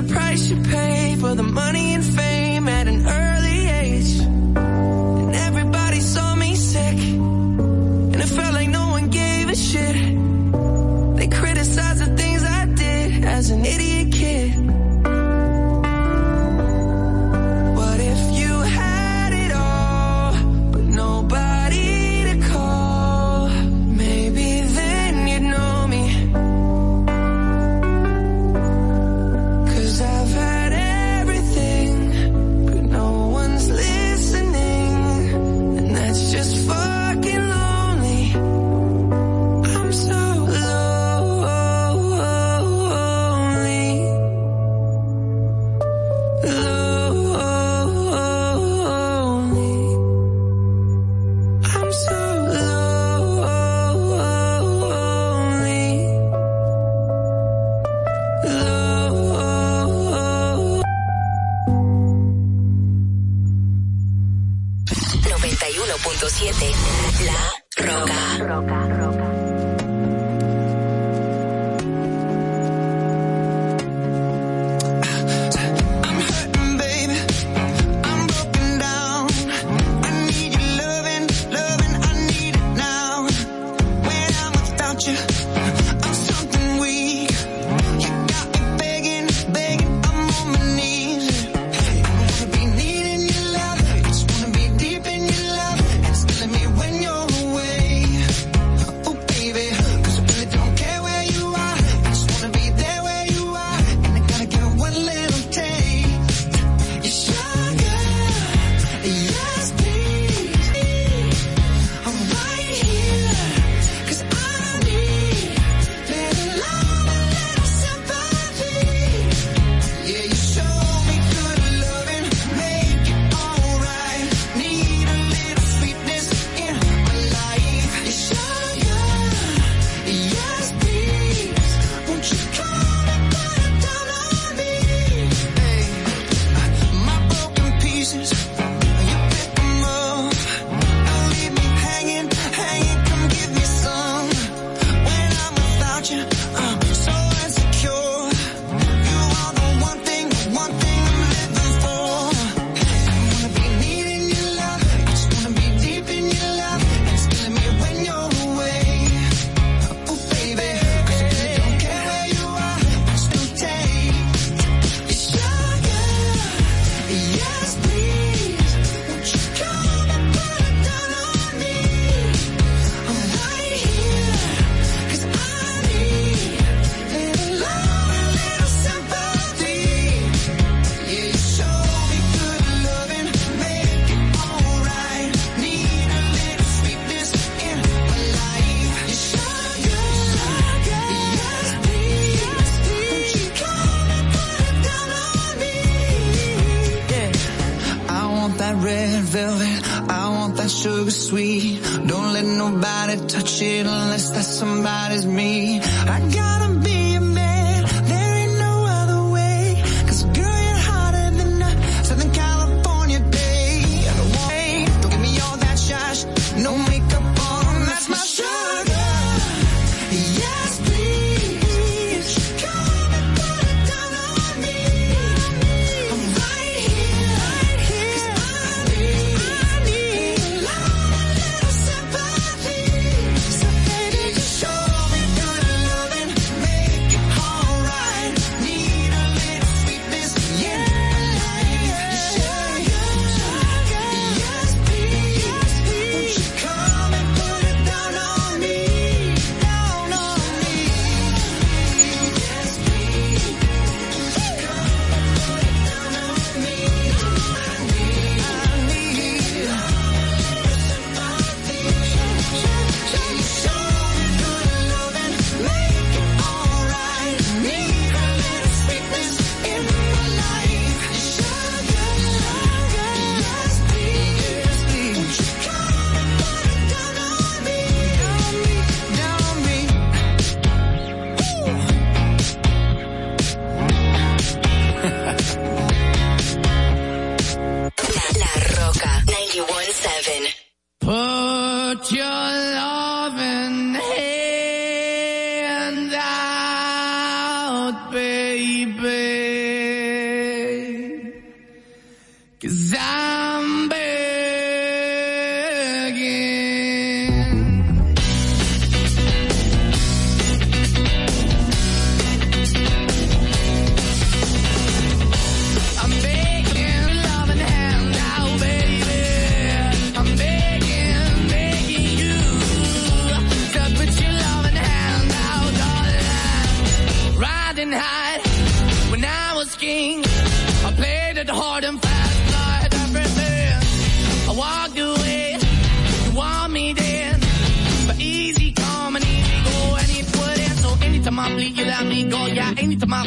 the price you pay for the money and fame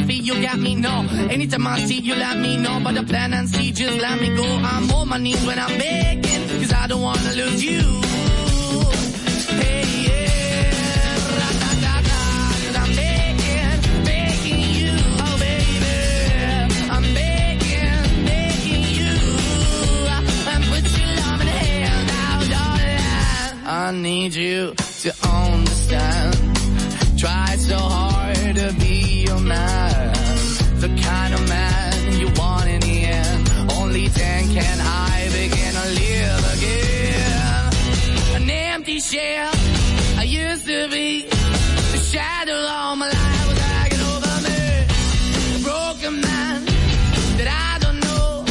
feel, you got me, no. Anytime I see, you let me know. But the plan and see, just let me go. I'm on my knees when I'm begging, cause I don't wanna lose you. Hey, yeah, ra-da-da-da, 'cause I'm begging, begging you, oh baby. I'm begging, begging you. And put your love in hand out, darling. I need you to understand. Try so hard to be your man. The kind of man you want in the end. Only then can I begin to live again. An empty shell I used to be. The shadow all my life was hanging over me. A broken man that I don't know.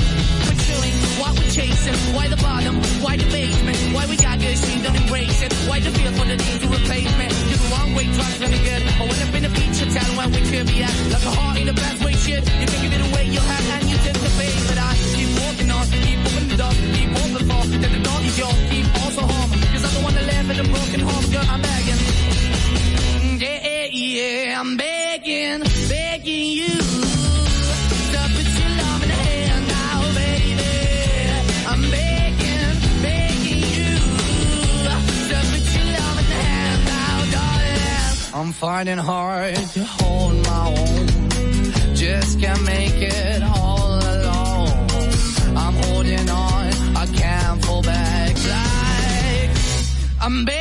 Pursuing what we're chasing. Why the bottom? Why the basement? Why we got good, she don't embrace it? Why the feel for the need to replace me? You're the wrong way, trying to good. I went up in a feature town where we could be at. I'm begging, begging you. To put your love in the hand now, baby. I'm begging, begging you. To put your love in the hand now, darling. I'm finding hard to hold my own. Just can't make it all alone. I'm holding on, I can't fall back like I'm begging,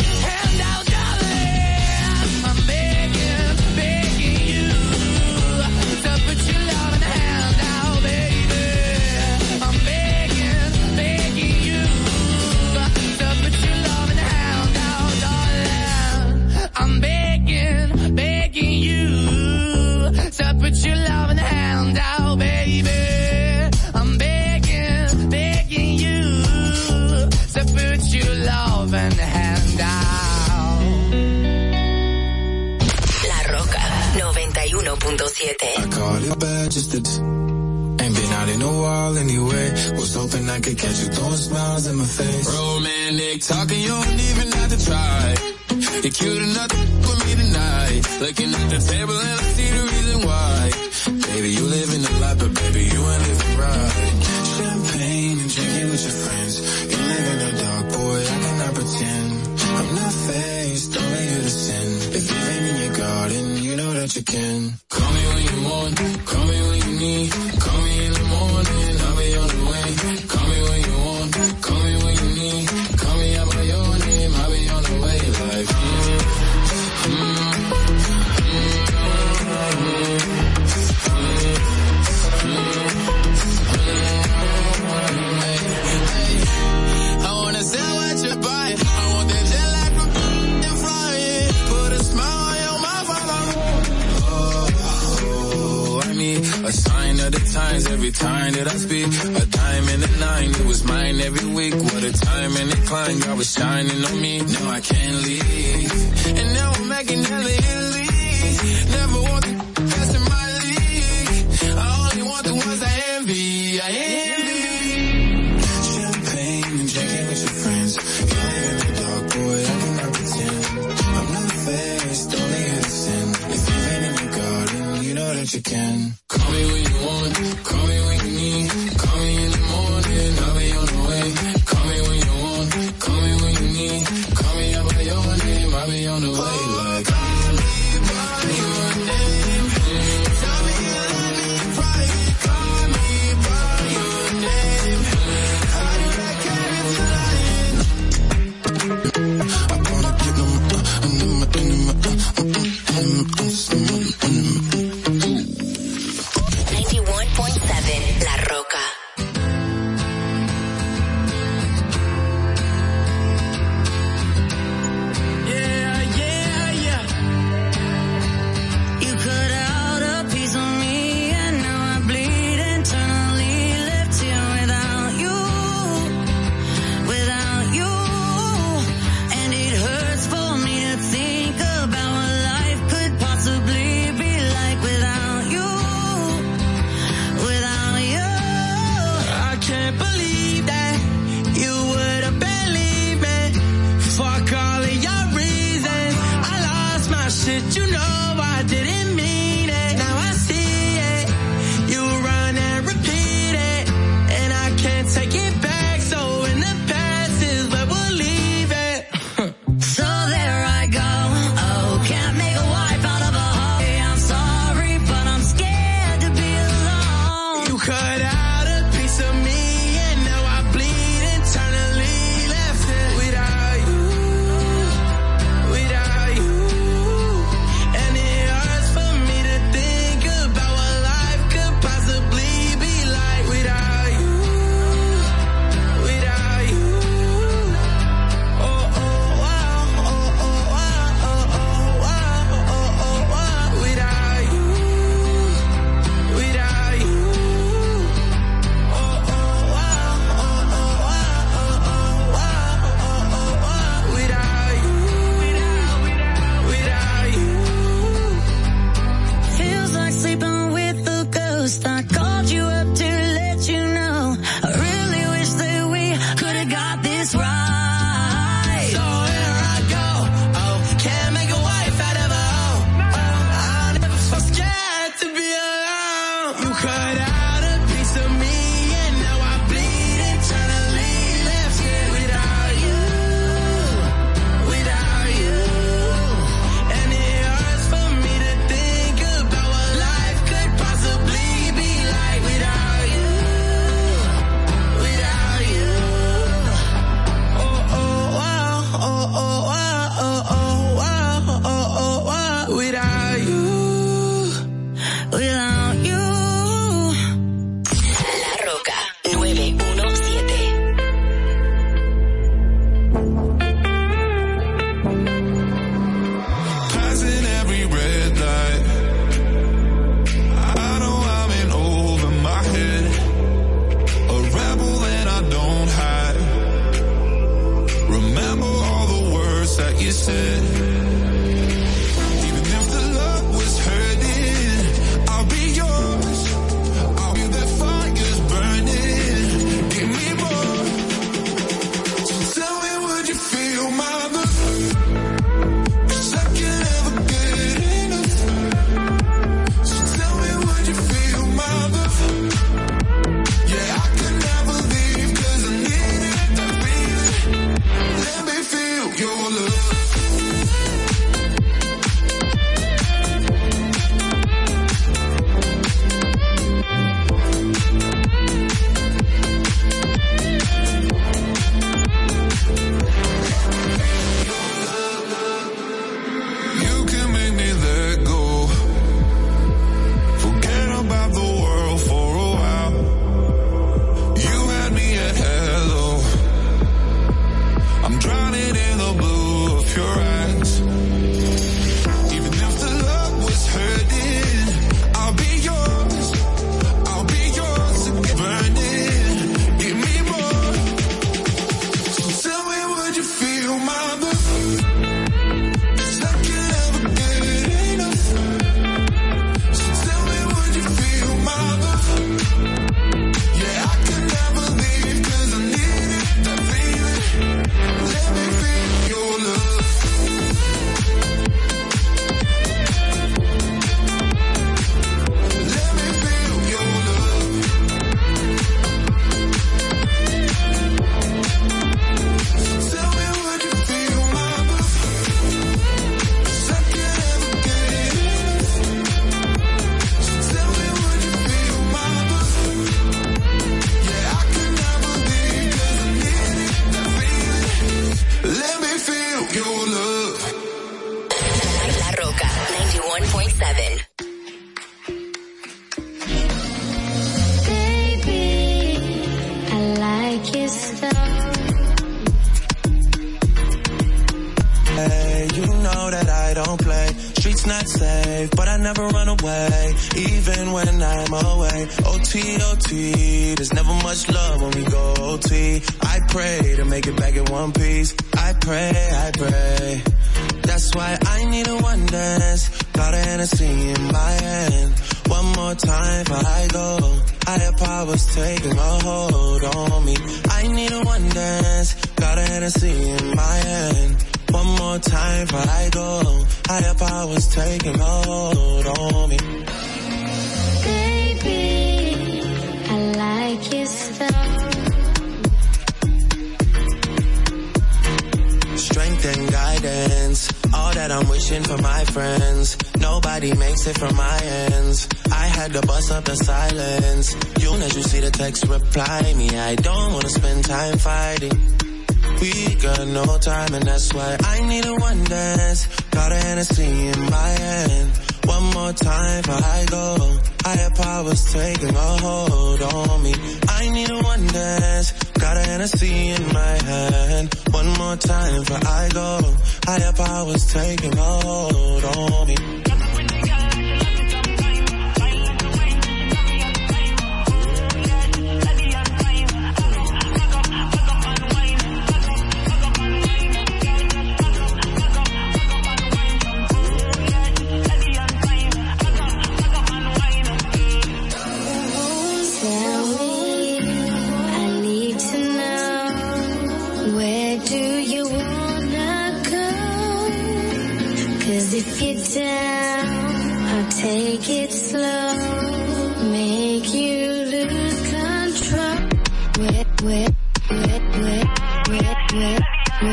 91.7. I caught it bad just to Ain't been out in a while anyway. Was hoping I could catch you throwing smiles in my face. Romantic talking, you don't even have to try. You're cute enough to with me tonight. Looking at the table and I see the reason why. Baby, you live in the life, but baby, you ain't living right. Champagne and drinking with your friends. You live in the dark, boy, I cannot pretend. I'm not faced, only you to sin. If you're in your garden, you know that you can. Call me when you want, call me when you need. Times every time that I speak. A dime and a nine, it was mine every week. What a time and a climb, God was shining on me. Now I can't leave. And now I'm making hella Italy. Never want the best in my league. I only want the ones I envy. I envy. Champagne and drinking with your friends. You live in the dark, boy, I cannot pretend. I'm not faced, only sin. If you've been in your garden, you know that you can on.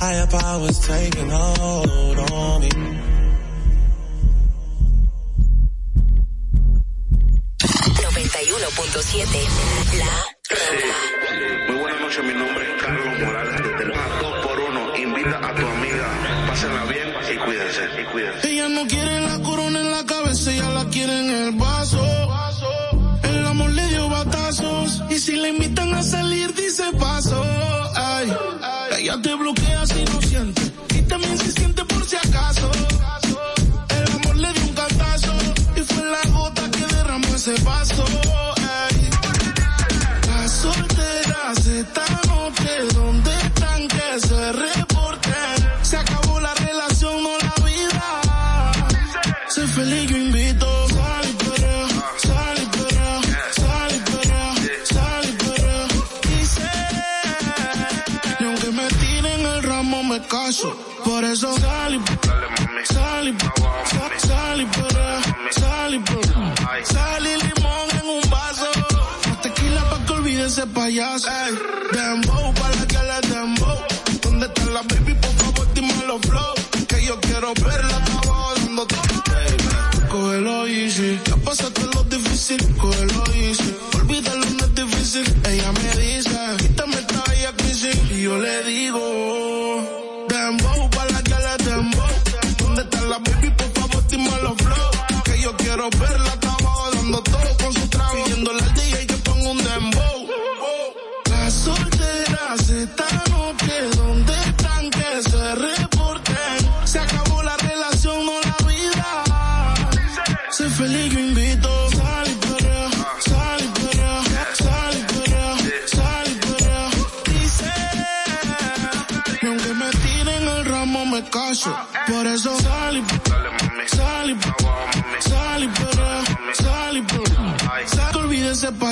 Higher powers taking hold on me. la payaso. Ey,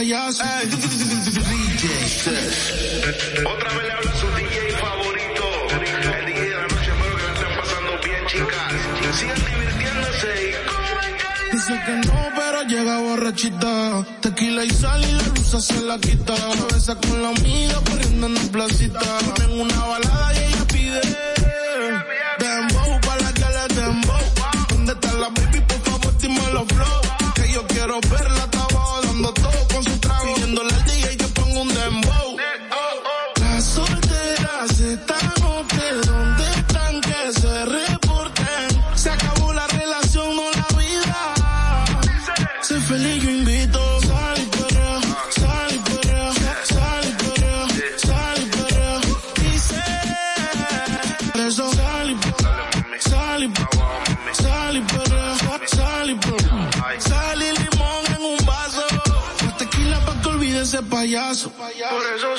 payaso. Hey, DJ. Otra vez le habla su DJ favorito. El DJ de la noche, espero que pasando bien, chicas. Sigan divirtiéndose y Dice que no, pero llega borrachita. Tequila y sal y la luz se la quita. Cabeza con la amiga corriendo en la placita. Tengo una balada y ella pide. Dembow para la que le dembow. ¿Dónde está la baby? Por favor, dime los flow. Que yo quiero verla payaso. Por eso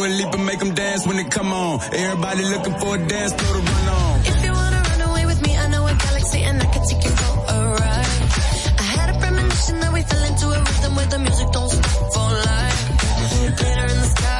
do a leap and make them dance when it come on. Everybody looking for a dance floor to run on. If you wanna run away with me, I know a galaxy and I can take you for a ride. I had a premonition that we fell into a rhythm where the music don't stop for life. Glitter in the sky,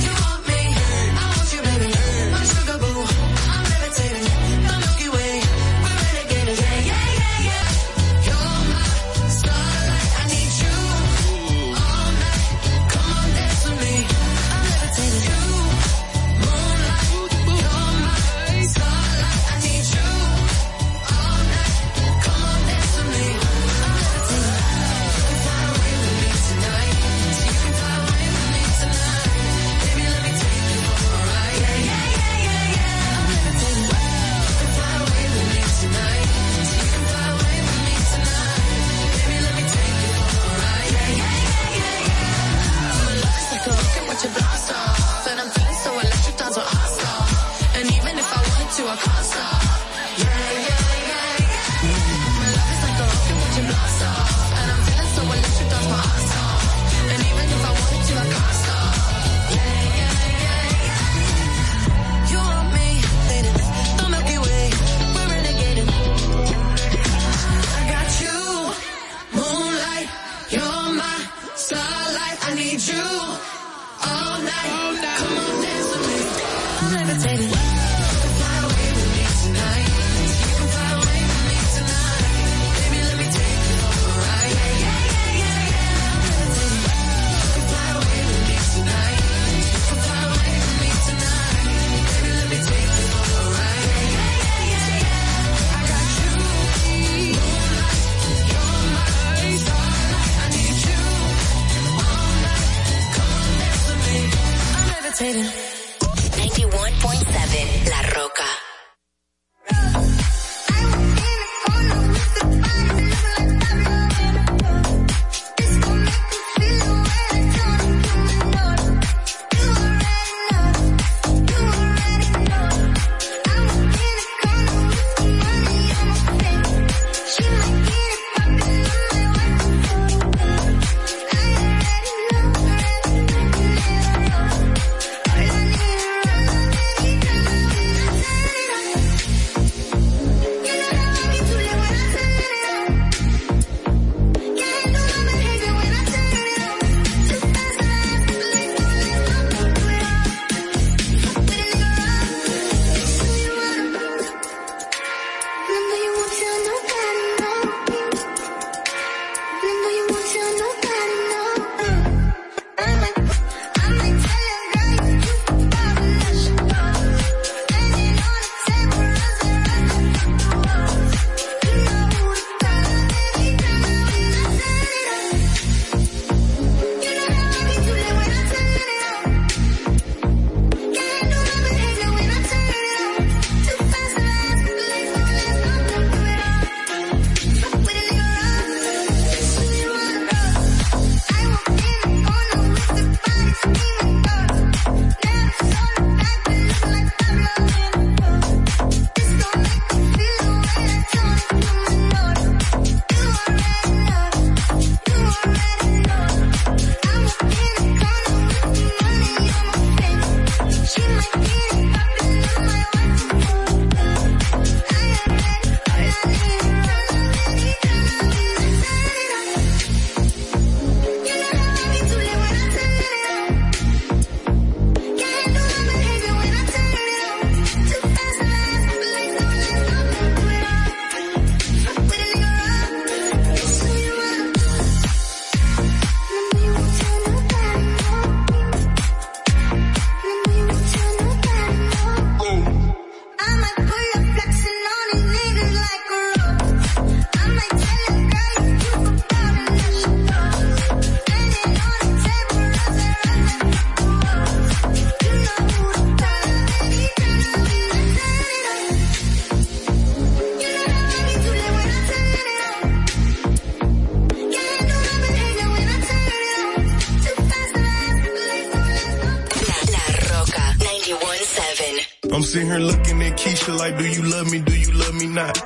I'm sitting here looking at Keisha like, do you love me? Do you love me not?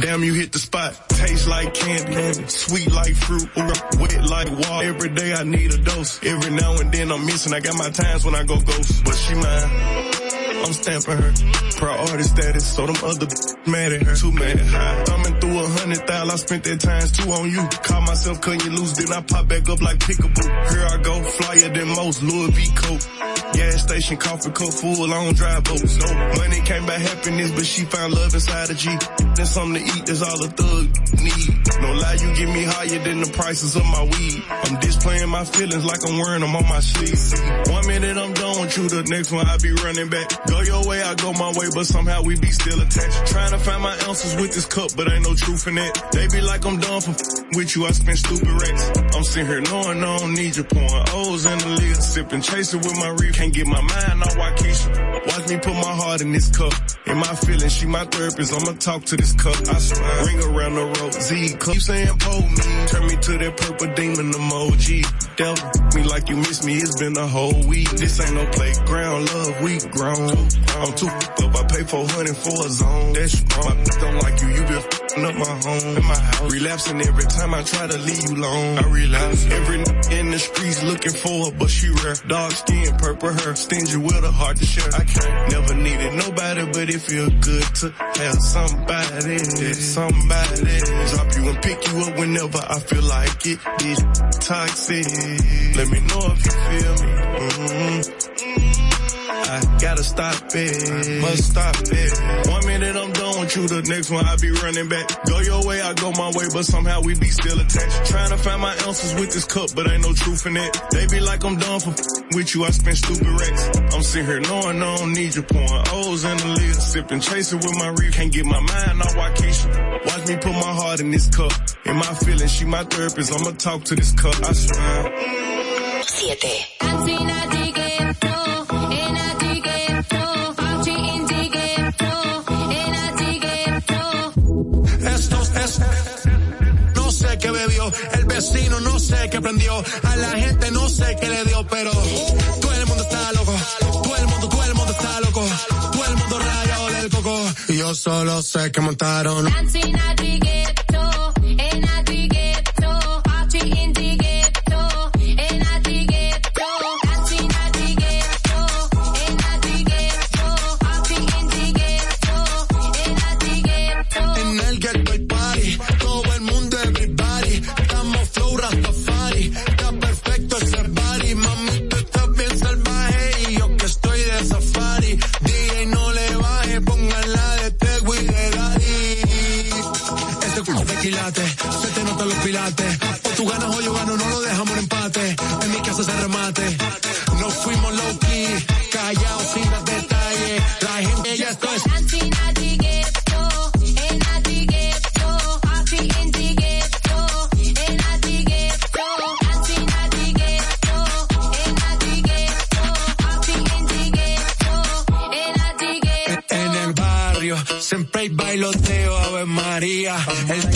Damn, you hit the spot. Taste like candy, sweet like fruit, wet like water. Every day I need a dose. Every now and then I'm missing. I got my times when I go ghost, but she mine. I'm stamping her. Priority status, so them other mad at her. Too mad at her. Thumbing through a hundred thousand, I spent that times two on you. Call myself cutting you loose, then I pop back up like pickaboo. Here I go, flyer than most, Louis V. Coat. Gas station, coffee cup full, I don't drive boats. No money came by happiness, but she found love inside a G. Then something to eat, that's all a thug need. No lie, you get me higher than the prices of my weed. I'm displaying my feelings like I'm wearing them on my sleeve. One minute I'm done with you, the next one I be running back. Go your way, I go my way, but somehow we be still attached. Trying to find my answers with this cup, but ain't no truth in it. They be like I'm done for with you, I spend stupid racks. I'm sitting here knowing I don't need you, pouring O's in the lid, sipping, chasing with my reef. Can't get my mind off Waukesha. Watch me put my heart in this cup. In my feelings, she my therapist, I'ma talk to this cup. I swear, ring around the road, Z cup. You saying pull me, turn me to that purple demon emoji. Devil me like you miss me, it's been a whole week. This ain't no playground, love, we grown. I'm too f- up, I pay 400 for a zone. That's wrong. My don't like you, you been f- up my home, in my house. Relapsing every time I try to leave you alone. I relapse. Every n- in the streets looking for her, but she rare. Dark skin, purple hair, stingy with a heart to share. I can't never needed nobody, but it feel good to have somebody, somebody. Drop you and pick you up whenever I feel like it. This toxic. Let me know if you feel me. Mm-hmm. I gotta stop it, must stop it. One minute I'm done with you, the next one I be running back. Go your way, I go my way, but somehow we be still attached. Trying to find my answers with this cup, but ain't no truth in it. They be like I'm done for with you, I spend stupid racks. I'm sitting here knowing I don't need you, pouring O's in the lid, sipping, chasing with my reef. Can't get my mind off Waukesha. Watch me put my heart in this cup. In my feelings, she my therapist, I'ma talk to this cup, I swear. Siete. Vecino no sé qué prendió, a la gente no sé qué le dio, pero todo el mundo está loco, todo el mundo, todo el mundo está loco, todo el mundo rayado del coco, y yo solo sé que montaron. O tú ganas o yo gano, no lo dejamos en empate, en mi casa se remate, no fuimos low key, callados sin dar detalles, la gente ya esto es En el barrio siempre hay bailoteo, Ave María. El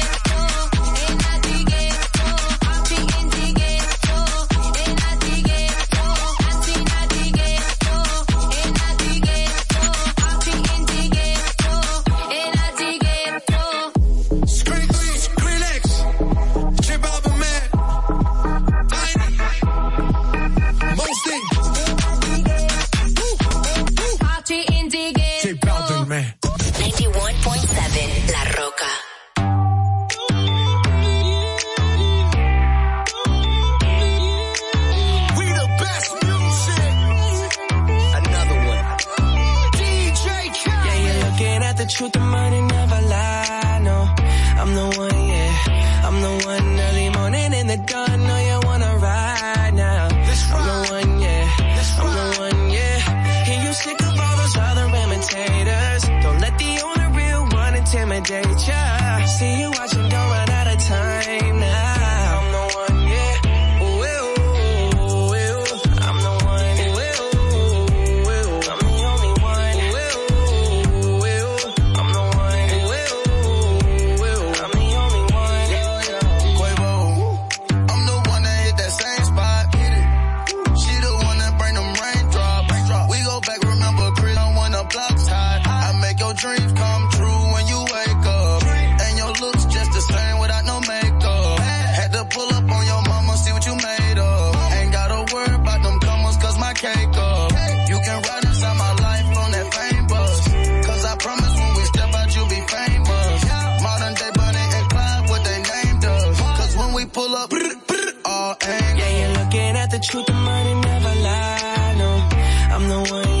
Truth, the money never lie. No, I'm the one,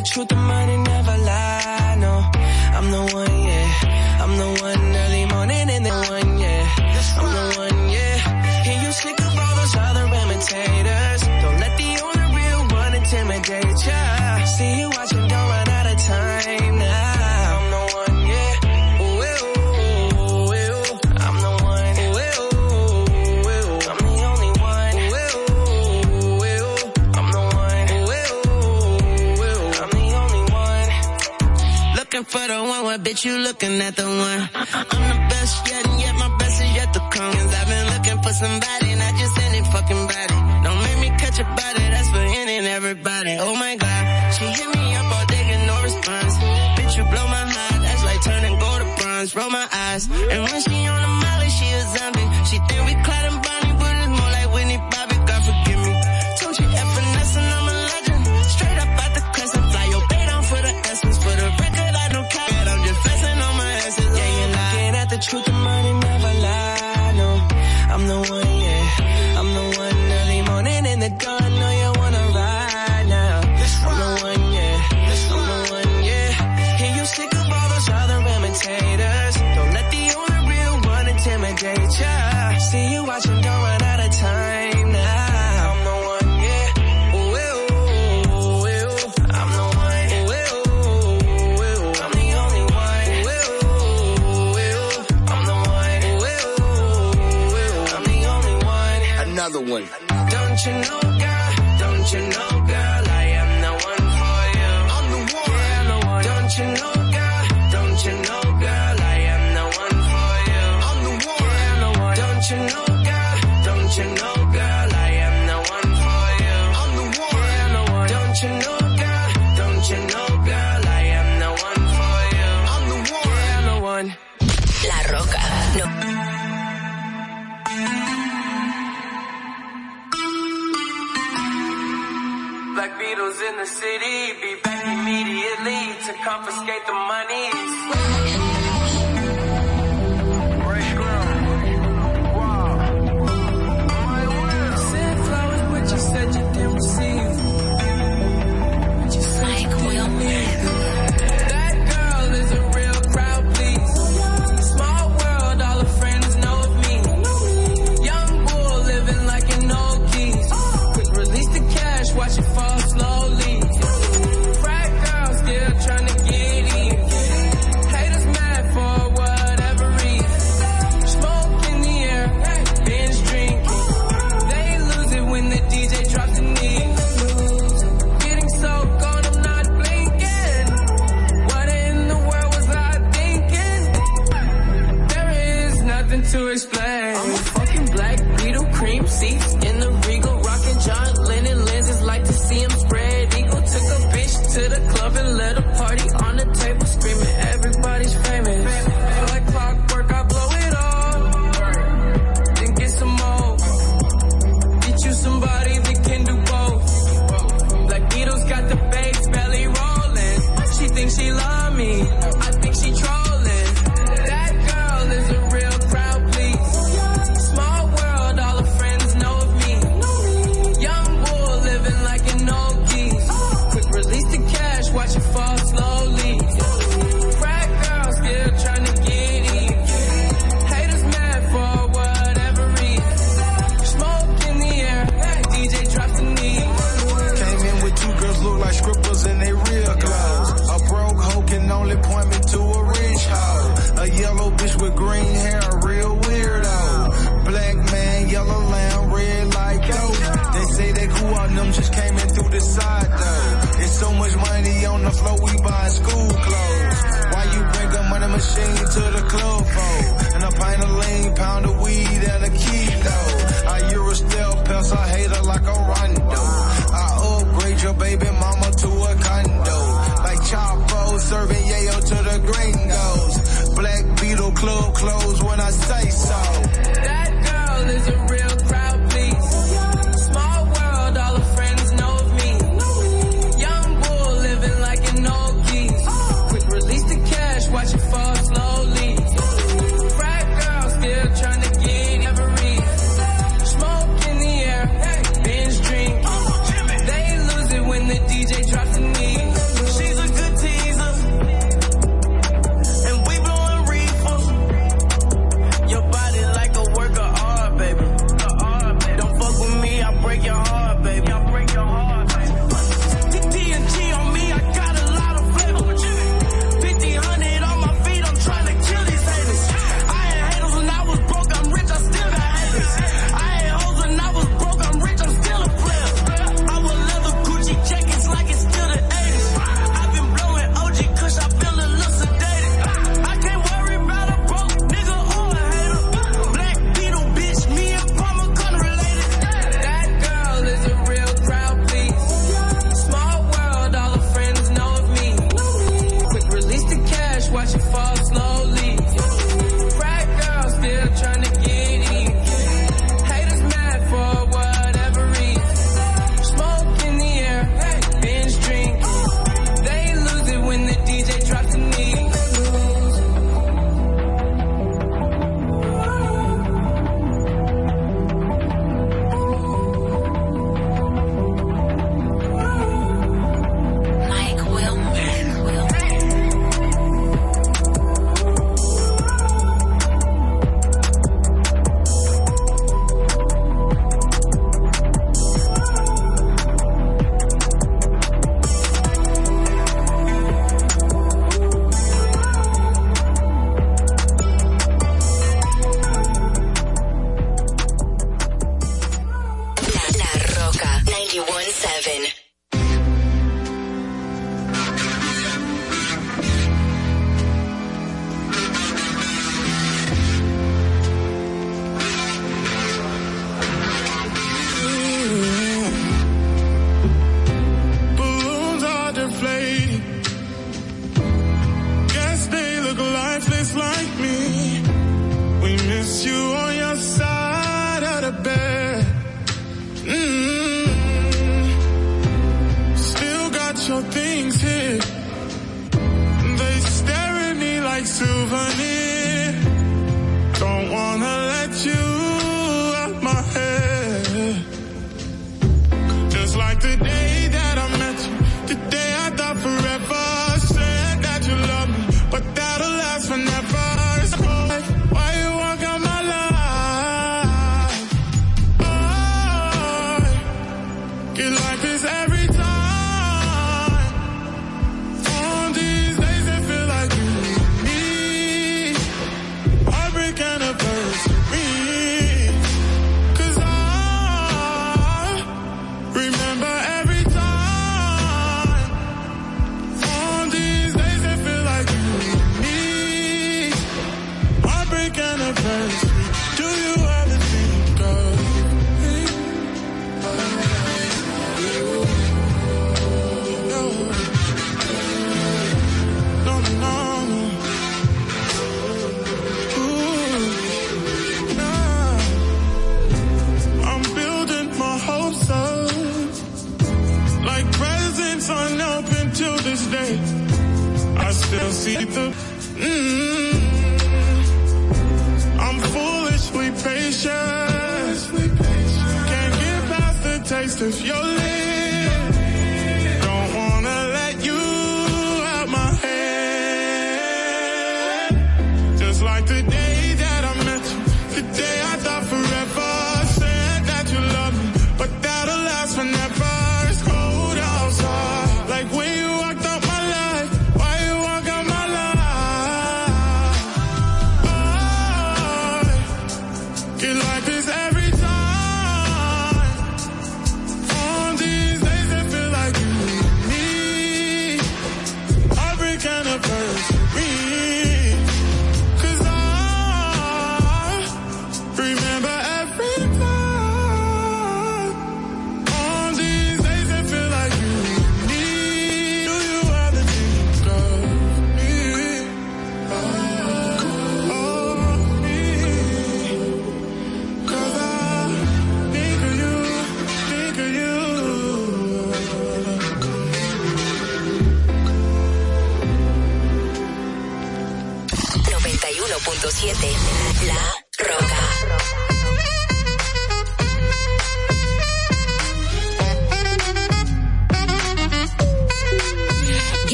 the truth, the money never lie. No, I'm the one, yeah, I'm the one. bitch, you looking at the one.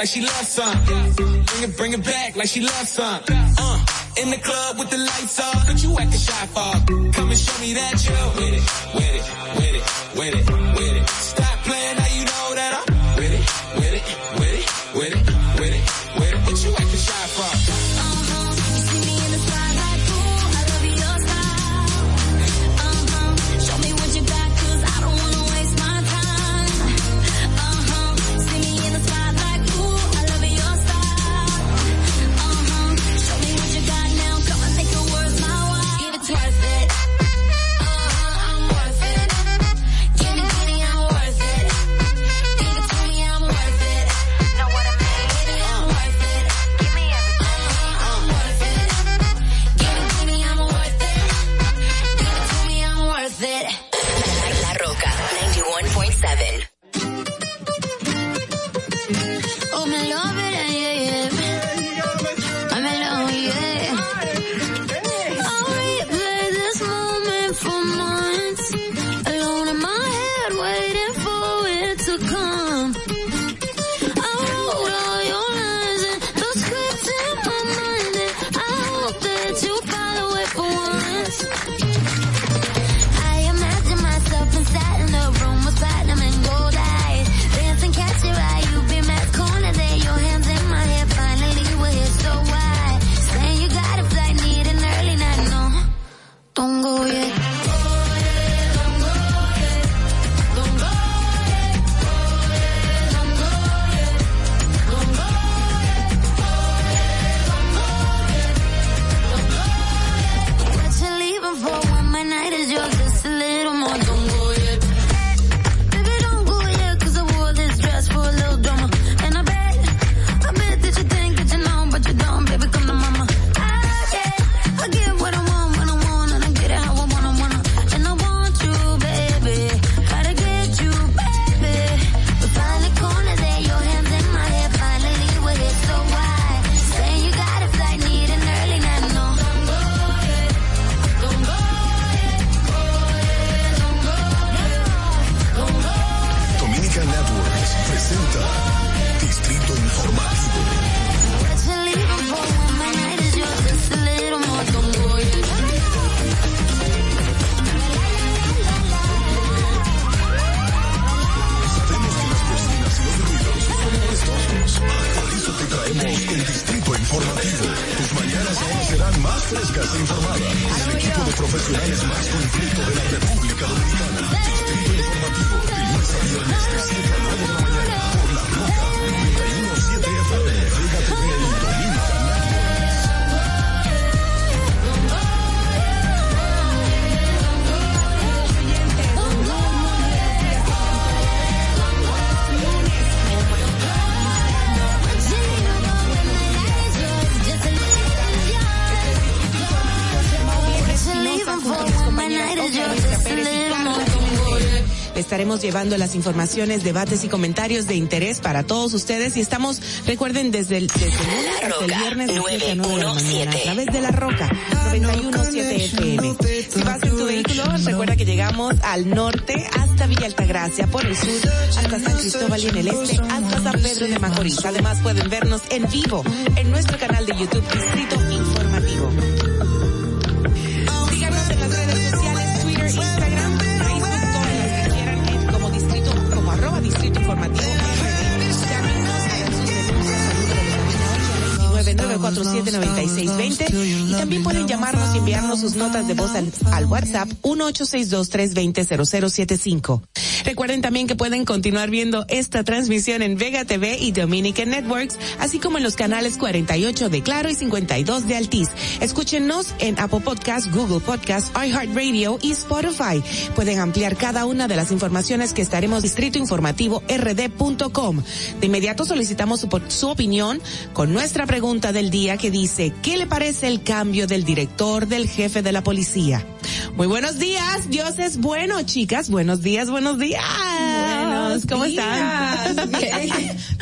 like she loves some. Bring it, bring it back like she loves some. Uh, in the club with the lights off, but you act a shy for. Come and show me that you with it, with it, with it, with it. Llevando las informaciones, debates y comentarios de interés para todos ustedes y estamos, recuerden, desde el, desde el lunes hasta el viernes de 7 a 9 de la mañana a través de La Roca 917 FM. Si vas en tu vehículo, recuerda que llegamos al norte hasta Villa Altagracia, por el sur hasta San Cristóbal y en el este hasta San Pedro de Macorís. Además pueden vernos en vivo en nuestro canal de YouTube Distrito Informativo. 947-9620 y también pueden llamarnos y enviarnos sus notas de voz al, al WhatsApp 1862-320-0075. Recuerden también que pueden continuar viendo esta transmisión en Vega TV y Dominican Networks, así como en los canales 48 de Claro y 52 de Altiz. Escúchenos en Apple Podcast, Google Podcast, iHeartRadio y Spotify. Pueden ampliar cada una de las informaciones que estaremos distrito informativo rd.com. De inmediato solicitamos su, su opinión con nuestra pregunta del día que dice, ¿qué le parece el cambio del director del jefe de la policía? Muy buenos días, Dios es bueno, chicas. Buenos días, buenos días. Buenos ¿Cómo días. están?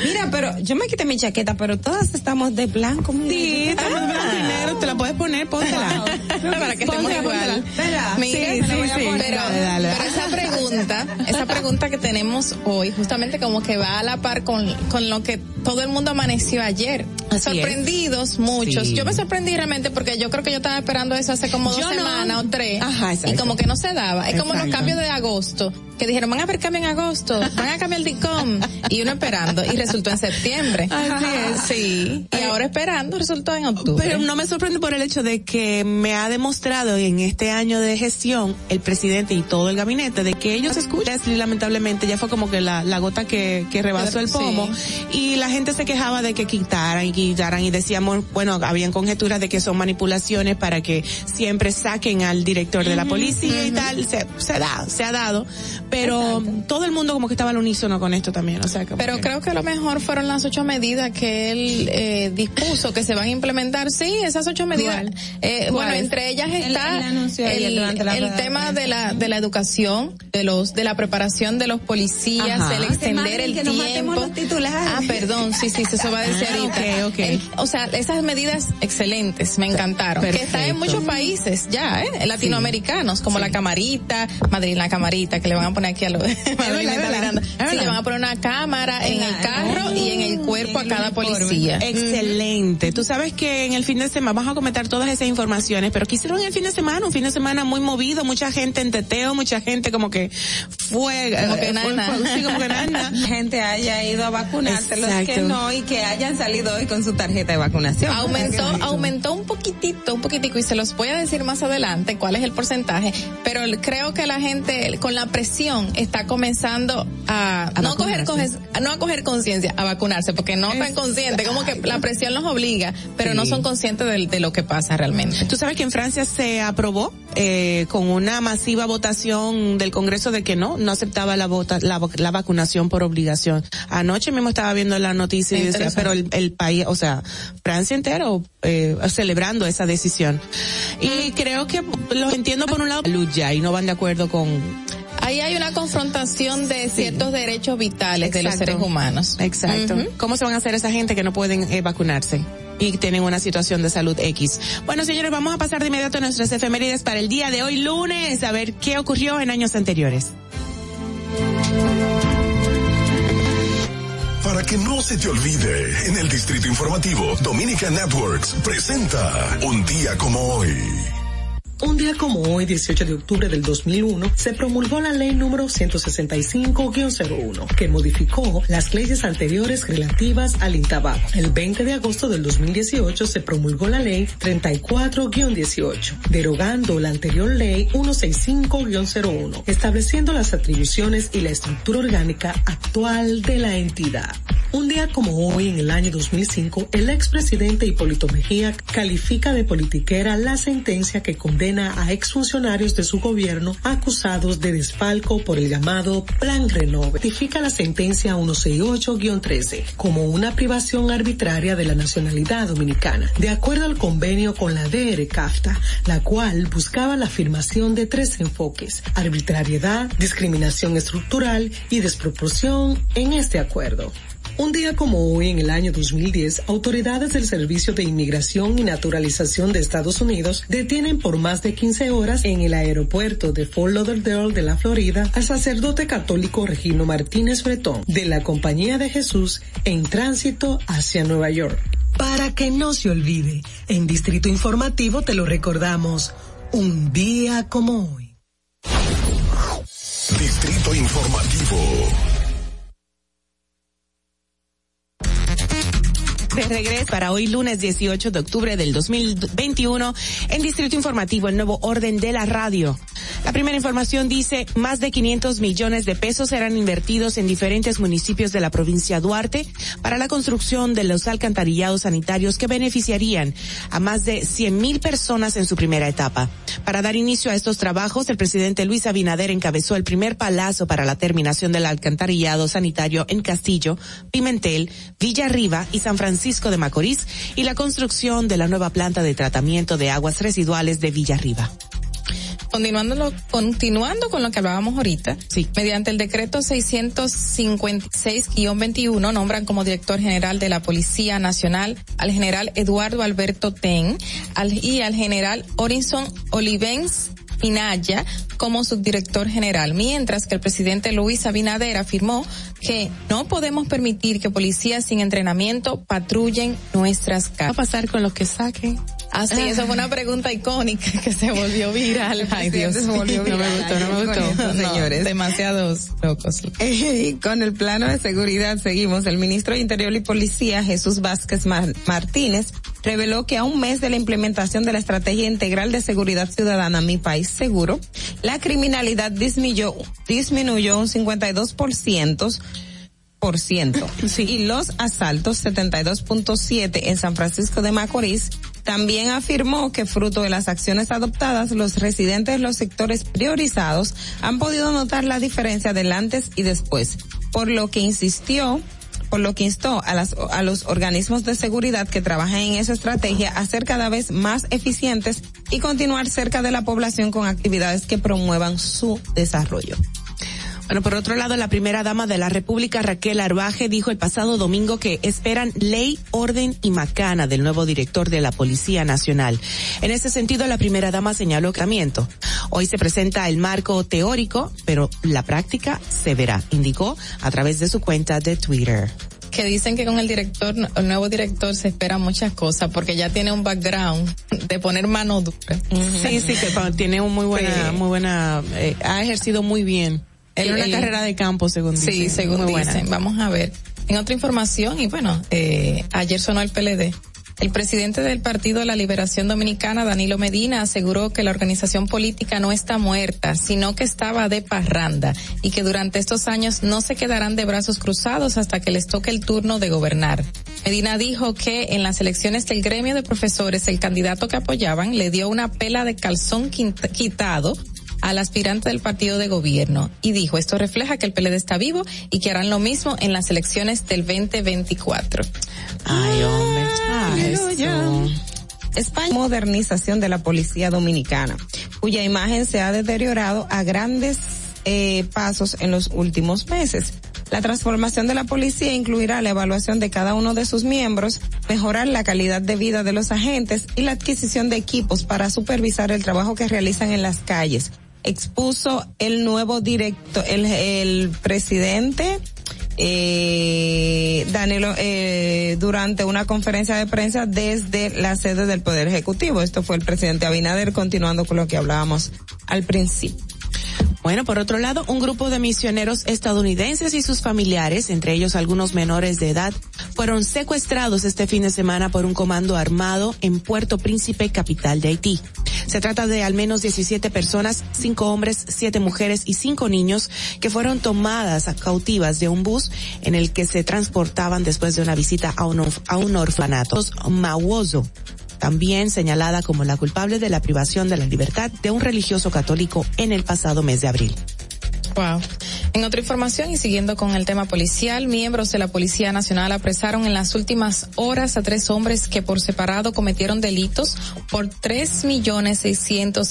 Mira, pero yo me quité mi chaqueta, pero todas estamos de blanco. mira. Sí, estamos blanco y negro. Te la puedes poner, póntela. Para que estemos igual. Mira, Sí, sí, voy a sí. poner- Dale, Pero, dale. pero esa pregunta, esa pregunta que tenemos hoy, justamente como que va a la par con, con lo que todo el mundo amaneció ayer. Así Sorprendidos muchos. Sí. Yo me sorprendí realmente porque yo creo que yo estaba esperando eso hace como dos no. semanas o tres. Ajá, exacto. y como que no se daba. Es como los cambios de agosto, que dijeron, van a haber cambio en agosto, van a cambiar el DICOM. Y uno esperando, y resultó en septiembre. Así es. Sí. Y ahora esperando, resultó en octubre. Pero no me sorprende por el hecho de que me ha demostrado en este año de gestión el presidente y todo el gabinete de que ellos escuchan lamentablemente ya fue como que la, la gota que, que rebasó el Sí. pomo y la gente se quejaba de que quitaran y quitaran y decíamos, bueno, habían conjeturas de que son manipulaciones para que siempre saquen al director de la policía y tal, se, se da, se ha dado, pero todo el mundo como que estaba al unísono con esto también, o sea, como Pero que- creo que lo mejor fueron las ocho medidas que él eh, dispuso que se van a implementar. Sí, esas ocho medidas. Eh, bueno, entre ellas está el, el tema de la de la educación, de los de la preparación de los policías, Ajá. el extender el que tiempo. los titulares. Ah, perdón, sí, sí, eso va a decir Ah, ahorita. ok, ok. El- o sea, esas medidas excelentes, me encantaron. Que está en muchos países ya, ¿eh? Latinoamericanos, como la camarita, Madrid la camarita, que le van a poner aquí a Sí, verdad. le van a poner una cámara en el carro y en el cuerpo a cada policía. Excelente. Tú sabes que en el fin de semana vamos a comentar todas esas informaciones, pero ¿qué hicieron en el fin de semana? Un fin de semana muy movido, mucha gente en teteo, mucha gente como que fue, Como que eh, nada, fue- nada. fue- sí, como que nada, gente haya ido a vacunarse, los que no, y que hayan salido hoy con su tarjeta de vacunación. Aumentó, aumentó un poquitito, un poquitico, y se los voy a decir más adelante cuál es el porcentaje, pero creo que la gente con la presión está comenzando a, A no coger no a coger conciencia, a vacunarse, porque no están conscientes, como que la presión los obliga, pero no son conscientes de, de lo que pasa realmente. Tú sabes que en Francia se aprobó eh, con una masiva votación del Congreso de que no, no aceptaba la, vota, la, la vacunación por obligación. Anoche mismo estaba viendo la noticia y decía, pero el, el país, o sea, Francia entero eh, celebrando esa decisión. Y creo que los entiendo por un lado, lucha y no van de acuerdo con, Ahí hay una confrontación de ciertos derechos vitales de los seres humanos. Exacto. ¿Cómo se van a hacer esa gente que no pueden eh, vacunarse? Y tienen una situación de salud X. Bueno, señores, vamos a pasar de inmediato a nuestras efemérides para el día de hoy, lunes, a ver qué ocurrió en años anteriores. Para que no se te olvide, en el Distrito Informativo, Dominica Networks presenta Un día como hoy. Un día como hoy, 18 de octubre del 2001, se promulgó la ley número 165-01, que modificó las leyes anteriores relativas al intabaco. El 20 de agosto del 2018 se promulgó la ley 34-18, derogando la anterior ley 165-01, estableciendo las atribuciones y la estructura orgánica actual de la entidad. Un día como hoy, en el año 2005, el expresidente Hipólito Mejía califica de politiquera la sentencia que condena a exfuncionarios de su gobierno acusados de desfalco por el llamado Plan Renove. Notifica la sentencia 168-13 como una privación arbitraria de la nacionalidad dominicana, de acuerdo al convenio con la DR CAFTA, la cual buscaba la afirmación de tres enfoques, arbitrariedad, discriminación estructural y desproporción en este acuerdo. Un día como hoy, en el año 2010, autoridades del Servicio de Inmigración y Naturalización de Estados Unidos detienen por más de 15 horas en el aeropuerto de Fort Lauderdale de la Florida al sacerdote católico Regino Martínez Bretón de la Compañía de Jesús en tránsito hacia Nueva York. Para que no se olvide, en Distrito Informativo te lo recordamos, un día como hoy. Distrito Informativo. De regreso para hoy lunes 18 de octubre del 2021 en Distrito Informativo, el nuevo orden de la radio. La primera información dice, más de 500 millones de pesos serán invertidos en diferentes municipios de la provincia Duarte para la construcción de los alcantarillados sanitarios que beneficiarían a más de 100 mil personas en su primera etapa. Para dar inicio a estos trabajos, el presidente Luis Abinader encabezó el primer palazo para la terminación del alcantarillado sanitario en Castillo, Pimentel, Villarriba y San Francisco de Macorís y la construcción de la nueva planta de tratamiento de aguas residuales de Villarriba. Continuando, continuando con lo que hablábamos ahorita, sí. mediante el decreto 656-21 nombran como director general de la Policía Nacional al general Eduardo Alberto Ten al, y al general Orinson Olivens Inaya como subdirector general, mientras que el presidente Luis Abinader afirmó que no podemos permitir que policías sin entrenamiento patrullen nuestras calles. ¿Qué va a pasar con los que saquen? Así, ah, eso fue una pregunta icónica que se volvió viral. Ay, Dios. Se volvió viral. No me gustó, no me gustó. No, señores. Demasiados locos. Y con el plano de seguridad seguimos. El ministro de Interior y Policía, Jesús Vázquez Martínez, reveló que a un mes de la implementación de la Estrategia Integral de Seguridad Ciudadana Mi País Seguro, la criminalidad disminuyó, disminuyó un 52% por ciento. Sí. Y los asaltos 72.7 en San Francisco de Macorís también afirmó que fruto de las acciones adoptadas, los residentes de los sectores priorizados han podido notar la diferencia del antes y después, por lo que insistió por lo que instó a, las, a los organismos de seguridad que trabajan en esa estrategia a ser cada vez más eficientes y continuar cerca de la población con actividades que promuevan su desarrollo. Bueno, por otro lado, la primera dama de la República, Raquel Arbaje, dijo el pasado domingo que esperan ley, orden y macana del nuevo director de la Policía Nacional. En ese sentido, la primera dama señaló que hoy se presenta el marco teórico, pero la práctica se verá, indicó a través de su cuenta de Twitter que dicen que con el director, el nuevo director se espera muchas cosas porque ya tiene un background de poner mano dura. Sí, sí, que tiene un muy buena, muy buena, eh, ha ejercido muy bien era una carrera de campo, según dicen. Sí, según dicen. Vamos a ver. En otra información, y bueno, eh, ayer sonó el PLD. El presidente del Partido de la Liberación Dominicana, Danilo Medina, aseguró que la organización política no está muerta, sino que estaba de parranda y que durante estos años no se quedarán de brazos cruzados hasta que les toque el turno de gobernar. Medina dijo que en las elecciones del gremio de profesores el candidato que apoyaban le dio una pela de calzón quitado al aspirante del partido de gobierno y dijo, esto refleja que el PLD está vivo y que harán lo mismo en las elecciones del 2024. Ay, hombre. Ay, España, modernización de la policía dominicana, cuya imagen se ha deteriorado a grandes eh, pasos en los últimos meses. La transformación de la policía incluirá la evaluación de cada uno de sus miembros, mejorar la calidad de vida de los agentes y la adquisición de equipos para supervisar el trabajo que realizan en las calles, expuso el nuevo director, el, el presidente eh, Danilo, eh, durante una conferencia de prensa desde la sede del Poder Ejecutivo. Esto fue el presidente Abinader, continuando con lo que hablábamos al principio. Bueno, por otro lado, un grupo de misioneros estadounidenses y sus familiares, entre ellos algunos menores de edad, fueron secuestrados este fin de semana por un comando armado en Puerto Príncipe, capital de Haití. Se trata de al menos 17 personas, cinco hombres, siete mujeres y cinco niños que fueron tomadas cautivas de un bus en el que se transportaban después de una visita a un, a un orfanato. Mawozo, también señalada como la culpable de la privación de la libertad de un religioso católico en el pasado mes de abril. Wow. En otra información y siguiendo con el tema policial, miembros de la Policía Nacional apresaron en las últimas horas a tres hombres que por separado cometieron delitos por tres millones seiscientos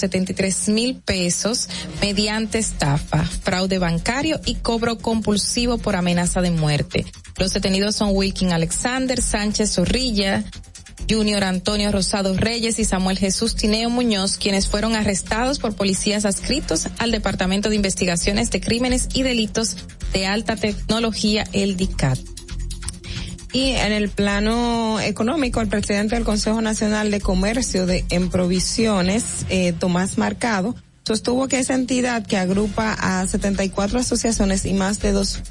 mil pesos mediante estafa, fraude bancario y cobro compulsivo por amenaza de muerte. Los detenidos son Wilkin Alexander Sánchez Zorrilla, Junior Antonio Rosado Reyes y Samuel Jesús Tineo Muñoz, quienes fueron arrestados por policías adscritos al Departamento de Investigaciones de Crímenes y Delitos de Alta Tecnología, el DICAT. Y en el plano económico, el presidente del Consejo Nacional de Comercio de en Provisiones, eh, Tomás Marcado, sostuvo que esa entidad que agrupa a 74 asociaciones y más de dos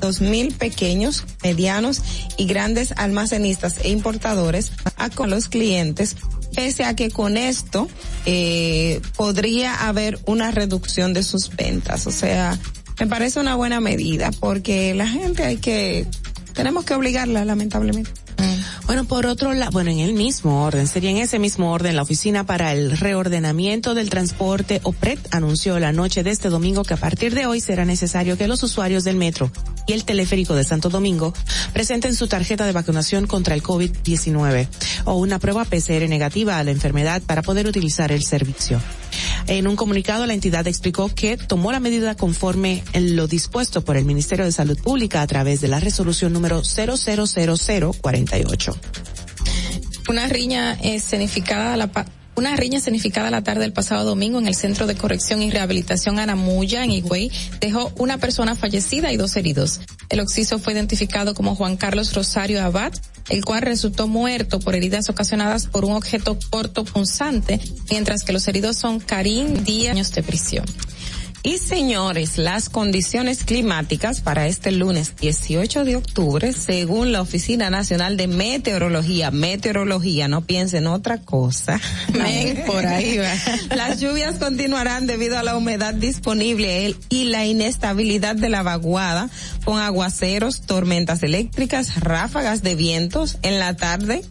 dos mil pequeños, medianos y grandes almacenistas e importadores a con los clientes, pese a que con esto eh, podría haber una reducción de sus ventas. O sea, me parece una buena medida porque la gente hay que, tenemos que obligarla lamentablemente. Bueno, por otro lado, bueno, en el mismo orden, sería en ese mismo orden, la Oficina para el Reordenamiento del Transporte, OPRET, anunció la noche de este domingo que a partir de hoy será necesario que los usuarios del metro y el teleférico de Santo Domingo presenten su tarjeta de vacunación contra el COVID-19 o una prueba PCR negativa a la enfermedad para poder utilizar el servicio. En un comunicado, la entidad explicó que tomó la medida conforme en lo dispuesto por el Ministerio de Salud Pública a través de la resolución número 000048. Una riña escenificada a la una riña la tarde del pasado domingo en el Centro de Corrección y Rehabilitación Anamuya, en Higüey, dejó una persona fallecida y dos heridos. El occiso fue identificado como Juan Carlos Rosario Abad, el cual resultó muerto por heridas ocasionadas por un objeto corto punzante, mientras que los heridos son Karim Díaz años de prisión. Y señores, las condiciones climáticas para este lunes 18 de octubre, según la Oficina Nacional de Meteorología, meteorología, no piensen otra cosa. Men, por ahí va. Las lluvias continuarán debido a la humedad disponible y la inestabilidad de la vaguada, con aguaceros, tormentas eléctricas, ráfagas de vientos en la tarde,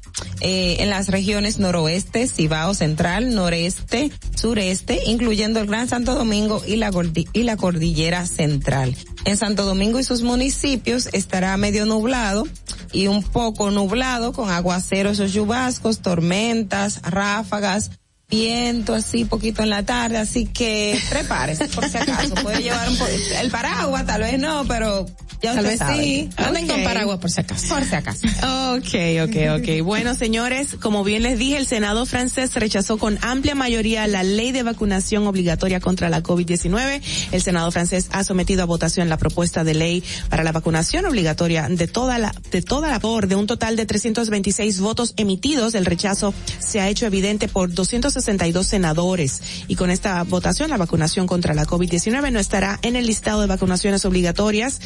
eh, en las regiones noroeste, Cibao Central, noreste, sureste, incluyendo el Gran Santo Domingo y la, y la Cordillera Central. En Santo Domingo y sus municipios estará medio nublado y un poco nublado con aguaceros o chubascos, tormentas, ráfagas, viento así poquito en la tarde, así que prepárese por si acaso. Puede llevar un el paraguas, tal vez no, pero ya Tal vez sabe. sí. Anden con Ok. paraguas por si acaso. Por si acaso. Ok, ok, ok. Bueno, señores, como bien les dije, el Senado francés rechazó con amplia mayoría la ley de vacunación obligatoria contra la COVID-19. El Senado francés ha sometido a votación la propuesta de ley para la vacunación obligatoria de toda la, de toda la por de un total de 326 votos emitidos. El rechazo se ha hecho evidente por 262 senadores y con esta votación la vacunación contra la COVID-19 no estará en el listado de vacunaciones obligatorias,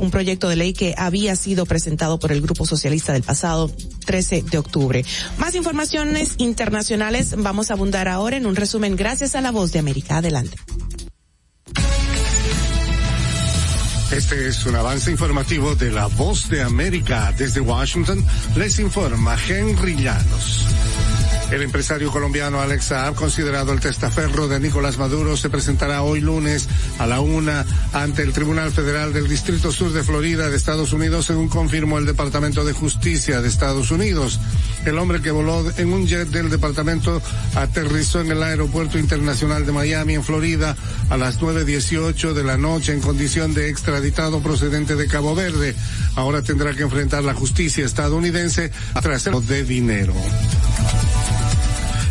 un proyecto de ley que había sido presentado por el Grupo Socialista del pasado 13 de octubre. Más informaciones internacionales vamos a abundar ahora en un resumen gracias a la voz de América. Adelante. Este es un avance informativo de la voz de América. Desde Washington les informa Henry Llanos. El empresario colombiano Alex Saab, considerado el testaferro de Nicolás Maduro, se presentará hoy lunes a la una ante el Tribunal Federal del Distrito Sur de Florida de Estados Unidos, según confirmó el Departamento de Justicia de Estados Unidos. El hombre que voló en un jet del departamento aterrizó en el Aeropuerto Internacional de Miami, en Florida, a las 9.18 de la noche en condición de extraditado procedente de Cabo Verde. Ahora tendrá que enfrentar la justicia estadounidense tras el de dinero.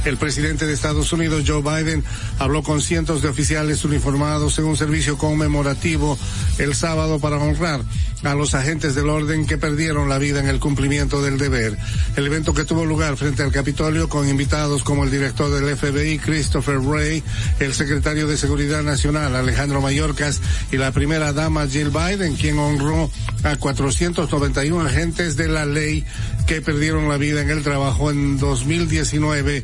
El presidente de Estados Unidos, Joe Biden, habló con cientos de oficiales uniformados en un servicio conmemorativo el sábado para honrar a los agentes del orden que perdieron la vida en el cumplimiento del deber. El evento que tuvo lugar frente al Capitolio con invitados como el director del FBI, Christopher Wray, el secretario de Seguridad Nacional, Alejandro Mayorkas, y la primera dama, Jill Biden, quien honró a 491 agentes de la ley que perdieron la vida en el trabajo en 2019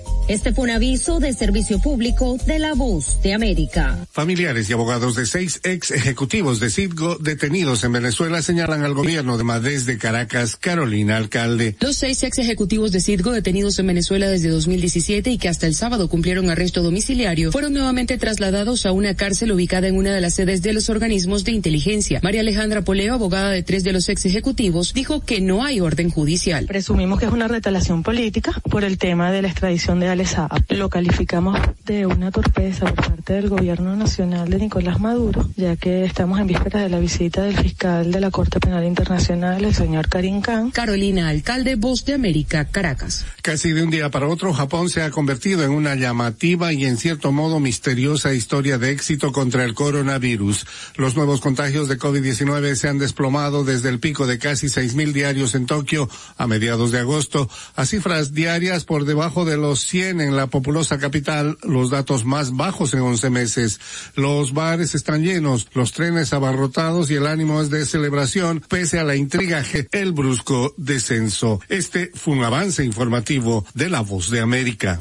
Este fue un aviso de servicio público de la voz de América. Familiares y abogados de seis ex ejecutivos de Citgo detenidos en Venezuela señalan al gobierno de Madrid de Caracas, Carolina Alcalde. Los seis ex ejecutivos de Citgo detenidos en Venezuela desde 2017 y que hasta el sábado cumplieron arresto domiciliario fueron nuevamente trasladados a una cárcel ubicada en una de las sedes de los organismos de inteligencia. María Alejandra Poleo, abogada de tres de los ex ejecutivos, dijo que no hay orden judicial. Presumimos que es una retalación política por el tema de la extradición de Alex Saab. Lo calificamos de una torpeza por parte del gobierno nacional de Nicolás Maduro, ya que estamos en vísperas de la visita del fiscal de la Corte Penal Internacional, el señor Karim Khan. Carolina Alcalde, Voz de América, Caracas. Casi de un día para otro, Japón se ha convertido en una llamativa y en cierto modo misteriosa historia de éxito contra el coronavirus. Los nuevos contagios de COVID-19 se han desplomado desde el pico de casi 6.000 diarios en Tokio a mediados de agosto a cifras diarias por debajo de los 100 en la populosa capital, los datos más bajos en 11 meses. Los bares están llenos, los trenes abarrotados y el ánimo es de celebración pese a la intriga, el brusco descenso. Este fue un avance informativo de La Voz de América.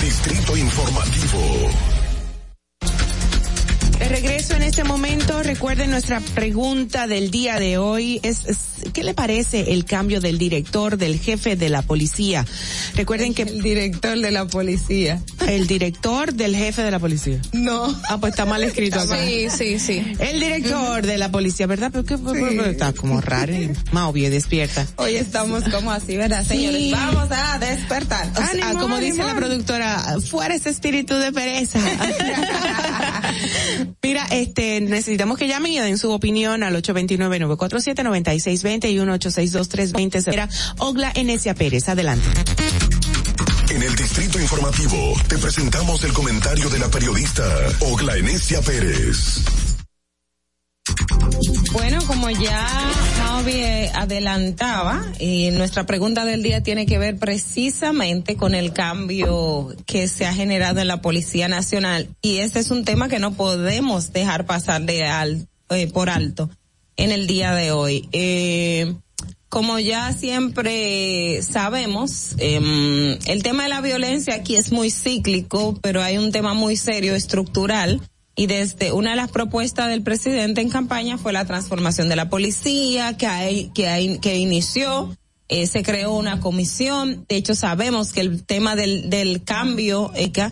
Distrito Informativo. De regreso en este momento, recuerden nuestra pregunta del día de hoy es, ¿qué le parece el cambio del director, del jefe de la policía? Recuerden que el director de la policía. El director del jefe de la policía. No. Ah, pues está mal escrito acá. Sí, sí, sí. El director de la policía, ¿verdad? Pero qué sí. está como raro. Más obvio, despierta. Hoy estamos como así, ¿verdad, señores? Sí. Vamos a despertar. Ánimo, ah, como dice la productora, fuera ese espíritu de pereza. Mira, este, necesitamos que llamen y den su opinión al 829-947-9620 y 1-862-320. Era Ogla Enesia Pérez. Adelante. En el Distrito Informativo te presentamos el comentario de la periodista Ogla Enesia Pérez. Bueno, como ya Javi adelantaba, y nuestra pregunta del día tiene que ver precisamente con el cambio que se ha generado en la Policía Nacional y este es un tema que no podemos dejar pasar de al, eh, por alto en el día de hoy. Eh, como ya siempre sabemos, eh, el tema de la violencia aquí es muy cíclico, pero hay un tema muy serio, estructural, y desde una de las propuestas del presidente en campaña fue la transformación de la policía que hay, que hay, que inició eh, se creó una comisión. De hecho sabemos que el tema del del cambio ECA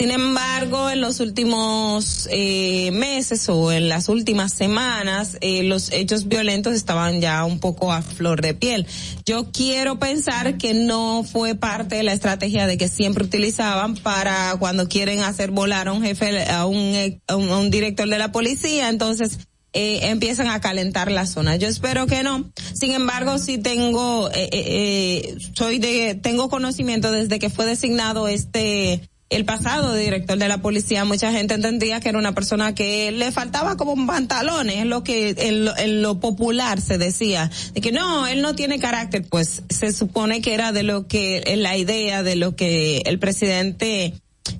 sin embargo, en los últimos eh, meses o en las últimas semanas, eh, los hechos violentos estaban ya un poco a flor de piel. Yo quiero pensar que no fue parte de la estrategia de que siempre utilizaban para cuando quieren hacer volar a un jefe, a un, a un, a un director de la policía, entonces eh, empiezan a calentar la zona. Yo espero que no. Sin embargo, sí tengo, eh, eh, soy de, tengo conocimiento desde que fue designado este el pasado director de la policía, mucha gente entendía que era una persona que le faltaba como pantalones, es lo que en lo, en lo, popular se decía, de que no, él no tiene carácter, pues se supone que era de lo que, la idea de lo que el presidente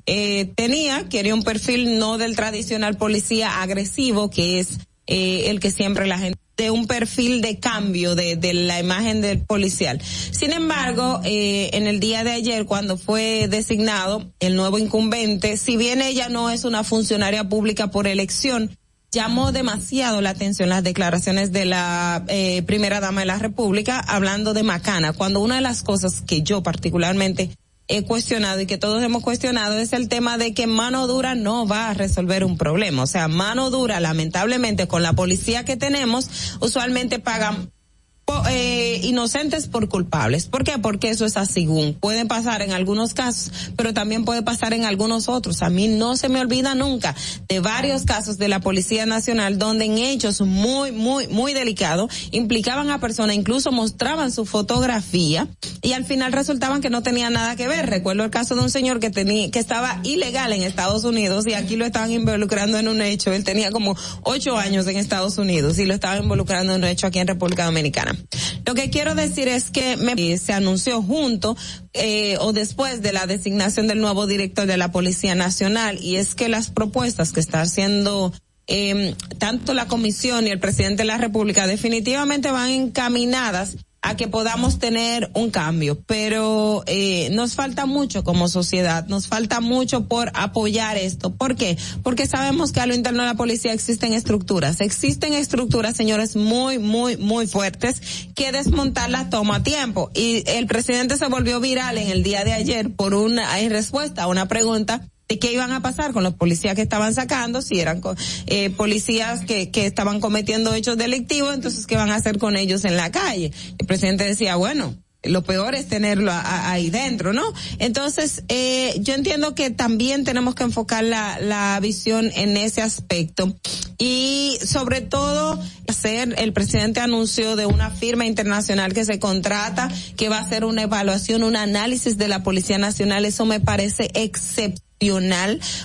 eh, tenía, quería un perfil no del tradicional policía agresivo, que es eh, el que siempre la gente de un perfil de cambio de, de la imagen del policial. Sin embargo, eh, en el día de ayer, cuando fue designado el nuevo incumbente, si bien ella no es una funcionaria pública por elección, llamó demasiado la atención las declaraciones de la eh, primera dama de la República hablando de Macana, cuando una de las cosas que yo particularmente he cuestionado y que todos hemos cuestionado es el tema de que mano dura no va a resolver un problema. O sea, mano dura, lamentablemente, con la policía que tenemos, usualmente pagan eh, inocentes por culpables. ¿Por qué? Porque eso es así. Puede pasar en algunos casos, pero también puede pasar en algunos otros. A mí no se me olvida nunca de varios casos de la Policía Nacional donde en hechos muy, muy, muy delicados implicaban a personas, incluso mostraban su fotografía y al final resultaban que no tenía nada que ver. Recuerdo el caso de un señor que tenía, que estaba ilegal en Estados Unidos y aquí lo estaban involucrando en un hecho. Él tenía como ocho años en Estados Unidos y lo estaban involucrando en un hecho aquí en República Dominicana. Lo que quiero decir es que me, se anunció junto eh, o después de la designación del nuevo director de la Policía Nacional y es que las propuestas que está haciendo eh, tanto la Comisión y el presidente de la República definitivamente van encaminadas a que podamos tener un cambio, pero eh, nos falta mucho como sociedad, nos falta mucho por apoyar esto. ¿Por qué? Porque sabemos que a lo interno de la policía existen estructuras, existen estructuras, señores, muy, muy, muy fuertes que desmontarlas toma tiempo. Y el presidente se volvió viral en el día de ayer por una en respuesta a una pregunta qué iban a pasar con los policías que estaban sacando, si eran eh, policías que, que estaban cometiendo hechos delictivos, entonces qué van a hacer con ellos en la calle. El presidente decía, bueno, lo peor es tenerlo ahí dentro, ¿no? Entonces, eh, yo entiendo que también tenemos que enfocar la, la visión en ese aspecto. Y sobre todo, hacer, el presidente anunció de una firma internacional que se contrata, que va a hacer una evaluación, un análisis de la Policía Nacional. Eso me parece excepcional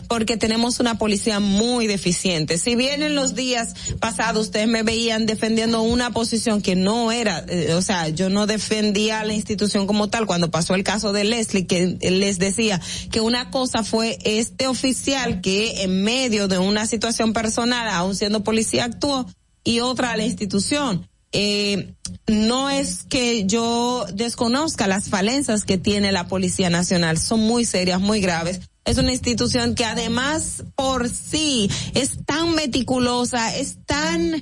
porque tenemos una policía muy deficiente. Si bien en los días pasados ustedes me veían defendiendo una posición que no era, eh, o sea, yo no defendía a la institución como tal cuando pasó el caso de Leslie, que les decía que una cosa fue este oficial que en medio de una situación personal, aún siendo policía, actuó y otra la institución. Eh, no es que yo desconozca las falencias que tiene la Policía Nacional, son muy serias, muy graves, es una institución que además por sí es tan meticulosa, es tan,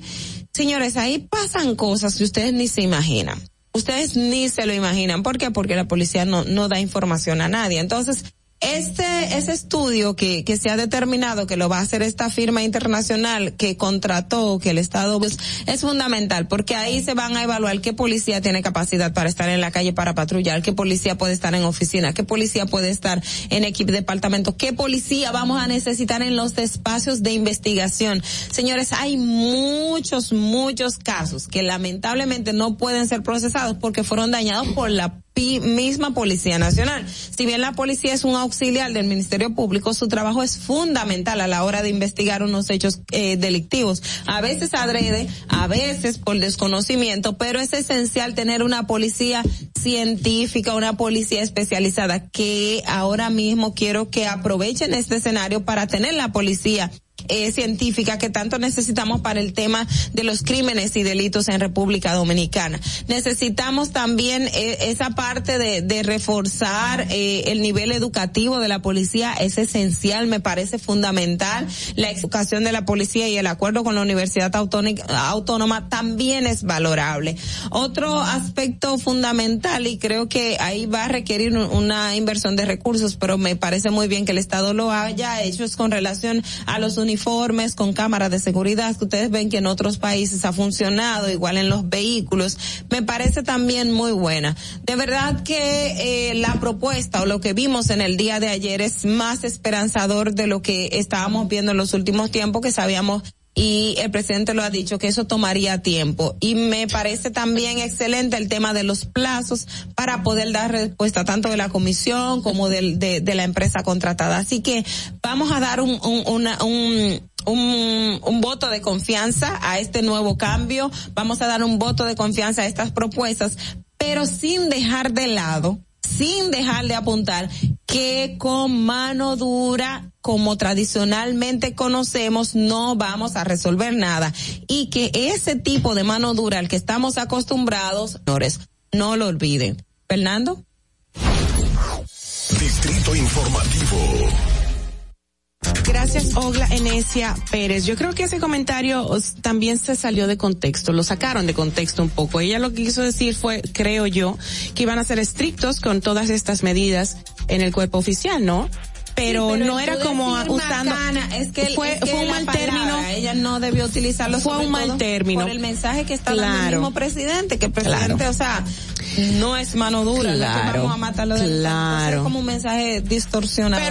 señores, ahí pasan cosas que ustedes ni se imaginan. Ustedes ni se lo imaginan. ¿Por qué? Porque la policía no, no da información a nadie. Entonces, este, ese estudio que, que se ha determinado que lo va a hacer esta firma internacional que contrató, que el Estado pues, es fundamental, porque ahí se van a evaluar qué policía tiene capacidad para estar en la calle para patrullar, qué policía puede estar en oficina, qué policía puede estar en equipo de departamento, qué policía vamos a necesitar en los espacios de investigación. Señores, hay muchos, muchos casos que lamentablemente no pueden ser procesados porque fueron dañados por la misma Policía Nacional. Si bien la policía es un auxiliar del Ministerio Público, su trabajo es fundamental a la hora de investigar unos hechos eh, delictivos. A veces adrede, a veces por desconocimiento, pero es esencial tener una policía científica, una policía especializada que ahora mismo quiero que aprovechen este escenario para tener la policía eh, científica que tanto necesitamos para el tema de los crímenes y delitos en República Dominicana. Necesitamos también eh, esa parte de, de reforzar eh, el nivel educativo de la policía, es esencial, me parece fundamental. La educación de la policía y el acuerdo con la Universidad Autónoma también es valorable. Otro aspecto fundamental y creo que ahí va a requerir una inversión de recursos, pero me parece muy bien que el Estado lo haya hecho es con relación a los uniformes con cámaras de seguridad que ustedes ven que en otros países ha funcionado, igual en los vehículos, me parece también muy buena. De verdad que eh, la propuesta o lo que vimos en el día de ayer es más esperanzador de lo que estábamos viendo en los últimos tiempos que sabíamos y el presidente lo ha dicho que eso tomaría tiempo. Y me parece también excelente el tema de los plazos para poder dar respuesta tanto de la comisión como de, la empresa contratada. Así que vamos a dar un, un un, un, voto de confianza a este nuevo cambio, vamos a dar un voto de confianza a estas propuestas, pero sin dejar de lado sin dejar de apuntar que con mano dura, como tradicionalmente conocemos, no vamos a resolver nada y que ese tipo de mano dura al que estamos acostumbrados, señores, no lo olviden. Fernando. Distrito Informativo. Gracias, Ogla Enesia Pérez. Yo creo que ese comentario también se salió de contexto, lo sacaron de contexto un poco. Ella lo que quiso decir fue, creo yo, que iban a ser estrictos con todas estas medidas en el cuerpo oficial, ¿no? pero, Sí, pero no el era como usando macana, es que fue, es que fue un mal palabra, término ella no debió utilizarlo Fue un mal término. por el mensaje que está dando el Claro. mismo presidente que el presidente Claro. o sea no es mano dura no es que Claro. vamos a matarlo Claro. Es como un mensaje distorsionado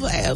pero eh,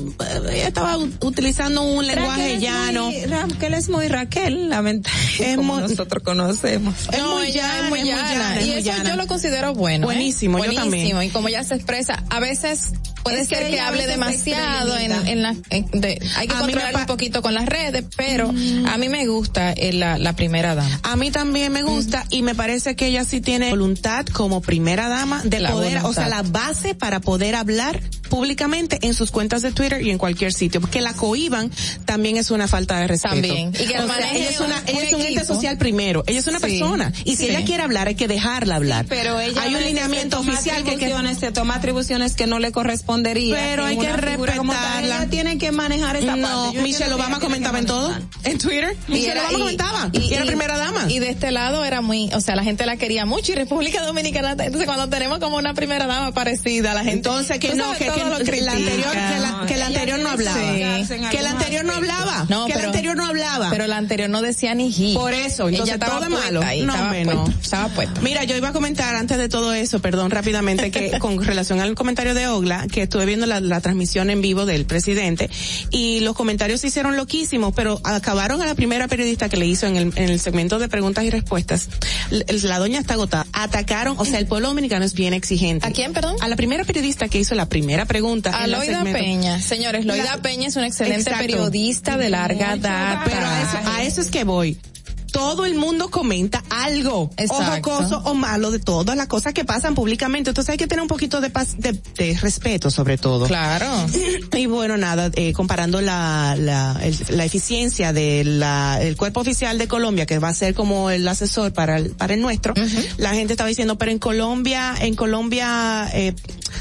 ella estaba utilizando un lenguaje llano muy- Raquel es muy Raquel lamentablemente Es como muy- nosotros conocemos Es no, muy ella llana, es muy llana. es y muy eso llana. yo lo considero bueno. ¿eh? Buenísimo, yo Buenísimo. también. Y como ella se expresa, a veces puede Es ser que ella hable demasiado en, la, en- de- hay que A controlar Mm. un poquito con las redes, pero a mí me gusta eh, la, la primera dama. A mí también me gusta y me parece que ella sí tiene voluntad como primera dama de La poder, o sea, voluntad. la base para poder hablar públicamente en sus cuentas de Twitter y en cualquier sitio. Porque la cohiban también es una falta de respeto. También. Y que O sea, ella es una, un ella es un ente social primero. Ella es una Sí. persona. Y si Sí. ella quiere hablar, hay que dejarla hablar. pero ella hay un lineamiento oficial que, que se toma atribuciones que no le correspondería Pero hay que respetarla. ella tiene que manejar esa no, parte Michelle Obama comentaba en todo. En Twitter. Michelle Obama comentaba. Y, era primera dama. Y de este lado era muy, o sea, la gente la quería mucho y República Dominicana, entonces cuando tenemos como una primera dama parecida, la gente Entonces que no, que, todo que lo la anterior, que la, que la anterior no hablaba. Que la anterior no hablaba. No, que la pero- anterior no hablaba. Pero la anterior no decía ni ji. Por eso, entonces estaba todo malo. ahí, no, estaba puesta, no. estaba puesta. Mira, yo iba a comentar antes de todo eso, perdón, rápidamente, que con relación al comentario de Ogla, que estuve viendo la, la transmisión en vivo del presidente, y los comentarios se hicieron loquísimos, pero acabaron a la primera periodista que le hizo en el, en el segmento de preguntas y respuestas. La doña está agotada. Atacaron, o sea, el pueblo dominicano es bien exigente. ¿A quién, perdón? A la primera periodista que hizo la primera pregunta. A Loida. Peña. Señores, Loida La- Peña es una excelente Exacto. periodista de larga data. Pero a eso, a eso es que voy. Todo el mundo comenta algo, Exacto. o jocoso o malo de todas las cosas que pasan públicamente. Entonces hay que tener un poquito de paz, de, de respeto sobre todo. Claro. Y bueno, nada, eh, comparando la, la, el- la eficiencia del el cuerpo oficial de Colombia, que va a ser como el asesor para el, para el nuestro, la gente estaba diciendo, pero en Colombia, en Colombia, eh,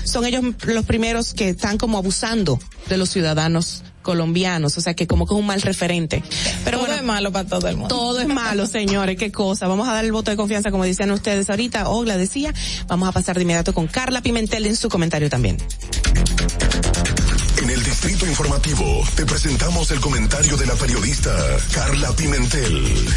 son ellos los primeros que están como abusando de los ciudadanos colombianos, o sea que como que es un mal referente. Pero todo bueno, es malo para todo el mundo. todo es malo, señores, qué cosa. Vamos a dar el voto de confianza, como decían ustedes ahorita, Ogla decía, vamos a pasar de inmediato con Carla Pimentel en su comentario también. En el Distrito Informativo te presentamos el comentario de la periodista Carla Pimentel.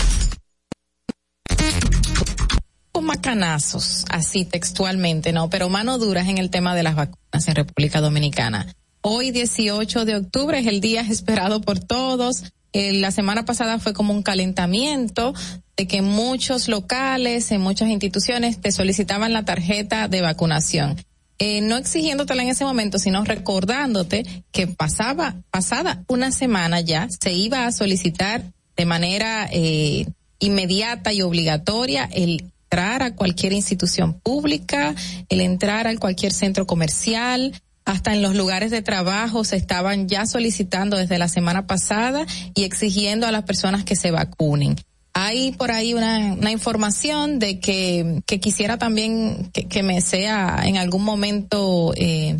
Macanazos, así textualmente, ¿no? Pero mano duras en el tema de las vacunas en República Dominicana. Hoy, 18 de octubre, es el día esperado por todos. Eh, la semana pasada fue como un calentamiento de que muchos locales, en muchas instituciones, te solicitaban la tarjeta de vacunación. Eh, no exigiéndotela en ese momento, sino recordándote que pasaba, pasada una semana ya, se iba a solicitar de manera eh, inmediata y obligatoria el entrar a cualquier institución pública, el entrar a cualquier centro comercial, hasta en los lugares de trabajo se estaban ya solicitando desde la semana pasada y exigiendo a las personas que se vacunen. Hay por ahí una, una información de que, que quisiera también que, que me sea en algún momento eh,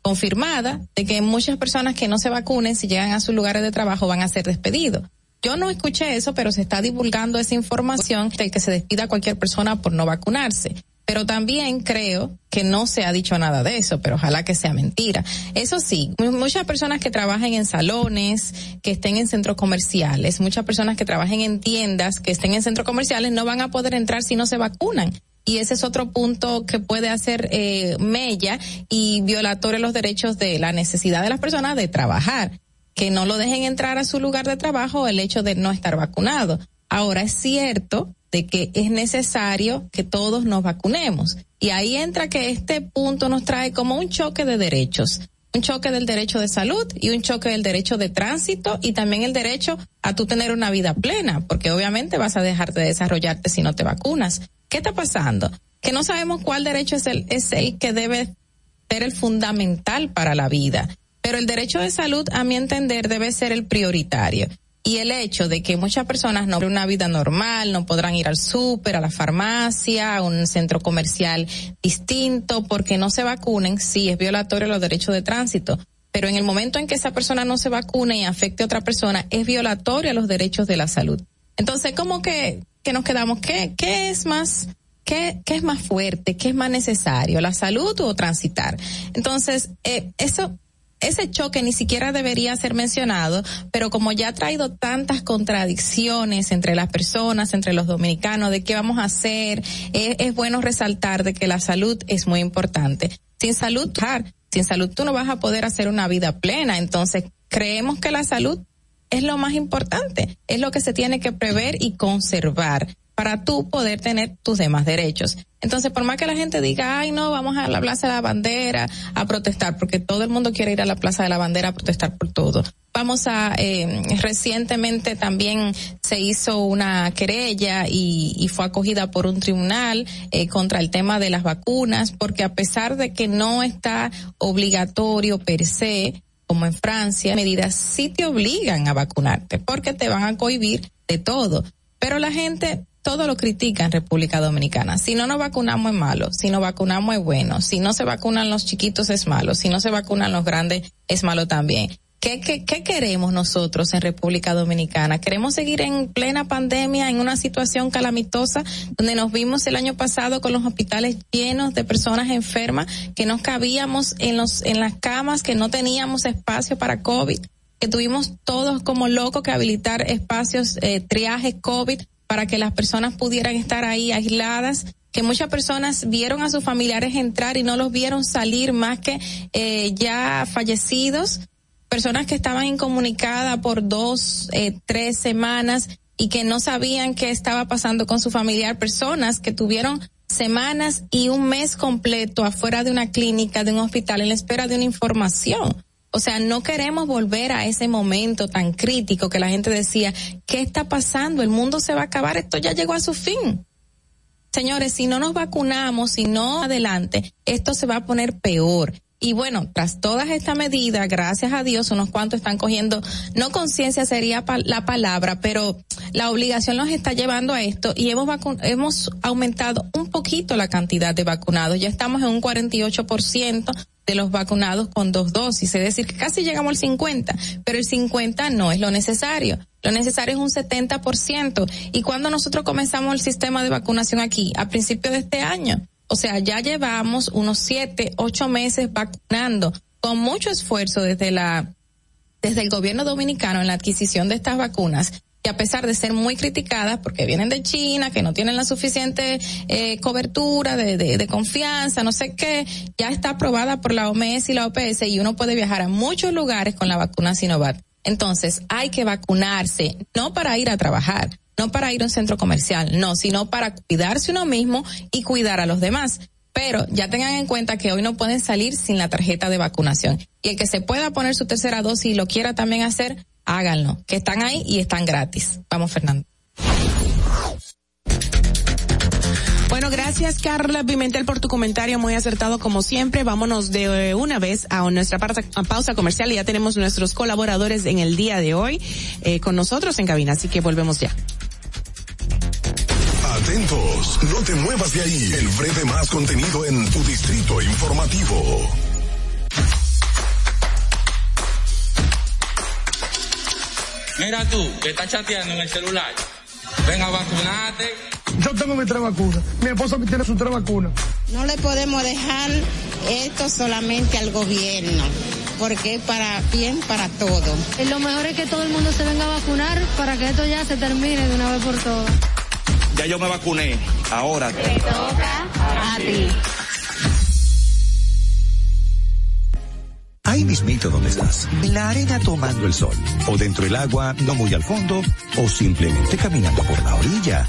confirmada de que muchas personas que no se vacunen si llegan a sus lugares de trabajo van a ser despedidos. Yo no escuché eso, pero se está divulgando esa información de que se despida a cualquier persona por no vacunarse. Pero también creo que no se ha dicho nada de eso, pero ojalá que sea mentira. Eso sí, mu- muchas personas que trabajen en salones, que estén en centros comerciales, muchas personas que trabajen en tiendas, que estén en centros comerciales, no van a poder entrar si no se vacunan. Y ese es otro punto que puede hacer eh, mella y violatorio los derechos de la necesidad de las personas de trabajar que no lo dejen entrar a su lugar de trabajo el hecho de no estar vacunado. Ahora es cierto de que es necesario que todos nos vacunemos. Y ahí entra que este punto nos trae como un choque de derechos. Un choque del derecho de salud y un choque del derecho de tránsito y también el derecho a tú tener una vida plena, porque obviamente vas a dejar de desarrollarte si no te vacunas. ¿Qué está pasando? Que no sabemos cuál derecho es el, es el que debe ser el fundamental para la vida. Pero el derecho de salud, a mi entender, debe ser el prioritario. Y el hecho de que muchas personas no una vida normal, no podrán ir al súper, a la farmacia, a un centro comercial distinto, porque no se vacunen, sí es violatorio de los derechos de tránsito. Pero en el momento en que esa persona no se vacune y afecte a otra persona, es violatorio a los derechos de la salud. Entonces, ¿cómo que, que nos quedamos? ¿Qué, qué es más, qué, qué es más fuerte? ¿Qué es más necesario? ¿La salud o transitar? Entonces, eh, eso ese choque ni siquiera debería ser mencionado, pero como ya ha traído tantas contradicciones entre las personas, entre los dominicanos, de qué vamos a hacer, es, es bueno resaltar de que la salud es muy importante. Sin salud, sin salud tú no vas a poder hacer una vida plena, entonces creemos que la salud es lo más importante, es lo que se tiene que prever y conservar para tú poder tener tus demás derechos. Entonces, por más que la gente diga, ay, no, vamos a la Plaza de la Bandera a protestar, porque todo el mundo quiere ir a la Plaza de la Bandera a protestar por todo. Vamos a, eh, recientemente también se hizo una querella y, y fue acogida por un tribunal eh, contra el tema de las vacunas, porque a pesar de que no está obligatorio per se, como en Francia, medidas sí te obligan a vacunarte, porque te van a cohibir de todo. Pero la gente todo lo critica en República Dominicana. Si no nos vacunamos es malo, si no vacunamos es bueno, si no se vacunan los chiquitos es malo, si no se vacunan los grandes es malo también. ¿Qué, qué, qué queremos nosotros en República Dominicana? ¿Queremos seguir en plena pandemia, en una situación calamitosa, donde nos vimos el año pasado con los hospitales llenos de personas enfermas, que no cabíamos en, los, en las camas, que no teníamos espacio para COVID, que tuvimos todos como locos que habilitar espacios, eh, triaje COVID para que las personas pudieran estar ahí aisladas, que muchas personas vieron a sus familiares entrar y no los vieron salir más que eh, ya fallecidos, personas que estaban incomunicadas por dos, eh, tres semanas y que no sabían qué estaba pasando con su familiar, personas que tuvieron semanas y un mes completo afuera de una clínica, de un hospital, en la espera de una información. O sea, no queremos volver a ese momento tan crítico que la gente decía, ¿qué está pasando? El mundo se va a acabar, esto ya llegó a su fin. Señores, si no nos vacunamos, si no adelante, esto se va a poner peor. Y bueno, tras todas estas medidas, gracias a Dios, unos cuantos están cogiendo, no conciencia sería la palabra, pero la obligación nos está llevando a esto y hemos, hemos aumentado un poquito la cantidad de vacunados. Ya estamos en un 48% de los vacunados con dos dosis, es decir, que casi llegamos al 50, pero el 50 no es lo necesario. Lo necesario es un 70%. ¿Y cuando nosotros comenzamos el sistema de vacunación aquí? A principios de este año. O sea, ya llevamos unos siete, ocho meses vacunando con mucho esfuerzo desde la, desde el gobierno dominicano en la adquisición de estas vacunas que a pesar de ser muy criticadas porque vienen de China, que no tienen la suficiente eh, cobertura de, de, de, confianza, no sé qué, ya está aprobada por la OMS y la OPS y uno puede viajar a muchos lugares con la vacuna Sinovac. Entonces, hay que vacunarse, no para ir a trabajar, no para ir a un centro comercial, no, sino para cuidarse uno mismo y cuidar a los demás. Pero ya tengan en cuenta que hoy no pueden salir sin la tarjeta de vacunación. Y el que se pueda poner su tercera dosis y lo quiera también hacer, háganlo, que están ahí y están gratis. Vamos, Fernando. Bueno, gracias Carla Pimentel por tu comentario muy acertado como siempre. Vámonos de una vez a nuestra pausa comercial y ya tenemos nuestros colaboradores en el día de hoy eh, con nosotros en cabina, así que volvemos ya. Atentos, no te muevas de ahí. El breve más contenido en tu distrito informativo. Mira tú, que estás chateando en el celular. Ven a vacunarte. Yo tengo mi tres vacunas. Mi esposa tiene su tres vacunas. No le podemos dejar esto solamente al gobierno, porque es para bien para todo. Lo mejor es que todo el mundo se venga a vacunar para que esto ya se termine de una vez por todas. Ya yo me vacuné. Ahora te toca a ti. Ahí mismito donde estás, en la arena tomando el sol, o dentro del agua, no muy al fondo, o simplemente caminando por la orilla.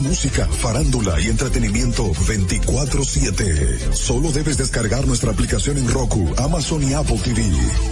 música, farándula y entretenimiento 24/7. Solo debes descargar nuestra aplicación en Roku, Amazon y Apple TV.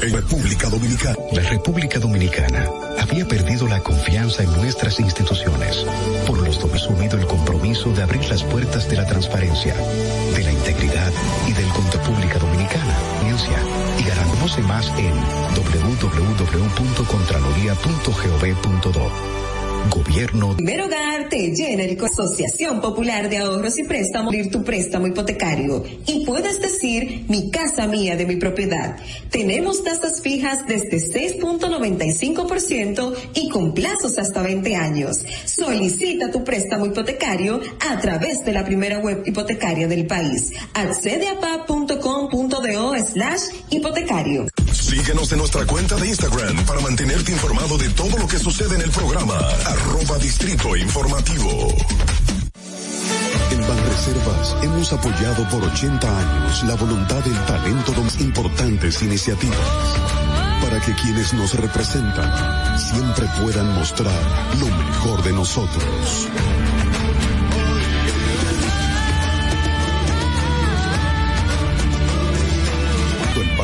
En República Dominicana. La República Dominicana había perdido la confianza en nuestras instituciones por los dobles asumido el compromiso de abrir las puertas de la transparencia, de la integridad y del contra pública dominicana, ciencia, y conoce más en www.contraloría.gov.do. Gobierno. Primer Hogar te llena el Asociación Popular de Ahorros y Préstamos, abrir tu préstamo hipotecario. Y puedes decir, mi casa mía de mi propiedad. Tenemos tasas fijas desde 6.95% y con plazos hasta 20 años. Solicita tu préstamo hipotecario a través de la primera web hipotecaria del país. Accede a pa.com.do slash hipotecario. Síguenos en nuestra cuenta de Instagram para mantenerte informado de todo lo que sucede en el programa. Arroba Distrito Informativo. En Banreservas hemos apoyado por 80 años la voluntad del talento de importantes iniciativas para que quienes nos representan siempre puedan mostrar lo mejor de nosotros.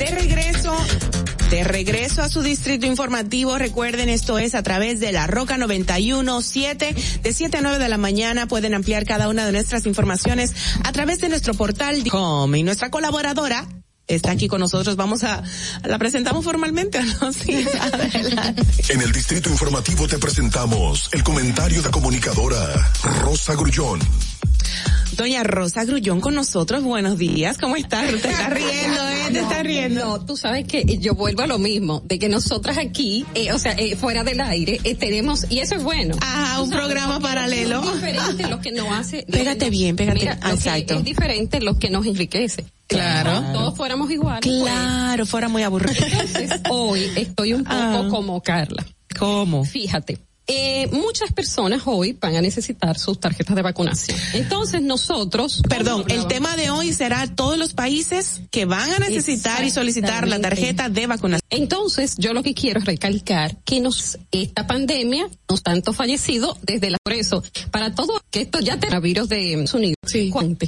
De regreso, de regreso a su distrito informativo, recuerden esto es a través de la Roca 917 de 7 a 9 de la mañana pueden ampliar cada una de nuestras informaciones a través de nuestro portal com y nuestra colaboradora está aquí con nosotros. Vamos a, la presentamos formalmente, ¿no? Sí. En el Distrito Informativo te presentamos el comentario de comunicadora Rosa Grullón. Doña Rosa Grullón con nosotros, buenos días, ¿cómo estás? Te estás riendo, ¿eh? Te estás riendo. No, tú sabes que yo vuelvo a lo mismo, de que nosotras aquí, eh, o sea, eh, fuera del aire, eh, tenemos, y eso es bueno. Ah, un sabes, programa paralelo. Es diferente lo que nos hace. Pégate nos- bien, pégate. Mira, exacto. Es diferente lo que nos enriquece. Claro. Todos fuéramos iguales. pues, Claro, fuera muy aburrido. Entonces, hoy estoy un poco Ah. como Carla. ¿Cómo? Fíjate. Eh, muchas personas hoy van a necesitar sus tarjetas de vacunación. Entonces nosotros... Perdón, el tema de hoy será todos los países que van a necesitar y solicitar la tarjeta de vacunación. Entonces, yo lo que quiero es recalcar que nos, esta pandemia nos tanto fallecido desde la, por eso, para todo, que esto ya tenga virus de Estados Unidos, ¿cuánto?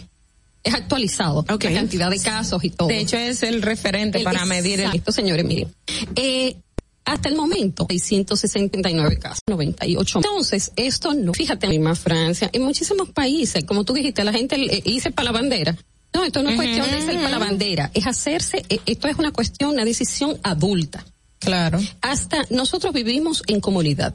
Es actualizado, la cantidad de casos y todo. De hecho, es el referente para medir el- Exacto, señores, miren. Eh, hasta el momento hay 169 casos, 98. Entonces, esto no, fíjate, misma Francia, en muchísimos países, como tú dijiste, la gente eh, hice para la bandera. No, esto no es cuestión de ser para la bandera, es hacerse, eh, esto es una cuestión, una decisión adulta. Claro. Hasta nosotros vivimos en comunidad.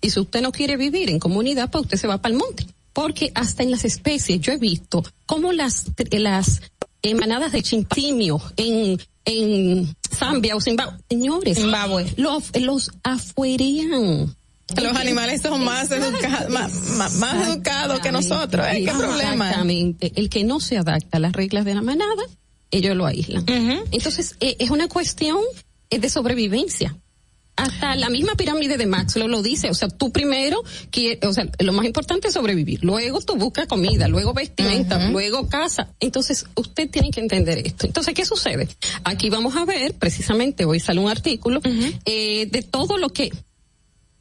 Y si usted no quiere vivir en comunidad, pues usted se va para el monte. Porque hasta en las especies yo he visto cómo las, las emanadas de chimpimio en, en Zambia o Zimbabue, señores, los, los afuerean. Los animales son más educados, más, más, más educados que nosotros, ¿eh? ¿Qué problema? Exactamente. El que no se adapta a las reglas de la manada, ellos lo aíslan. Entonces, eh, es una cuestión eh, de sobrevivencia. Hasta la misma pirámide de Maxwell lo dice, o sea, tú primero, o sea, lo más importante es sobrevivir, luego tú buscas comida, luego vestimenta, luego casa. Entonces, usted tiene que entender esto. Entonces, ¿qué sucede? Aquí vamos a ver, precisamente, hoy sale un artículo, eh, de todo lo que,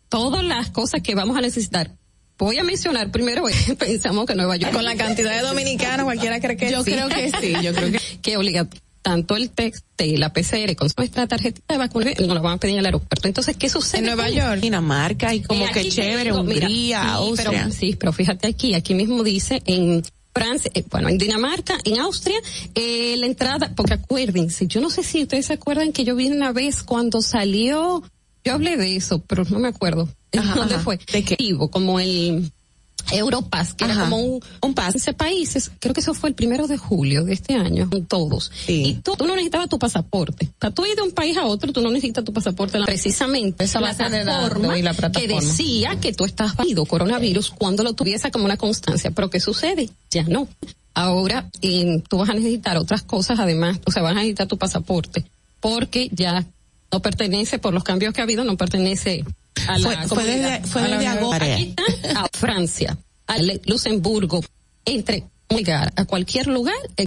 todas las cosas que vamos a necesitar. Voy a mencionar primero, pensamos que Nueva York. Con la cantidad de dominicanos, cualquiera cree que Yo sí. creo que sí, yo creo que, que obliga tanto el texto y la PCR con nuestra tarjetita de vacunación nos la van a pedir en el aeropuerto. Entonces, ¿qué sucede? En Nueva York, Dinamarca y como Eh, que chévere, digo, mira, Hungría, sí, Austria. Pero, sí, pero fíjate aquí, aquí mismo dice en Francia, eh, bueno, en Dinamarca, en Austria, eh, la entrada, porque acuérdense, yo no sé si ustedes se acuerdan que yo vi una vez cuando salió, yo hablé de eso, pero no me acuerdo. Ajá, ¿Dónde ajá. fue? ¿De qué? Como el Europass, que era Ajá. como un, un pase. 15 países, creo que eso fue el primero de julio de este año, todos. Y tú, tú no necesitabas tu pasaporte. Para tú ir de un país a otro, tú no necesitas tu pasaporte. Precisamente Esa base de datos plataforma y la que plataforma. decía que tú estás válido coronavirus cuando lo tuviese como una constancia. Pero ¿qué sucede? Ya no. Ahora eh, tú vas a necesitar otras cosas además, o sea, vas a necesitar tu pasaporte porque ya no pertenece, por los cambios que ha habido, no pertenece a la Fue- desde- fue A la desde Unión agosto. Aquí está a Francia, a Luxemburgo, entre llegar a cualquier lugar. eh,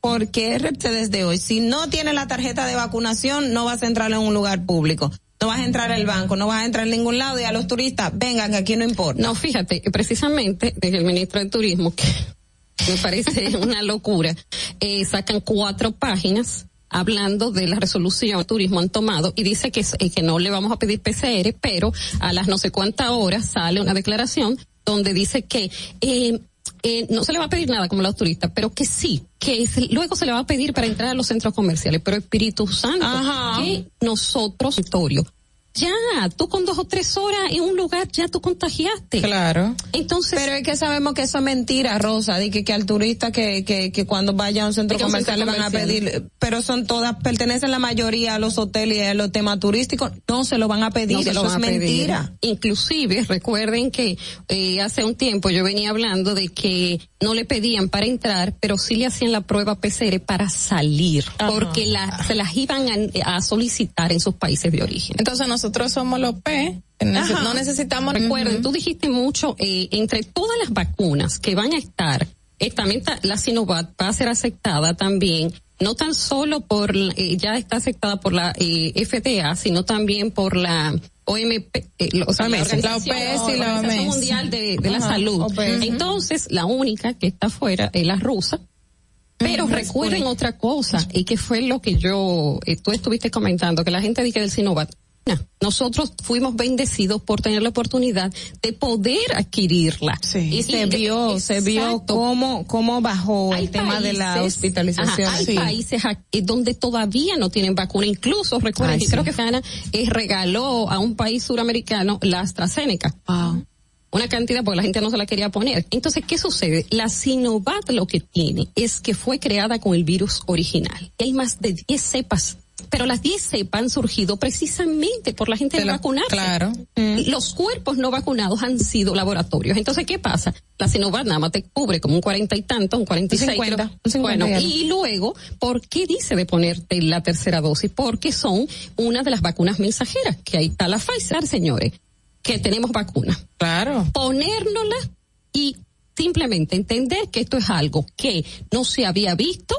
Porque RT desde hoy, si no tiene la tarjeta de vacunación, no vas a entrar en un lugar público. No vas a entrar al banco, no vas a entrar en ningún lado y a los turistas, vengan, que aquí no importa. No, fíjate, precisamente desde el ministro de Turismo, que me parece una locura, eh, sacan cuatro páginas hablando de la resolución que turismo han tomado y dice que, eh, que no le vamos a pedir PCR, pero a las no sé cuántas horas sale una declaración donde dice que eh, eh, no se le va a pedir nada como los turistas, pero que sí, que luego se le va a pedir para entrar a los centros comerciales, pero Espíritu Santo, Ajá. que nosotros, territorio, ya, tú con dos o tres horas en un lugar ya tú contagiaste. Claro. Entonces. Pero es que sabemos que eso es mentira, Rosa, de que, que al turista que, que, que cuando vaya a un centro comercial le van a pedir, pero son todas, pertenecen la mayoría a los hoteles y a los temas turísticos, no se lo van a pedir, No se eso lo es van a pedir. mentira. Inclusive, recuerden que eh, hace un tiempo yo venía hablando de que no le pedían para entrar, pero sí le hacían la prueba PCR para salir, porque la, se las iban a, a solicitar en sus países de origen. Entonces nosotros somos los P, Ajá. no necesitamos Recuerden, tú dijiste mucho, eh, entre todas las vacunas que van a estar, eh, también ta- la Sinovac va a ser aceptada también, no tan solo por, eh, ya está aceptada por la eh, FDA, sino también por la OMP, eh, lo- o sea, la, OMS, la Organización- OPS y la Organización OMS. Mundial de, de la Ajá, Salud. OPS. Entonces, la única que está fuera es la rusa. Pero recuerden otra cosa, y que fue lo que yo, eh, tú estuviste comentando, que la gente dice del Sinovac. No, Nosotros fuimos bendecidos por tener la oportunidad de poder adquirirla. Y se vio, se vio cómo, cómo bajó el tema de la hospitalización. ajá, hay países eh, donde todavía no tienen vacuna. Incluso, recuerden Ay, que sí. creo que Fana eh, regaló a un país suramericano la AstraZeneca. Una cantidad porque la gente no se la quería poner. Entonces, ¿qué sucede? La Sinovac lo que tiene es que fue creada con el virus original. Y hay más de 10 cepas. Pero las 10 cepas han surgido precisamente por la gente De no vacunarse. claro. Los cuerpos no vacunados han sido laboratorios. Entonces, ¿qué pasa? La Sinovac nada más te cubre como un cuarenta y tanto, un cuarenta y seis. 50, creo. un 50 Bueno, y luego, ¿por qué dice de ponerte la tercera dosis? Porque son una de las vacunas mensajeras, que ahí está la Pfizer, señores, que tenemos vacuna. Claro. Ponérnosla y simplemente entender que esto es algo que no se había visto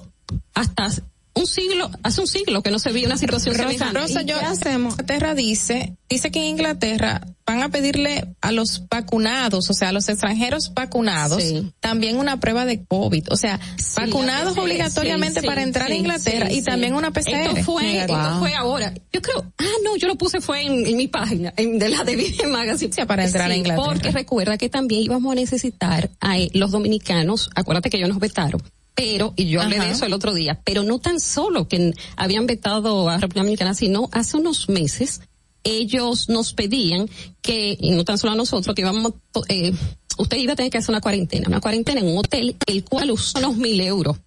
hasta un siglo, hace un siglo que no se veía una situación Rosa, semejante. Rosa, ¿Y yo, qué hacemos? Inglaterra dice, dice que en Inglaterra van a pedirle a los vacunados, o sea, a los extranjeros vacunados, Sí. también una prueba de COVID, o sea, vacunados obligatoriamente sí, para entrar a Inglaterra sí, y sí. también una PCR. Esto fue, esto fue ahora. Yo creo, ah, no, yo lo puse fue en, en mi página, en, de la de Vivian Magazine. Sí, para entrar a Inglaterra. Porque recuerda que también íbamos a necesitar a eh, los dominicanos, acuérdate que ellos nos vetaron. Pero, y yo hablé Ajá. de eso el otro día, pero no tan solo que habían vetado a República Dominicana, sino hace unos meses ellos nos pedían que, y no tan solo a nosotros, que íbamos, eh, usted iba a tener que hacer una cuarentena, una cuarentena en un hotel, el cual usó unos mil euros.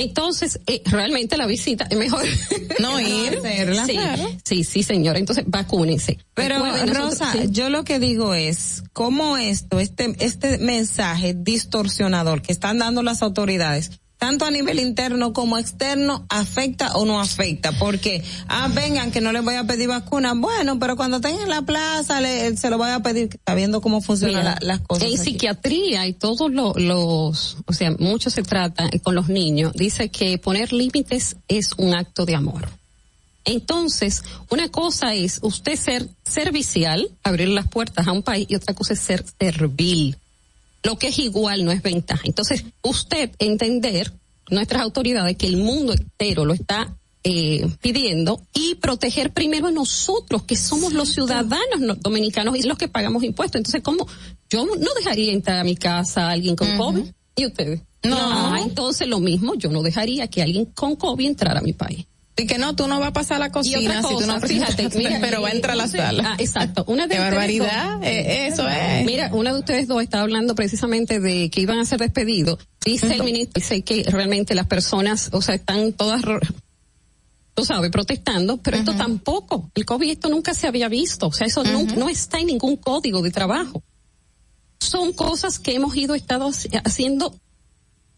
Entonces, eh, realmente la visita es mejor No ir. hacerla, sí, claro. sí, sí, señora. Entonces, vacúnense. Pero nosotros- Rosa, sí. yo lo que digo es cómo esto, este, este mensaje distorsionador que están dando las autoridades, tanto a nivel interno como externo, afecta o no afecta, porque ah vengan que no les voy a pedir vacuna, bueno, pero cuando estén en la plaza le- se lo voy a pedir, sabiendo cómo funcionan la- las cosas. En aquí. psiquiatría y todos lo- los, o sea, mucho se trata con los niños, dice que poner límites es un acto de amor. Entonces, una cosa es usted ser servicial, abrir las puertas a un país, y otra cosa es ser servil. Lo que es igual no es ventaja. Entonces, usted entender, nuestras autoridades, que el mundo entero lo está eh, pidiendo y proteger primero a nosotros, que somos los ciudadanos no- dominicanos y los que pagamos impuestos. Entonces, ¿cómo? Yo no dejaría entrar a mi casa a alguien con COVID. ¿Y ustedes? No. Ah, entonces lo mismo, yo no dejaría que alguien con COVID entrara a mi país. Y que no, tú no vas a pasar a la cocina si tú no fíjate, mira, pero va a entrar a la sala. ah, exacto. Una de Qué barbaridad, dos- eh, eso es. Mira, una de ustedes dos está hablando precisamente de que iban a ser despedidos. Dice el ministro, dice que realmente las personas, o sea, están todas, tú sabes, protestando, pero esto tampoco. El COVID esto nunca se había visto. O sea, eso no, no está en ningún código de trabajo. Son cosas que hemos ido estado haci- haciendo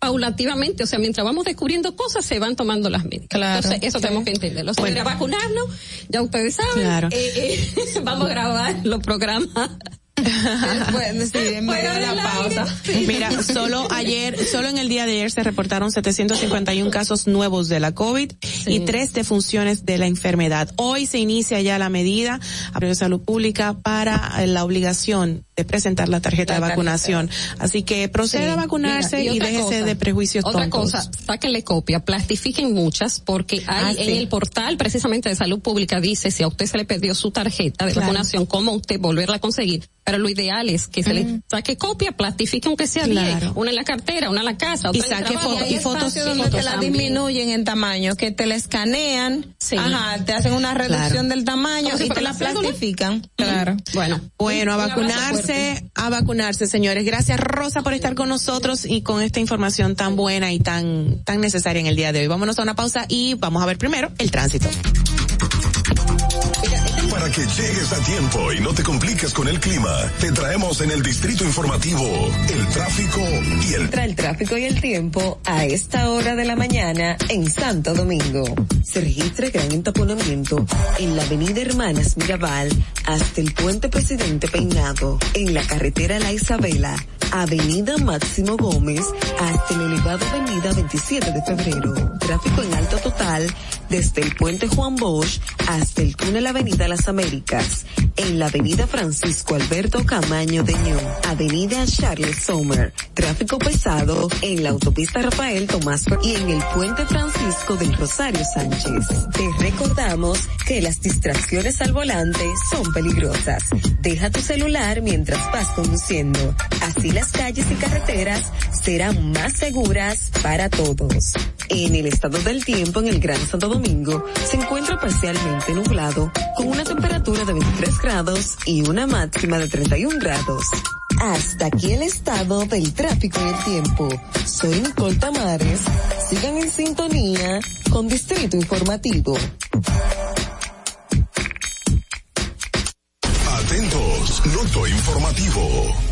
paulativamente, o sea, mientras vamos descubriendo cosas, se van tomando las medidas. Claro, Entonces, eso sí. tenemos que entenderlo. Bueno. Bueno. vacunarnos, ya ustedes saben, Claro. eh, eh, vamos a grabar los programas bueno, sí, en medio de la pausa. Mira, solo ayer, solo en el día de ayer se reportaron 751 casos nuevos de la COVID y tres defunciones de la enfermedad. Hoy se inicia ya la medida de salud pública para la obligación de presentar la tarjeta de vacunación. Así que proceda a vacunarse Mira, y, déjese cosa, de prejuicios Otra tontos. cosa, sáquenle copia, plastifiquen muchas, porque hay Ah, en sí. el portal precisamente de salud pública dice si a usted se le perdió su tarjeta de Claro. vacunación, cómo usted volverla a conseguir. Pero lo ideal es que se le saque copia, plastifique aunque sea Claro. 10, una en la cartera, una en la casa, Y otra el saque fotos y fotos donde te la disminuyen en tamaño, que te la escanean, ajá, te hacen una reducción Claro. del tamaño y te la plastifican. Claro. Bueno. Bueno, a Un abrazo a vacunarse, señores. Gracias, Rosa, por estar con nosotros y con esta información tan buena y tan, tan necesaria en el día de hoy. Vámonos a una pausa y vamos a ver primero el tránsito. Para que llegues a tiempo y no te compliques con el clima, te traemos en el distrito informativo el tráfico y el Tra el tráfico y el tiempo a esta hora de la mañana en Santo Domingo. Se registra gran entaponamiento en la avenida Hermanas Mirabal hasta el puente Presidente Peinado, en la carretera La Isabela, avenida Máximo Gómez hasta la elevada avenida 27 de febrero. Tráfico en alto total desde el puente Juan Bosch hasta el túnel avenida Las Américas, en la avenida Francisco Alberto Camaño de Ño, avenida Charles Sommer, tráfico pesado en la autopista Rafael Tomás y en el puente Francisco del Rosario Sánchez. Te recordamos que las distracciones al volante son peligrosas. Deja tu celular mientras vas conduciendo. Así las calles y carreteras serán más seguras para todos. En el estado del tiempo en el Gran Santo Domingo se encuentra parcialmente nublado con una temperatura de 23 grados y una máxima de 31 grados. Hasta aquí el estado del tráfico y el tiempo. Soy Nicole Tamares. Sigan en sintonía con Distrito Informativo. Atentos, noto informativo.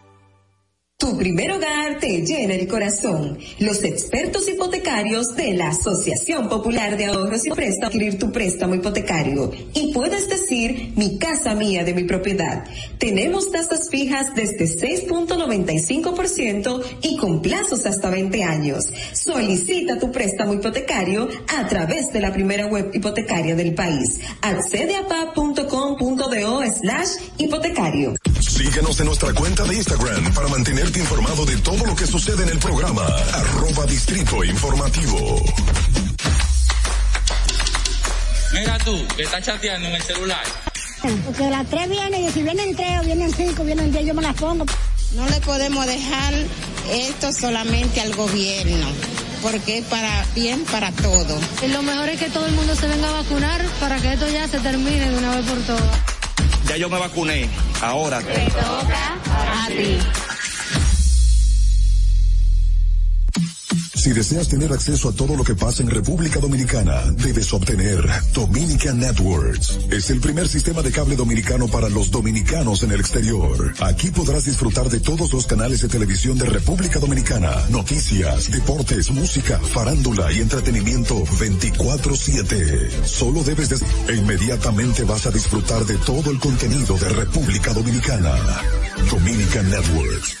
Tu primer hogar te llena el corazón. Los expertos hipotecarios de la Asociación Popular de Ahorros y Préstamos adquirir tu préstamo hipotecario y puedes decir mi casa mía de mi propiedad. Tenemos tasas fijas desde 6.95% y con plazos hasta 20 años. Solicita tu préstamo hipotecario a través de la primera web hipotecaria del país. Accede a pa.com.do slash hipotecario. Síguenos en nuestra cuenta de Instagram para mantenerte informado de todo lo que sucede en el programa. Arroba Distrito Informativo. Mira tú, que estás chateando en el celular. Porque las tres vienen y si vienen tres o vienen cinco, vienen diez, yo me las pongo. No le podemos dejar esto solamente al gobierno, porque es para bien para todo. Y lo mejor es que todo el mundo se venga a vacunar para que esto ya se termine de una vez por todas. Ya yo me vacuné. Ahora. a ti. Si deseas tener acceso a todo lo que pasa en República Dominicana, debes obtener Dominican Networks. Es el primer sistema de cable dominicano para los dominicanos en el exterior. Aquí podrás disfrutar de todos los canales de televisión de República Dominicana, noticias, deportes, música, farándula y entretenimiento 24/7. Solo debes de... e inmediatamente vas a disfrutar de todo el contenido de República Dominicana. Dominican Networks.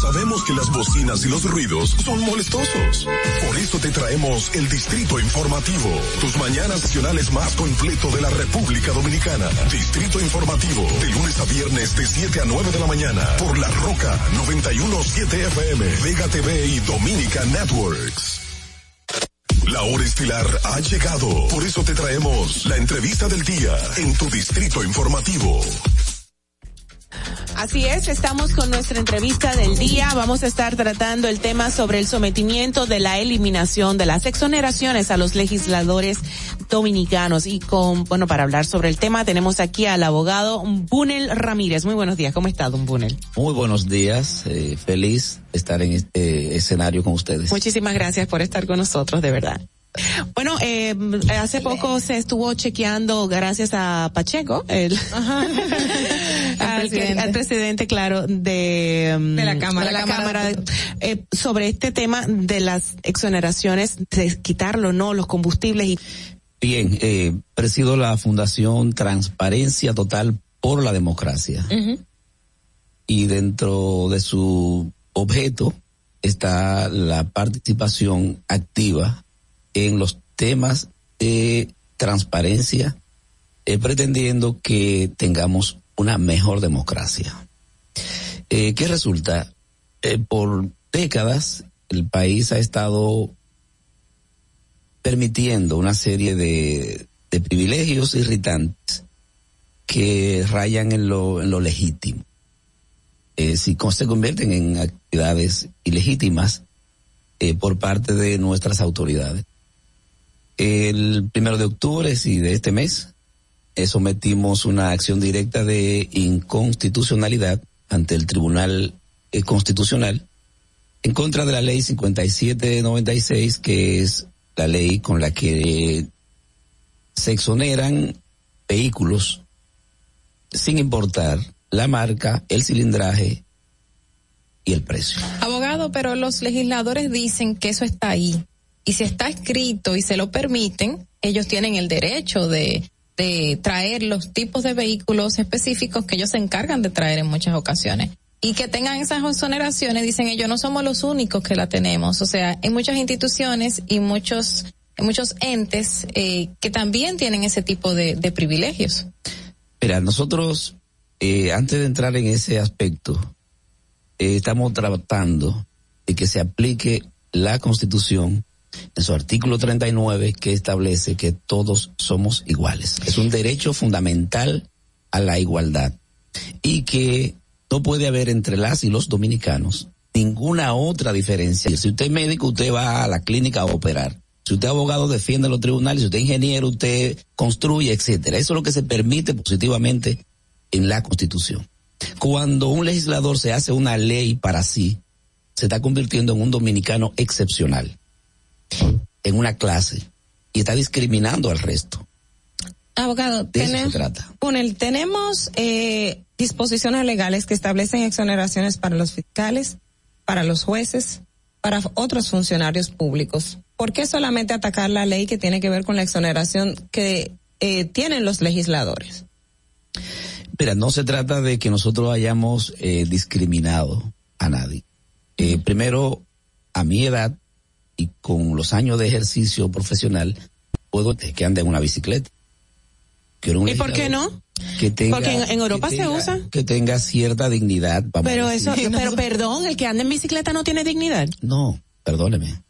Sabemos que las bocinas y los ruidos son molestosos. Por eso te traemos el Distrito Informativo, tus mañanas nacionales más completo de la República Dominicana. Distrito Informativo, de lunes a viernes de 7 a 9 de la mañana, por La Roca 917 FM, Vega TV y Dominica Networks. La hora estilar ha llegado, por eso te traemos la entrevista del día en tu Distrito Informativo. Así es, estamos con nuestra entrevista del día. Vamos a estar tratando el tema sobre el sometimiento de la eliminación de las exoneraciones a los legisladores dominicanos. Y con, bueno, para hablar sobre el tema tenemos aquí al abogado Bunel Ramírez. Muy buenos días, ¿cómo está, don Bunel? Muy buenos días, eh, feliz estar en este escenario con ustedes. Muchísimas gracias por estar con nosotros, de verdad. Bueno, eh, hace poco se estuvo chequeando, gracias a Pacheco, el, al, presidente. al presidente, claro, de, mm, De la Cámara. de la La Cámara. Cámara, eh, sobre este tema de las exoneraciones, de quitarlo, no, los combustibles y Bien, eh, presido la Fundación Transparencia Total por la Democracia. Y dentro de su objeto está la participación activa en los temas de transparencia, eh, pretendiendo que tengamos una mejor democracia. Eh, ¿Qué resulta? Eh, por décadas el país ha estado permitiendo una serie de, privilegios irritantes que rayan en lo, en lo legítimo. Eh, si se convierten en actividades ilegítimas eh, por parte de nuestras autoridades. El primero de octubre, sí, de este mes, sometimos una acción directa de inconstitucionalidad ante el Tribunal eh, Constitucional en contra de la ley 5796, que es la ley con la que se exoneran vehículos sin importar la marca, el cilindraje y el precio. Abogado, pero los legisladores dicen que eso está ahí. Y si está escrito y se lo permiten, ellos tienen el derecho de, traer los tipos de vehículos específicos que ellos se encargan de traer en muchas ocasiones. Y que tengan esas exoneraciones, dicen ellos, no somos los únicos que la tenemos. O sea, hay muchas instituciones y muchos, muchos entes eh, que también tienen ese tipo de, de privilegios. Mira, nosotros, eh, antes de entrar en ese aspecto, eh, estamos tratando de que se aplique la Constitución en su artículo 39 que establece que todos somos iguales. Es un derecho fundamental a la igualdad y que no puede haber entre las y los dominicanos ninguna otra diferencia. Si usted es médico, usted va a la clínica a operar. Si usted es abogado, defiende los tribunales. Si usted es ingeniero, usted construye, etcétera. Eso es lo que se permite positivamente en la Constitución. Cuando un legislador se hace una ley para sí, se está convirtiendo en un dominicano excepcional, en una clase, y está discriminando al resto. Abogado, De eso se tenemos, trata. Tenemos eh, disposiciones legales que establecen exoneraciones para los fiscales, para los jueces, para otros funcionarios públicos. ¿Por qué solamente atacar la ley que tiene que ver con la exoneración que eh, tienen los legisladores? Mira, no se trata de que nosotros hayamos eh, discriminado a nadie. Eh, primero, a mi edad y con los años de ejercicio profesional, puedo que ande en una bicicleta. Un ¿Y por qué no? Que tenga, Porque en- en Europa que se tenga- usa. Que tenga cierta dignidad. vamos Pero eso, pero perdón, el que anda en bicicleta no tiene dignidad. No, perdóneme.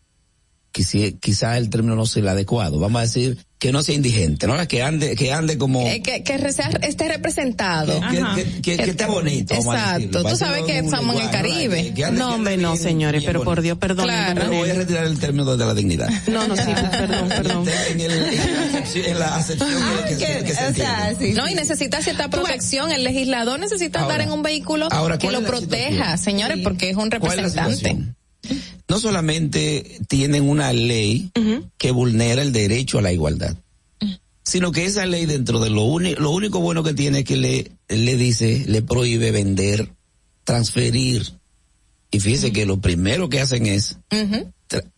Quizá, quizá el término no sea el adecuado. Vamos a decir que no sea indigente, ¿no? Que ande, que ande como... Eh, que, que re- sea- esté representado. Que- que- que- que- que esté bonito. Exacto. Tú sabes que estamos en el ¿no? Caribe. Ande- No, hombre, no, señores, pero por Dios, perdón. Claro. Pero voy a retirar el término de la dignidad. No, no, sí, perdón, perdón. En, el- en la acepción, en la acepción que, que se- que se entiende. no, y necesita cierta protección. El legislador necesita Ahora- andar en un vehículo ahora, que ¿cuál lo proteja, señores, porque es un ¿Cuál es la representante. No solamente tienen una ley que vulnera el derecho a la igualdad, sino que esa ley dentro de lo único, lo único bueno que tiene es que le, le dice, le prohíbe vender, transferir. Y fíjese que lo primero que hacen es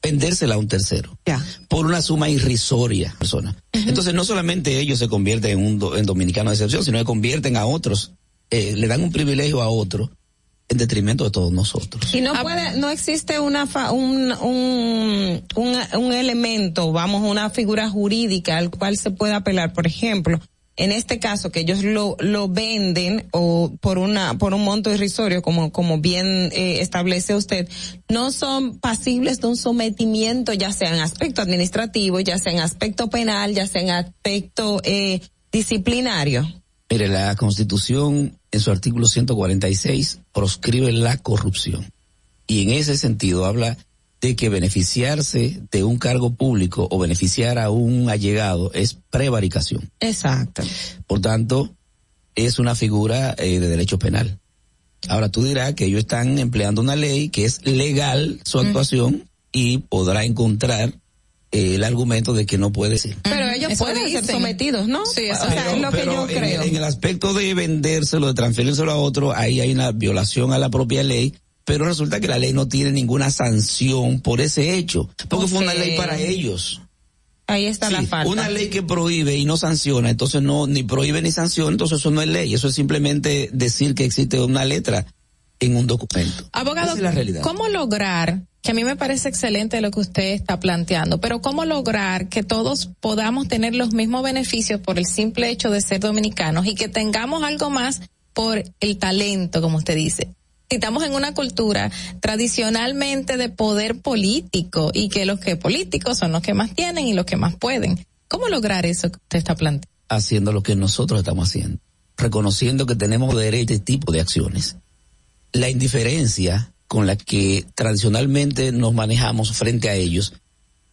vendérsela a un tercero. Por una suma irrisoria, persona. Entonces no solamente ellos se convierten en un do- en dominicano de excepción, sino que convierten a otros, eh, le dan un privilegio a otro en detrimento de todos nosotros. Y no puede, no existe una fa- un, un, un, un elemento, vamos, una figura jurídica al cual se pueda apelar. Por ejemplo, en este caso que ellos lo, lo venden o por una, por un monto irrisorio, como, como bien eh, establece usted, no son pasibles de un sometimiento, ya sea en aspecto administrativo, ya sea en aspecto penal, ya sea en aspecto eh, disciplinario. Mire, la Constitución en su artículo 146 proscribe la corrupción. Y en ese sentido habla de que beneficiarse de un cargo público o beneficiar a un allegado es prevaricación. Exacto. Por tanto, es una figura eh, de derecho penal. Ahora tú dirás que ellos están empleando una ley que es legal su actuación y podrá encontrar el argumento de que no puede ser. Pero ellos Eso pueden ser sometidos, ¿no? Sí, o sea, es lo que yo en, creo. en el aspecto de vendérselo, de transferírselo a otro, ahí hay una violación a la propia ley, pero resulta que la ley no tiene ninguna sanción por ese hecho, porque fue una ley para ellos. Ahí está la falta. Una ley que prohíbe y no sanciona, entonces no, ni prohíbe ni sanciona, entonces eso no es ley, eso es simplemente decir que existe una letra en un documento. Abogado, Esa es la realidad. ¿cómo lograr, que a mí me parece excelente lo que usted está planteando, pero cómo lograr que todos podamos tener los mismos beneficios por el simple hecho de ser dominicanos y que tengamos algo más por el talento, como usted dice? Estamos en una cultura tradicionalmente de poder político y que los que políticos son los que más tienen y los que más pueden. ¿Cómo lograr eso que usted está planteando? haciendo lo que nosotros estamos haciendo, reconociendo que tenemos derecho a este tipo de acciones. La indiferencia con la que tradicionalmente nos manejamos frente a ellos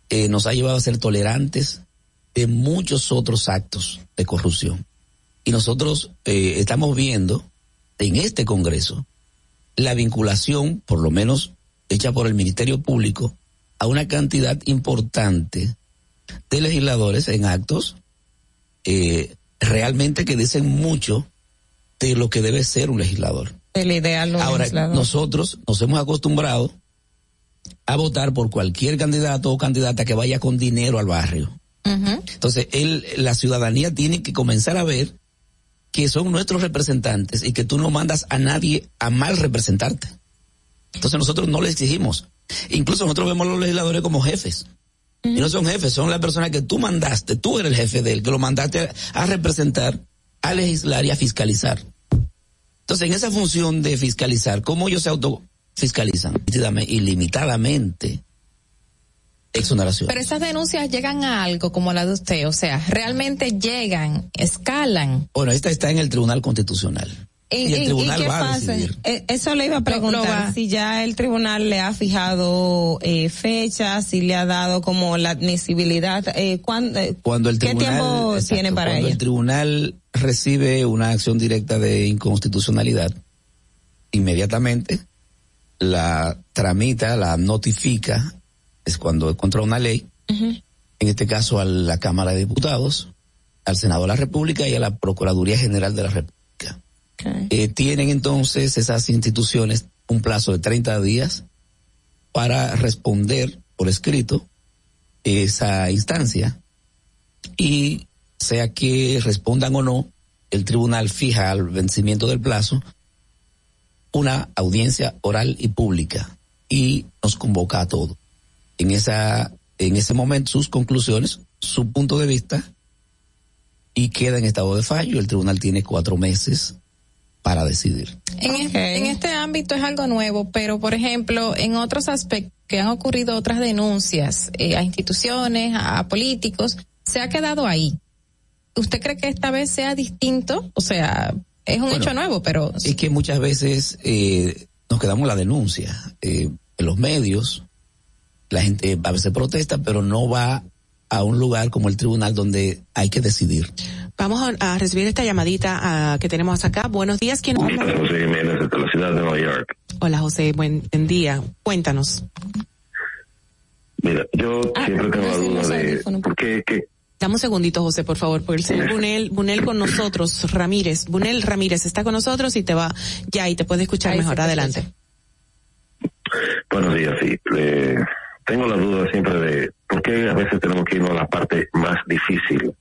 eh, nos ha llevado a ser tolerantes de muchos otros actos de corrupción. Y nosotros eh, estamos viendo en este Congreso la vinculación, por lo menos hecha por el Ministerio Público, a una cantidad importante de legisladores en actos eh, realmente que dicen mucho de lo que debe ser un legislador. El ideal no Ahora, legislador. nosotros nos hemos acostumbrado a votar por cualquier candidato o candidata que vaya con dinero al barrio. Entonces, él, la ciudadanía tiene que comenzar a ver que son nuestros representantes y que tú no mandas a nadie a mal representarte. Entonces nosotros no le exigimos. Incluso nosotros vemos a los legisladores como jefes. Y no son jefes, son las personas que tú mandaste, tú eres el jefe de él, que lo mandaste a, a representar, a legislar y a fiscalizar. Entonces, en esa función de fiscalizar, ¿cómo ellos se autofiscalizan? Ilimitadamente. Exoneración. Pero esas denuncias llegan a algo como la de usted, o sea, realmente llegan, escalan. Bueno, esta está en el Tribunal Constitucional. Y, el Tribunal qué va a decidir. Eh, Eso le iba a Lo- lo preguntar, si ya el tribunal le ha fijado eh, fechas, si le ha dado como la admisibilidad, eh, ¿cuán- eh, Cuando el ¿qué tribunal, tiempo exacto, tiene para cuando ello? el tribunal recibe una acción directa de inconstitucionalidad, inmediatamente la tramita, la notifica, es cuando contra una ley, en este caso a la Cámara de Diputados, al Senado de la República y a la Procuraduría General de la República. Eh, tienen entonces esas instituciones un plazo de 30 días para responder por escrito esa instancia y sea que respondan o no, el tribunal fija al vencimiento del plazo una audiencia oral y pública y nos convoca a todos. En esa, en ese momento sus conclusiones, su punto de vista y queda en estado de fallo. El tribunal tiene cuatro meses para decidir. En, es- en este ámbito es algo nuevo, pero por ejemplo, en otros aspectos que han ocurrido otras denuncias eh, a instituciones, a, a políticos, se ha quedado ahí. ¿Usted cree que esta vez sea distinto? O sea, es un Bueno, hecho nuevo, pero Es que muchas veces eh, nos quedamos en la denuncia. Eh, en los medios, la gente a veces protesta, pero no va a un lugar como el tribunal donde hay que decidir. Vamos a, a recibir esta llamadita ah, que tenemos acá. Buenos días, ¿quién habla? José Jiménez, de la ciudad de Nueva York. Hola José, buen, buen día. Cuéntanos. Mira, yo Ah, siempre tengo la duda de por qué, qué, Dame un segundito, José, por favor, porque el señor Bunel, Bunel con nosotros, Ramírez, Bunel Ramírez está con nosotros y te va ya y te puede escuchar mejor. Adelante. Buenos días, sí. Eh, tengo la duda siempre de por qué a veces tenemos que irnos a la parte más difícil.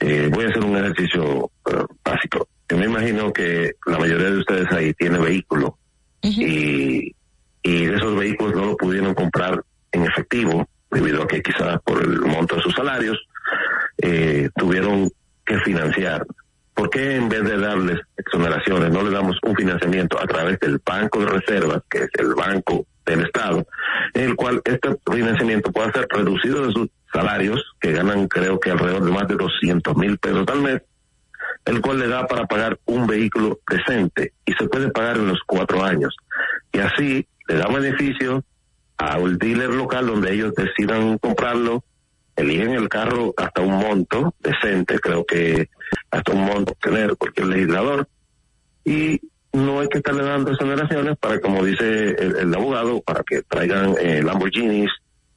Eh, voy a hacer un ejercicio eh, básico. Yo me imagino que la mayoría de ustedes ahí tiene vehículo y, y de esos vehículos no lo pudieron comprar en efectivo debido a que quizás por el monto de sus salarios eh, tuvieron que financiar. ¿Por qué en vez de darles exoneraciones no le damos un financiamiento a través del Banco de Reservas, que es el banco del Estado, en el cual este financiamiento pueda ser reducido de sus salarios, que ganan creo que alrededor de más de 200 mil pesos al mes, el cual le da para pagar un vehículo decente y se puede pagar en los cuatro años. Y así le da beneficio al dealer local donde ellos decidan comprarlo, eligen el carro hasta un monto decente, creo que hasta un monto tener cualquier legislador, y no hay que estarle dando exoneraciones para, como dice el, abogado, para que traigan eh, Lamborghinis,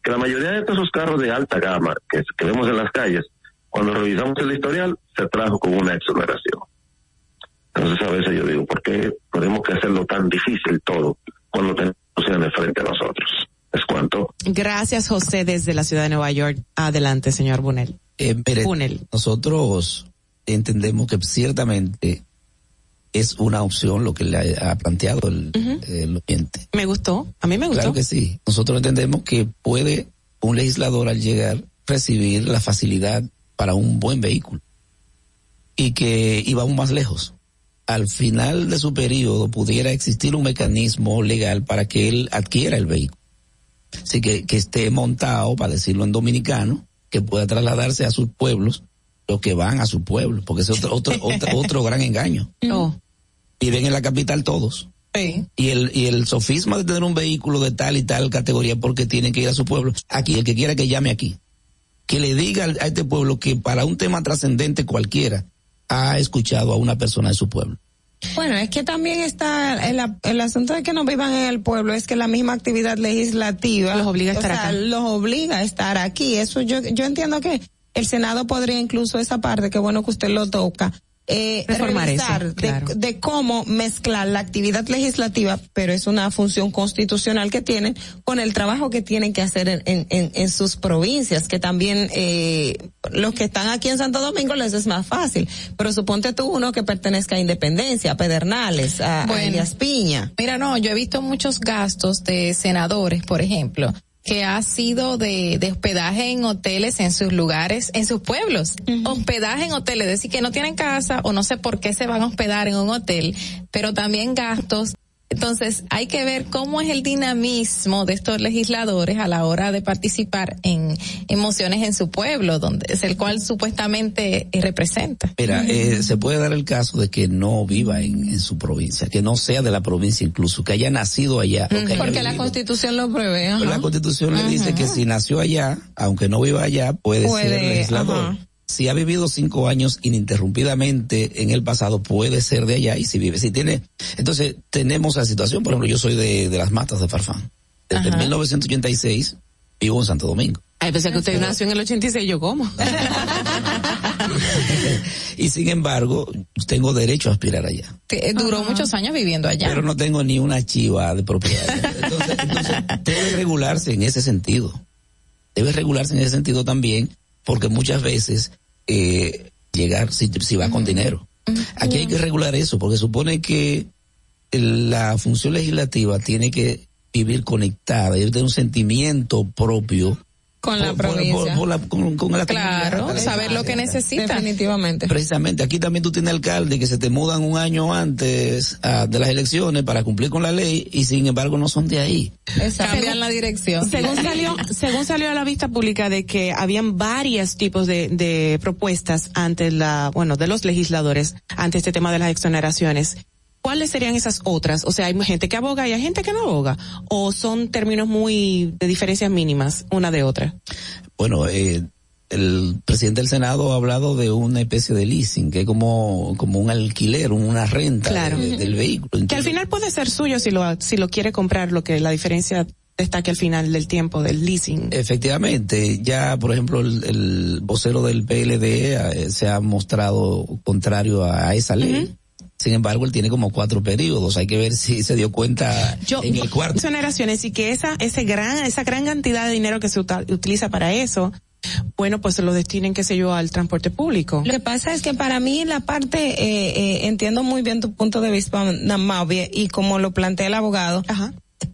que la mayoría de estos carros de alta gama que, vemos en las calles, cuando revisamos el historial, se trajo con una exoneración. Entonces a veces yo digo, ¿por qué tenemos que hacerlo tan difícil todo cuando tenemos de frente a nosotros? Es cuanto. Gracias, José, desde la ciudad de Nueva York. Adelante, señor Bunel. Eh, Bunel. nosotros entendemos que ciertamente es una opción lo que le ha planteado el, el oyente. Me gustó, a mí me gustó. Claro que sí. Nosotros entendemos que puede un legislador al llegar recibir la facilidad para un buen vehículo y que iba aún más lejos. Al final de su periodo pudiera existir un mecanismo legal para que él adquiera el vehículo. Así que, que esté montado, para decirlo en dominicano, que pueda trasladarse a sus pueblos, los que van a su pueblo, porque es otro, otro, otro, otro gran engaño. No. Viven en la capital todos. Sí. Y el, y el sofisma de tener un vehículo de tal y tal categoría porque tienen que ir a su pueblo. Aquí, el que quiera que llame aquí. Que le diga a este pueblo que para un tema trascendente cualquiera ha escuchado a una persona de su pueblo. Bueno, es que también está el, el asunto de que no vivan en el pueblo, es que la misma actividad legislativa Los obliga a estar o sea, acá. los obliga a estar aquí. Eso yo, yo entiendo que el Senado podría incluso esa parte, que bueno que usted lo toca, eh, Reformar eso, revisar de, claro. de cómo mezclar la actividad legislativa, pero es una función constitucional que tienen, con el trabajo que tienen que hacer en, en, en, sus provincias, que también eh, los que están aquí en Santo Domingo les es más fácil. Pero suponte tú uno que pertenezca a Independencia, a Pedernales, a, a Bueno. Elías Piña. Mira, no, yo he visto muchos gastos de senadores, por ejemplo, que ha sido de, de hospedaje en hoteles en sus lugares, en sus pueblos. Hospedaje en hoteles, es decir, que no tienen casa o no sé por qué se van a hospedar en un hotel, pero también gastos. Entonces, hay que ver cómo es el dinamismo de estos legisladores a la hora de participar en, en mociones en su pueblo, donde es el cual supuestamente eh, representa. Mira, eh, se puede dar el caso de que no viva en, en su provincia, que no sea de la provincia incluso, que haya nacido allá. o que haya Porque la constitución lo prevé. La constitución le dice que si nació allá, aunque no viva allá, puede, Puede, ser legislador. Si ha vivido cinco años ininterrumpidamente en el pasado, puede ser de allá y si vive, si tiene, entonces tenemos la situación, por ejemplo, yo soy de, de las matas de Farfán. Desde Ajá. 1986 vivo en Santo Domingo. Ay, pensé que usted nació en el 86, yo cómo. Y sin embargo, tengo derecho a aspirar allá. Que, eh, duró muchos años viviendo allá. Pero no tengo ni una chiva de propiedad. Entonces, entonces, debe regularse en ese sentido. Debe regularse en ese sentido también, porque muchas veces eh, llegar si, si va con dinero. Aquí hay que regular eso, porque supone que la función legislativa tiene que vivir conectada, ir de un sentimiento propio Con la por- por- provincia. por- por la- con, con la Claro, comunidad. saber lo que necesita. Definitivamente. Precisamente, aquí también tú tienes alcaldes que se te mudan un año antes ah, de las elecciones para cumplir con la ley y sin embargo no son de ahí. Cambian la dirección. Según salió, según salió a la vista pública de que habían varios tipos de, de propuestas ante la, bueno, de los legisladores ante este tema de las exoneraciones. ¿Cuáles serían esas otras? O sea, hay gente que aboga y hay gente que no aboga. O son términos muy de diferencias mínimas una de otra. Bueno, eh, el presidente del Senado ha hablado de una especie de leasing, que es como, como un alquiler, una renta Claro. de- del vehículo. Que al final puede ser suyo si lo, si lo quiere comprar, lo que la diferencia destaque al final del tiempo del leasing. Efectivamente, ya por ejemplo el, el vocero del PLD eh, se ha mostrado contrario a esa ley. Sin embargo, él tiene como cuatro periodos. Hay que ver si se dio cuenta en el cuarto. Exoneraciones y que esa, ese gran, esa gran cantidad de dinero que se utiliza para eso, bueno, pues se lo destinen, qué sé yo, al transporte público. Lo que pasa es que para mí la parte, eh, eh, entiendo muy bien tu punto de vista, Mauvie, y como lo plantea el abogado,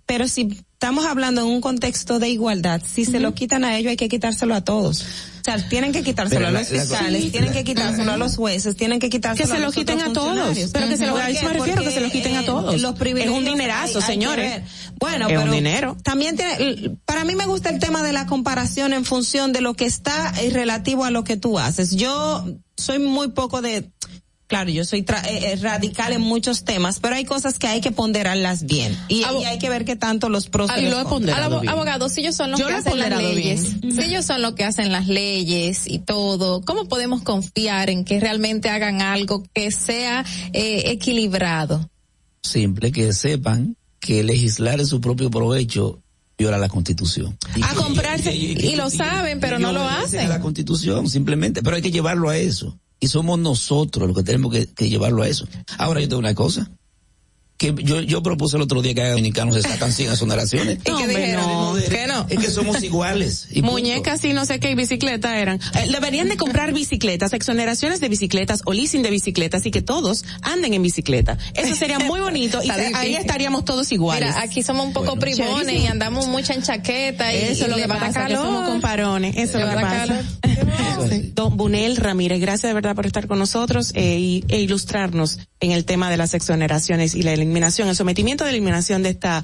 pero si estamos hablando en un contexto de igualdad, si se lo quitan a ellos hay que quitárselo a todos. O sea, tienen que quitárselo Pero a los la- fiscales, Sí. tienen que quitárselo a los jueces, tienen que quitárselo Que se a lo quiten a todos, pero que se lo- ¿Por a eso me refiero, que se lo quiten a eh, todos. Los Es privilegios un dinerazo, hay- hay que señores. Bueno, Es un pero dinero. también tiene, para mí me gusta el tema de la comparación en función de lo que está eh, relativo a lo que tú haces. Yo soy muy poco de, claro, yo soy tra- eh, eh, radical en muchos temas, pero hay cosas que hay que ponderarlas bien y, y hay que ver qué tanto los pros y los contras. Al abo- abogado, si ellos son los Yo que lo hacen las leyes, bien. si ellos son los que hacen las leyes y todo, ¿cómo podemos confiar en que realmente hagan algo que sea eh, equilibrado? Simple que sepan que legislar en su propio provecho viola la constitución. A comprarse, y lo saben, pero no lo obedecen a hacen. la constitución, simplemente, pero hay que llevarlo a eso. Y somos nosotros los que tenemos que, que llevarlo a eso. Ahora yo tengo una cosa. Que yo, yo propuse el otro día que dominicanos se sacan 100 exoneraciones. ¿Y qué dijeron? ¿Qué no? Es que somos iguales. y. Muñecas y no sé qué y bicicleta eran. Eh, deberían de comprar bicicletas, exoneraciones de bicicletas o leasing de bicicletas y que todos anden en bicicleta. Eso sería muy bonito y ahí estaríamos todos iguales. Mira, aquí somos un poco privones Chéverísimo. y andamos mucho en chaqueta y, Eso es y lo que pasa, que calor. somos comparones. Eso lo que pasa. Sí. Don Bunel Ramírez, gracias de verdad por estar con nosotros eh, y, e ilustrarnos en el tema de las exoneraciones y la eliminación, el sometimiento de eliminación de esta,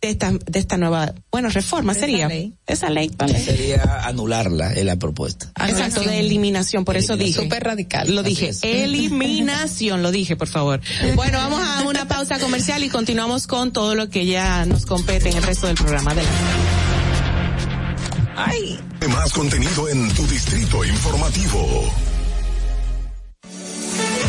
de esta, de esta nueva, bueno, reforma Esa sería. ley. Esa ley, vale. Sería anularla, es la propuesta. Exacto, de eliminación, por eso dije. Súper radical. Lo dije, eliminación, lo dije, por favor. Bueno, vamos a una pausa comercial y continuamos con todo lo que ya nos compete en el resto del programa. Adelante. Ay. Más contenido en tu distrito informativo.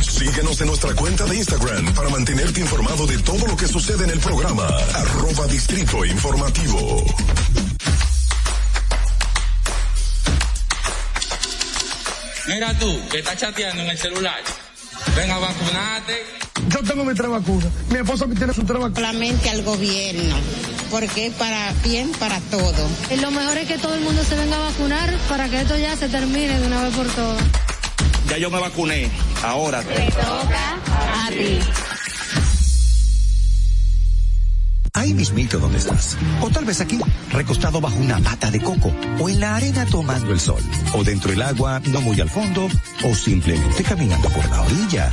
Síguenos en nuestra cuenta de Instagram para mantenerte informado de todo lo que sucede en el programa. Arroba Distrito Informativo. Mira tú, que estás chateando en el celular. Ven a vacunarte. Yo tengo mi tres vacunas. Mi esposa tiene su tres vacunas. Solamente al gobierno, porque es para bien para todo. Y lo mejor es que todo el mundo se venga a vacunar para que esto ya se termine de una vez por todas. Ya yo me vacuné. Ahora. A ti. Ahí mismito donde estás. O tal vez aquí, recostado bajo una mata de coco. O en la arena tomando el sol. O dentro del agua, no muy al fondo. O simplemente caminando por la orilla.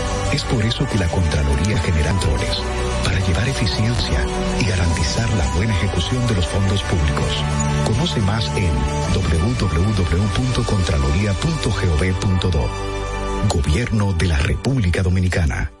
Es por eso que la Contraloría genera controles para llevar eficiencia y garantizar la buena ejecución de los fondos públicos. Conoce más en www.contraloría.gov.do. Gobierno de la República Dominicana.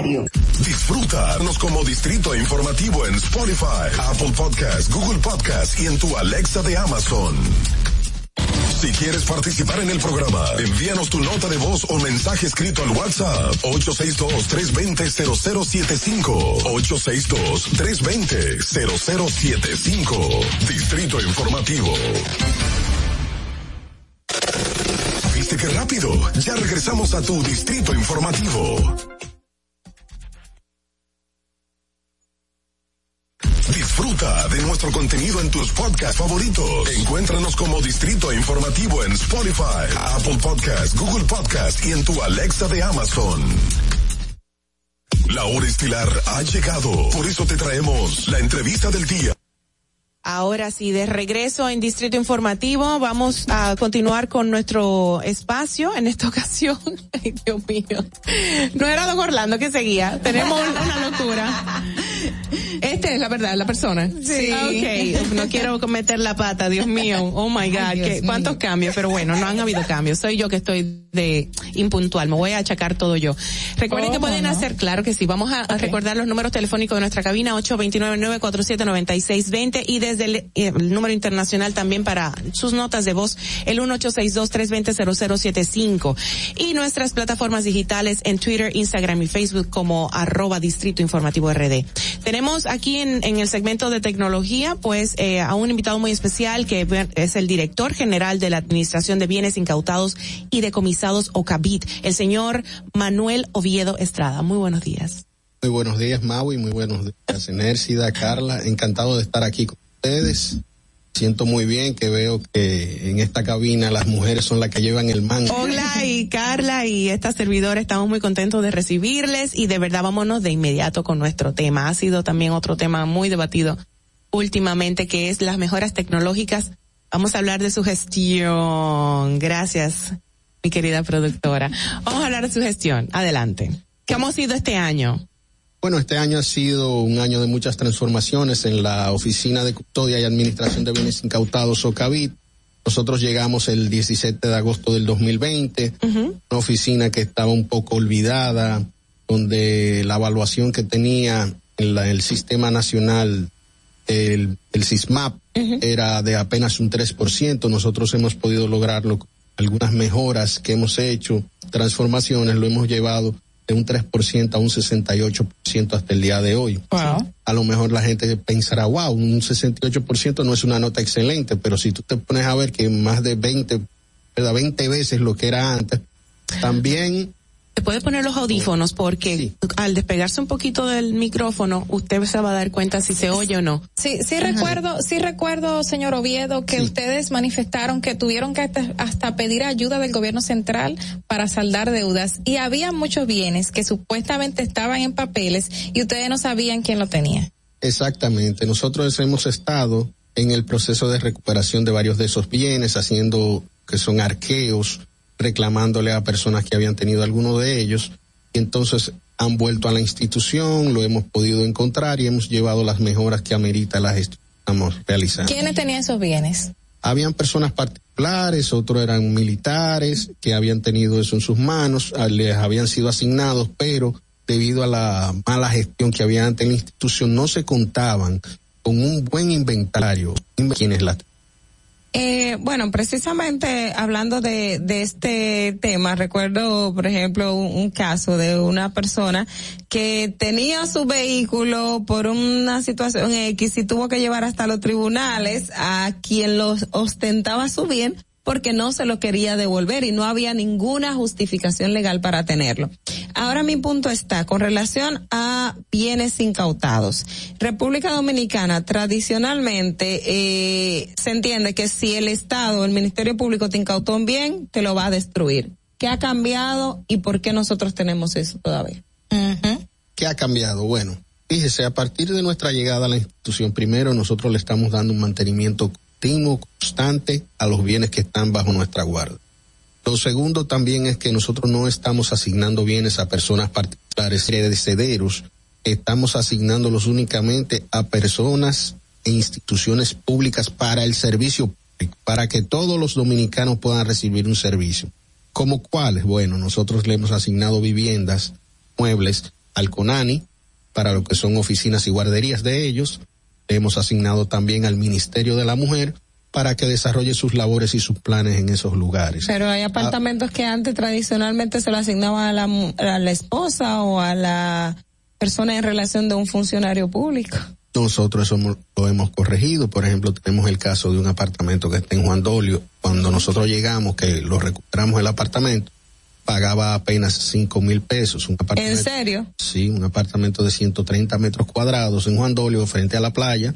Disfrútanos como Distrito Informativo en Spotify, Apple Podcast, Google Podcast y en tu Alexa de Amazon. Si quieres participar en el programa, envíanos tu nota de voz o mensaje escrito al WhatsApp 862-320-0075. 862-320-0075. Distrito Informativo. ¿Viste qué rápido? Ya regresamos a tu Distrito Informativo. Disfruta de nuestro contenido en tus podcasts favoritos. Encuéntranos como Distrito Informativo en Spotify, Apple Podcast, Google Podcast y en tu Alexa de Amazon. La hora estilar ha llegado. Por eso te traemos la entrevista del día. Ahora sí, de regreso en Distrito Informativo, vamos a continuar con nuestro espacio en esta ocasión. Ay, Dios mío. No era Don Orlando que seguía. Tenemos una locura. Este es la verdad, la persona. Sí. Ok, no quiero meter la pata, Dios mío. Oh my God, Ay, ¿qué- ¿cuántos cambios? Pero bueno, no han habido cambios. Soy yo que estoy de impuntual. Me voy a achacar todo yo. Recuerden que ¿Cómo pueden no? hacer, claro que sí. Vamos a, a recordar los números telefónicos de nuestra cabina 829-947-9620 y desde el, eh, el número internacional también para sus notas de voz el 1862-320-0075 y nuestras plataformas digitales en Twitter, Instagram y Facebook como arroba Distrito Informativo RD. Tenemos aquí en, el segmento de tecnología pues eh, a un invitado muy especial que es el director general de la Administración de Bienes Incautados y Decomisados OCABIT, el señor Manuel Oviedo Estrada. Muy buenos días. Muy buenos días, Maui. Muy buenos días, Enércida, Carla. Encantado de estar aquí con ustedes. Siento muy bien que veo que en esta cabina las mujeres son las que llevan el mango. Hola y Carla y esta servidora estamos muy contentos de recibirles y de verdad vámonos de inmediato con nuestro tema. Ha sido también otro tema muy debatido últimamente que es las mejoras tecnológicas. Vamos a hablar de su gestión. Gracias, mi querida productora. Vamos a hablar de su gestión. Adelante. ¿Cómo ha sido este año? Bueno, este año ha sido un año de muchas transformaciones en la Oficina de Custodia y Administración de Bienes Incautados, OCAVIT. Nosotros llegamos el 17 de agosto del 2020, una oficina que estaba un poco olvidada, donde la evaluación que tenía en la- el sistema nacional, el, el SISMAP, era de apenas un 3%. Nosotros hemos podido lograrlo con algunas mejoras que hemos hecho, transformaciones, lo hemos llevado de un 3% a un 68% hasta el día de hoy. A lo mejor la gente pensará, wow, un 68% no es una nota excelente, pero si tú te pones a ver que más de 20, ¿verdad? 20 veces lo que era antes, también Se puede poner los audífonos porque al despegarse un poquito del micrófono, usted se va a dar cuenta si se oye o no. Sí, sí recuerdo, sí recuerdo, señor Oviedo, que ustedes manifestaron que tuvieron que hasta, hasta pedir ayuda del gobierno central para saldar deudas y había muchos bienes que supuestamente estaban en papeles y ustedes no sabían quién lo tenía. Exactamente. Nosotros hemos estado en el proceso de recuperación de varios de esos bienes, haciendo que son arqueos, reclamándole a personas que habían tenido alguno de ellos, y entonces han vuelto a la institución, lo hemos podido encontrar y hemos llevado las mejoras que amerita la gestión que estamos realizando. ¿Quiénes tenían esos bienes? Habían personas particulares, otros eran militares que habían tenido eso en sus manos, ah, les habían sido asignados, pero debido a la mala gestión que había ante la institución no se contaban con un buen inventario quienes la Eh, bueno, precisamente hablando de, de este tema, recuerdo, por ejemplo, un, un caso de una persona que tenía su vehículo por una situación X y tuvo que llevar hasta los tribunales a quien los ostentaba su bien porque no se lo quería devolver y no había ninguna justificación legal para tenerlo. Ahora mi punto está con relación a bienes incautados. República Dominicana tradicionalmente eh, se entiende que si el Estado, el Ministerio Público te incautó un bien, te lo va a destruir. ¿Qué ha cambiado y por qué nosotros tenemos eso todavía? ¿Qué ha cambiado? Bueno, fíjese, a partir de nuestra llegada a la institución, primero nosotros le estamos dando un mantenimiento continuo, constante a los bienes que están bajo nuestra guarda. Lo segundo también es que nosotros no estamos asignando bienes a personas particulares herederos, estamos asignándolos únicamente a personas e instituciones públicas para el servicio público, para que todos los dominicanos puedan recibir un servicio. ¿Como cuáles? Bueno, nosotros le hemos asignado viviendas, muebles al CONANI, para lo que son oficinas y guarderías de ellos. Hemos asignado también al Ministerio de la Mujer para que desarrolle sus labores y sus planes en esos lugares. Pero hay apartamentos que antes tradicionalmente se lo asignaban a la, a la esposa o a la persona en relación de un funcionario público. Nosotros eso lo hemos corregido. Por ejemplo, tenemos el caso de un apartamento que está en Juan Dolio. Cuando nosotros llegamos, que lo recuperamos el apartamento, pagaba apenas cinco mil pesos. Un ¿En apartamento, serio? Sí, un apartamento de 130 metros cuadrados en Juan Dolio, frente a la playa.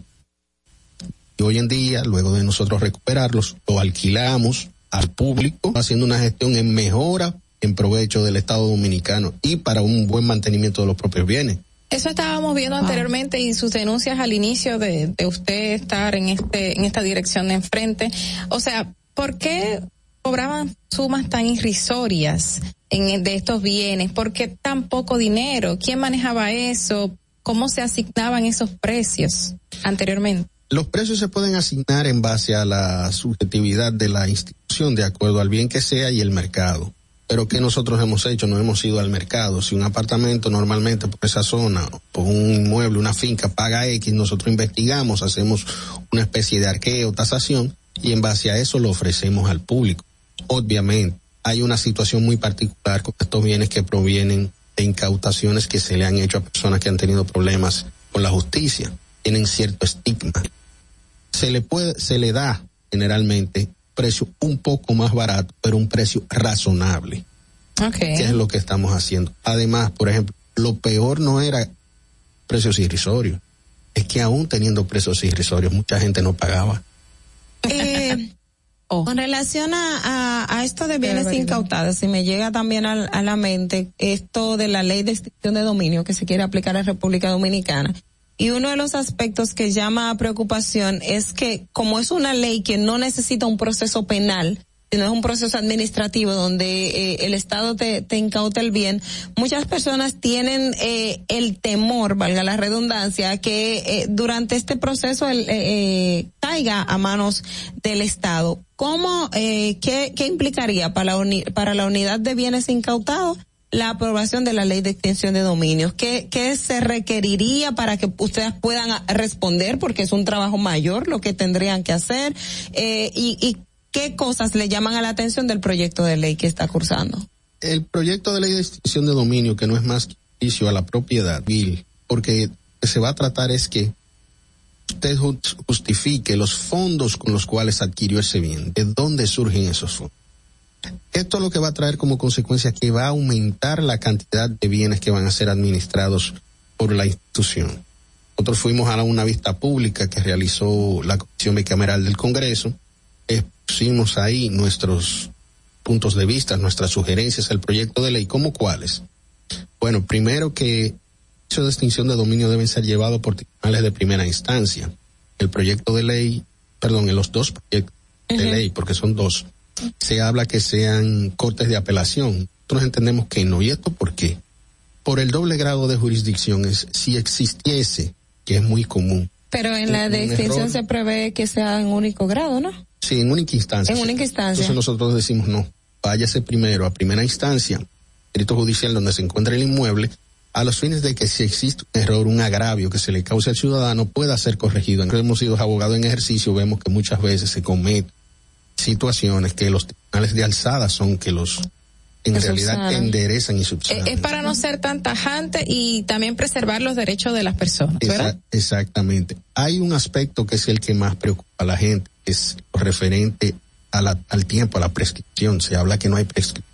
Y hoy en día, luego de nosotros recuperarlos, lo alquilamos al público, haciendo una gestión en mejora, en provecho del Estado Dominicano y para un buen mantenimiento de los propios bienes. Eso estábamos viendo anteriormente y sus denuncias al inicio de, de usted estar en este en esta dirección de enfrente. O sea, ¿por qué cobraban sumas tan irrisorias en de estos bienes? ¿Por qué tan poco dinero? ¿Quién manejaba eso? ¿Cómo se asignaban esos precios anteriormente? Los precios se pueden asignar en base a la subjetividad de la institución, de acuerdo al bien que sea y el mercado. Pero ¿qué nosotros hemos hecho? No hemos ido al mercado. Si un apartamento normalmente por esa zona, por un inmueble, una finca paga X, nosotros investigamos, hacemos una especie de arqueo, tasación, y en base a eso lo ofrecemos al público. Obviamente, hay una situación muy particular con estos bienes que provienen de incautaciones que se le han hecho a personas que han tenido problemas con la justicia. Tienen cierto estigma. Se le puede, se le da generalmente precio un poco más barato, pero un precio razonable. Okay. Que es lo que estamos haciendo. Además, por ejemplo, lo peor no era precios irrisorios. Es que aún teniendo precios irrisorios, mucha gente no pagaba. Eh, Con relación a, a, a esto de bienes incautados, si me llega también a, la mente esto de la ley de extinción de dominio que se quiere aplicar en República Dominicana. Y uno de los aspectos que llama a preocupación es que como es una ley que no necesita un proceso penal, sino es un proceso administrativo donde eh, el Estado te, te incauta el bien, muchas personas tienen eh, el temor, valga la redundancia, que eh, durante este proceso el, eh, eh, caiga a manos del Estado. ¿Cómo, eh, qué, qué implicaría para la, para la unidad de bienes incautados? la aprobación de la ley de extinción de dominios. ¿Qué, ¿Qué se requeriría para que ustedes puedan responder? Porque es un trabajo mayor lo que tendrían que hacer. Eh, y, ¿Y qué cosas le llaman a la atención del proyecto de ley que está cursando? El proyecto de ley de extinción de dominio, que no es más que juicio a la propiedad vil, porque se va a tratar es que usted ju- justifique los fondos con los cuales adquirió ese bien, de dónde surgen esos fondos. Esto lo que va a traer como consecuencia que va a aumentar la cantidad de bienes que van a ser administrados por la institución. Nosotros fuimos a una vista pública que realizó la Comisión Bicameral del Congreso, expusimos ahí nuestros puntos de vista, nuestras sugerencias al proyecto de ley, ¿como cuáles? Bueno, primero que de extinción de dominio deben ser llevados por tribunales de primera instancia. El proyecto de ley, perdón, en los dos proyectos de ley, porque son dos, se habla que sean cortes de apelación. Nosotros entendemos que no. ¿Y esto por qué? Por el doble grado de jurisdicción es si existiese, que es muy común. Pero en la de un extinción error. se prevé que sea en único grado, ¿no? Sí, en única instancia. En única instancia. Entonces nosotros decimos no, váyase primero a primera instancia, distrito judicial donde se encuentra el inmueble, a los fines de que si existe un error, un agravio que se le cause al ciudadano pueda ser corregido. Nosotros hemos sido abogados en ejercicio, vemos que muchas veces se cometen situaciones que los tribunales de alzada son que los en realidad subsanan. enderezan y Eh, subsanan. es para no ser tan tajante y también preservar los derechos de las personas, ¿verdad? Exactamente. Hay un aspecto que es el que más preocupa a la gente, es lo referente a la- al tiempo, a la prescripción. Se habla que no hay prescripción.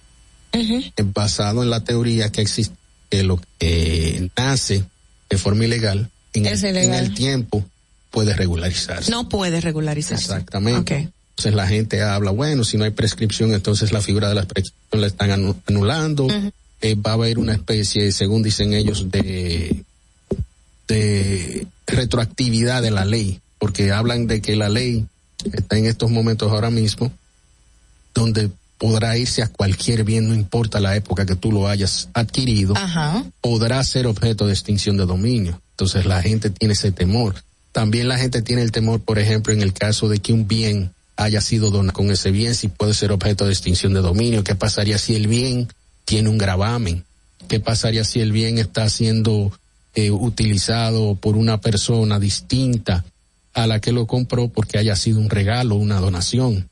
Es basado en la teoría que existe que lo que nace de forma ilegal, en, el, ilegal. en el tiempo puede regularizarse. No puede regularizarse. Exactamente. Entonces la gente habla, bueno, si no hay prescripción, entonces la figura de la prescripción la están anu- anulando. Eh, va a haber una especie, según dicen ellos, de, de retroactividad de la ley, porque hablan de que la ley está en estos momentos ahora mismo, donde podrá irse a cualquier bien, no importa la época que tú lo hayas adquirido, Ajá. podrá ser objeto de extinción de dominio. Entonces la gente tiene ese temor. También la gente tiene el temor, por ejemplo, en el caso de que un bien haya sido donado con ese bien, si puede ser objeto de extinción de dominio. ¿Qué pasaría si el bien tiene un gravamen? ¿Qué pasaría si el bien está siendo eh, utilizado por una persona distinta a la que lo compró porque haya sido un regalo, una donación.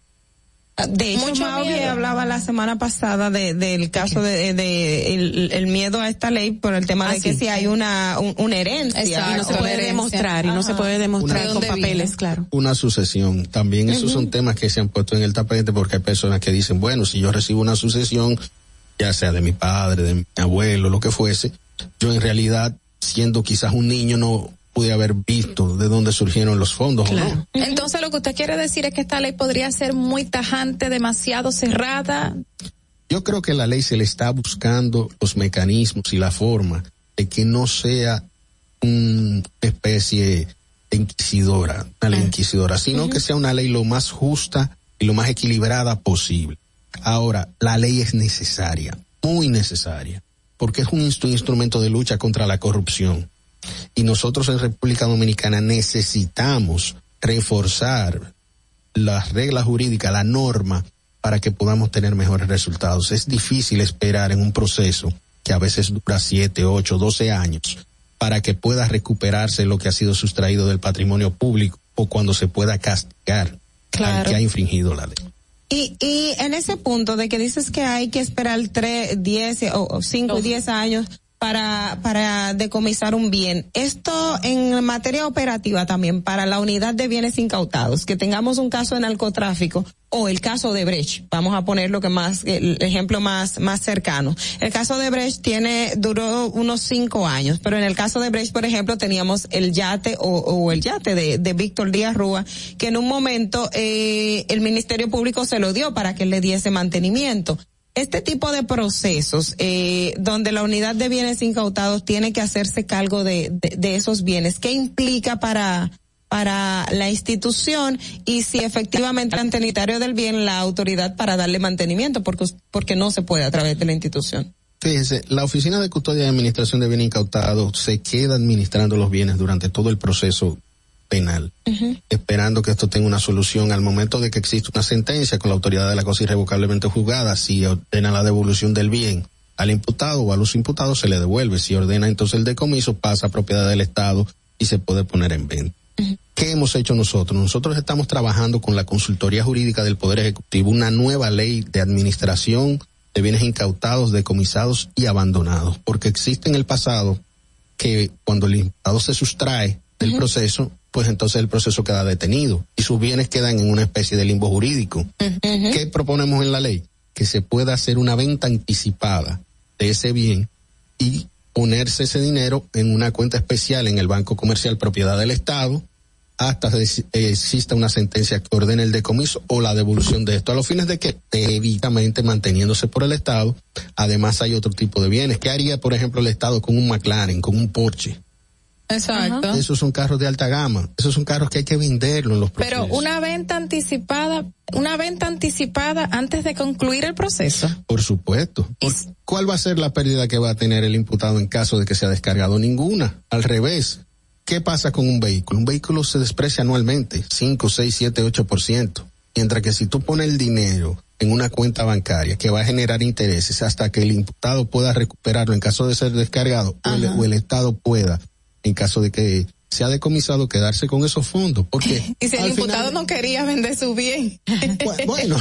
De hecho, Mucho Mauvi miedo. hablaba la semana pasada de, del caso de, de el, el miedo a esta ley por el tema Ah, de que sí. si hay una un- una herencia Exacto. Y no se puede herencia. demostrar, y no se puede demostrar ¿De con papeles, claro. Una sucesión. También esos son temas que se han puesto en el tapete porque hay personas que dicen, bueno, si yo recibo una sucesión, ya sea de mi padre, de mi abuelo, lo que fuese, yo en realidad, siendo quizás un niño, no pude haber visto de dónde surgieron los fondos o no. Entonces lo que usted quiere decir es que esta ley podría ser muy tajante, demasiado cerrada. Yo creo que la ley se le está buscando los mecanismos y la forma de que no sea una especie de inquisidora, una ley inquisidora, sino que sea una ley lo más justa y lo más equilibrada posible. Ahora, la ley es necesaria, muy necesaria, porque es un instru- instrumento de lucha contra la corrupción. Y nosotros en República Dominicana necesitamos reforzar las reglas jurídicas, la norma, para que podamos tener mejores resultados. Es difícil esperar en un proceso que a veces dura siete, ocho, doce años para que pueda recuperarse lo que ha sido sustraído del patrimonio público o cuando se pueda castigar al Claro. que ha infringido la ley. Y, y en ese punto de que dices que hay que esperar tres, diez o, o cinco, diez años para, para decomisar un bien. Esto en materia operativa también para la unidad de bienes incautados, que tengamos un caso de narcotráfico o el caso de Brecht, vamos a poner lo que más, el ejemplo más, más cercano. El caso de Brecht tiene, duró unos cinco años, pero en el caso de Brecht, por ejemplo, teníamos el yate o, o el yate de, de Víctor Díaz Rúa, que en un momento eh, el Ministerio Público se lo dio para que le diese mantenimiento. Este tipo de procesos, eh, donde la unidad de bienes incautados tiene que hacerse cargo de, esos bienes, ¿qué implica para, para la institución y si efectivamente el mantenitario del bien la autoridad para darle mantenimiento, porque, porque no se puede a través de la institución? Fíjese, la Oficina de Custodia y Administración de Bienes Incautados se queda administrando los bienes durante todo el proceso penal, esperando que esto tenga una solución al momento de que existe una sentencia con la autoridad de la cosa irrevocablemente juzgada, si ordena la devolución del bien al imputado o a los imputados se le devuelve, si ordena entonces el decomiso pasa a propiedad del Estado y se puede poner en venta. ¿Qué hemos hecho nosotros? Nosotros estamos trabajando con la Consultoría Jurídica del Poder Ejecutivo una nueva ley de administración de bienes incautados, decomisados y abandonados, porque existe en el pasado que cuando el imputado se sustrae del proceso, pues entonces el proceso queda detenido y sus bienes quedan en una especie de limbo jurídico. ¿Qué proponemos en la ley? Que se pueda hacer una venta anticipada de ese bien y ponerse ese dinero en una cuenta especial en el Banco Comercial propiedad del Estado hasta que exista una sentencia que ordene el decomiso o la devolución de esto. A los fines de que, debidamente manteniéndose por el Estado, además hay otro tipo de bienes. ¿Qué haría, por ejemplo, el Estado con un McLaren, con un Porsche? Exacto. Esos son carros de alta gama. Esos son carros que hay que venderlos en los Pero procesos. una venta anticipada, una venta anticipada antes de concluir el proceso. Por supuesto. Por- ¿Cuál va a ser la pérdida que va a tener el imputado en caso de que sea descargado? Ninguna. Al revés. ¿Qué pasa con un vehículo? Un vehículo se desprecia anualmente, 5, 6, 7, 8%. Mientras que si tú pones el dinero en una cuenta bancaria que va a generar intereses hasta que el imputado pueda recuperarlo en caso de ser descargado o el, o el Estado pueda, en caso de que sea decomisado, quedarse con esos fondos. Porque Y si el imputado final- no quería vender su bien. bueno,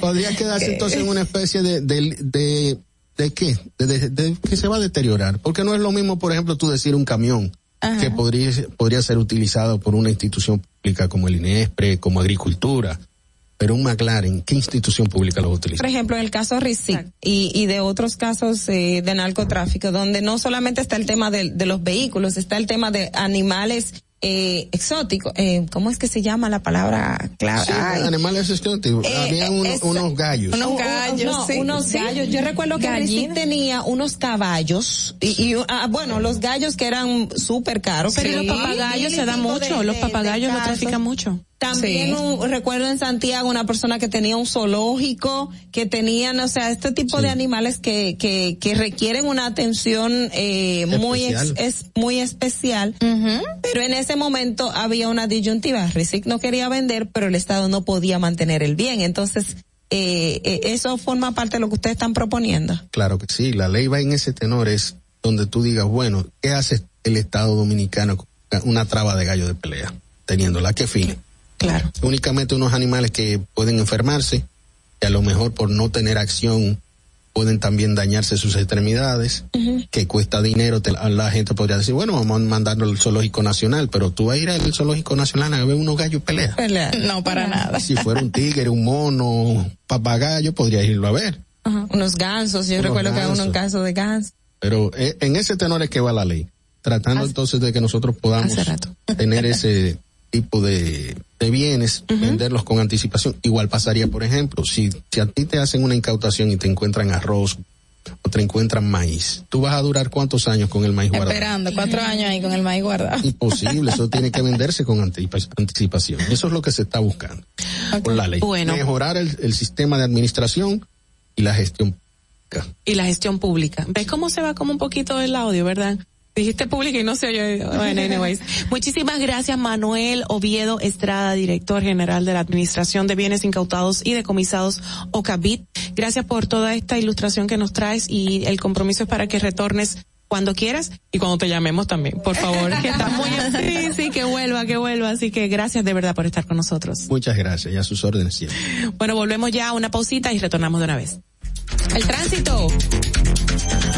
podría quedarse entonces en una especie de, de, de, de qué? De, de- de- que se va a deteriorar. Porque no es lo mismo, por ejemplo, tú decir un camión Ajá. que podría, podría ser utilizado por una institución pública como el INESPRE, como Agricultura. Pero un McLaren, ¿qué institución pública lo va a utilizar? Por ejemplo, en el caso RICIC y, y de otros casos eh, de narcotráfico, donde no solamente está el tema de, de los vehículos, está el tema de animales eh, exóticos. Eh, ¿Cómo es que se llama la palabra clave? Sí, animales exóticos. Eh, Había eh, unos, es- unos gallos. Unos gallos, no, sí, unos sí. gallos. Yo recuerdo que. RICIC tenía unos caballos y, y, ah, bueno, los gallos que eran súper caros. Pero Sí. los papagayos Y se da tipo mucho, de- los papagayos lo trafican mucho. También Sí. un- recuerdo en Santiago una persona que tenía un zoológico, que tenían, o sea, este tipo de animales que, que, que requieren una atención eh, muy ex- Especial. es muy especial. Pero en ese momento había una disyuntiva. Risic no quería vender, pero el Estado no podía mantener el bien. Entonces, eh, eh, eso forma parte de lo que ustedes están proponiendo. Claro que sí, la ley va en ese tenor, es donde tú digas, bueno, ¿qué hace el Estado dominicano con una traba de gallo de pelea, teniéndola. ¿A qué fin? Claro. Únicamente unos animales que pueden enfermarse, que a lo mejor por no tener acción pueden también dañarse sus extremidades, que cuesta dinero. Te- la gente podría decir, bueno, vamos a mandarlo al Zoológico Nacional, pero tú vas a ir al Zoológico Nacional a ver unos gallos pelear. No, para nada. Si fuera un tigre, un mono, papagayo, podría irlo a ver. Ajá, Unos gansos, yo Unos recuerdo que uno en gansos. caso de ganso. Pero eh, en ese tenor es que va la ley, tratando entonces de que nosotros podamos tener ese tipo de, de bienes, venderlos con anticipación. Igual pasaría, por ejemplo, si, si a ti te hacen una incautación y te encuentran arroz o te encuentran maíz, ¿tú vas a durar cuántos años con el maíz guardado? Esperando cuatro años ahí con el maíz guardado. Imposible, eso tiene que venderse con anticipa- anticipación. Eso es lo que se está buscando con la ley. Bueno. Mejorar el, el sistema de administración y la gestión pública. y la gestión pública. ¿Ves cómo se va como un poquito el audio, verdad? Dijiste pública y no se oye. Bueno, anyways. Muchísimas gracias, Manuel Oviedo Estrada, director general de la Administración de Bienes Incautados y Decomisados OCABIT. Gracias por toda esta ilustración que nos traes y el compromiso es para que retornes cuando quieras y cuando te llamemos también, por favor, que estás muy sí, sí, que vuelva, que vuelva, así que gracias de verdad por estar con nosotros. Muchas gracias y a sus órdenes siempre. Bueno, volvemos ya a una pausita y retornamos de una vez. El tránsito.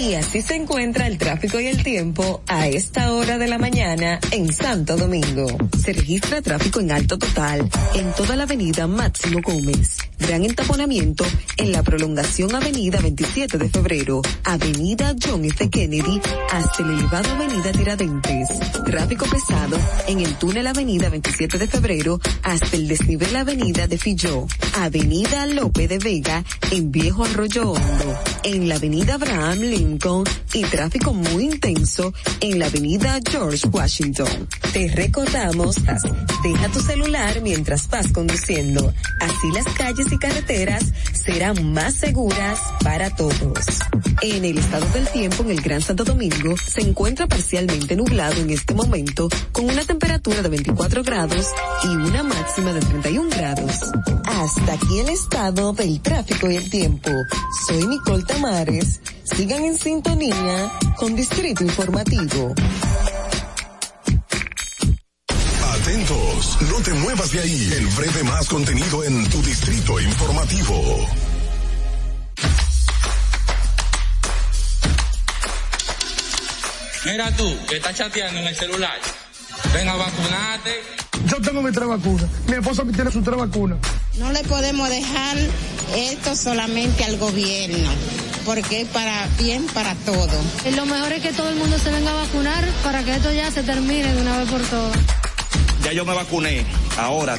Y así se encuentra el tráfico y el tiempo a esta hora de la mañana en Santo Domingo. Se registra tráfico en alto total en toda la avenida Máximo Gómez. Gran entaponamiento en la prolongación avenida 27 de febrero, avenida John F. Kennedy hasta el elevado avenida Tiradentes. Tráfico pesado en el túnel avenida 27 de febrero hasta el desnivel avenida de Filló, avenida Lope de Vega en Viejo Arroyo Hondo, en la avenida Abraham Lincoln y tráfico muy intenso en la avenida George Washington. Te recordamos, deja tu celular mientras vas conduciendo. Así las calles y carreteras serán más seguras para todos. En el estado del tiempo en el Gran Santo Domingo se encuentra parcialmente nublado en este momento con una temperatura de 24 grados y una máxima de 31 grados. Hasta aquí el estado del tráfico y el tiempo. Soy Nicole Tamares. Sigan en sintonía con Distrito Informativo. Atentos, no te muevas de ahí. El breve más contenido en tu Distrito Informativo. Mira tú, que estás chateando en el celular. Ven a vacunarte. Yo tengo mis tres vacunas. Mi esposa tiene sus tres vacunas. No le podemos dejar esto solamente al gobierno, porque es para bien para todo. Y lo mejor es que todo el mundo se venga a vacunar para que esto ya se termine de una vez por todas. Ya yo me vacuné. Ahora.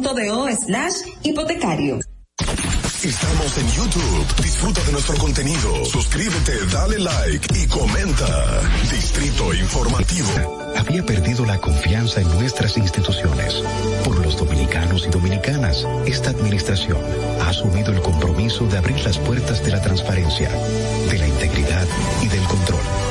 slash hipotecario. Estamos en YouTube. Disfruta de nuestro contenido. Suscríbete, dale like y comenta. Distrito Informativo. Había perdido la confianza en nuestras instituciones. Por los dominicanos y dominicanas, esta administración ha asumido el compromiso de abrir las puertas de la transparencia, de la integridad y del control.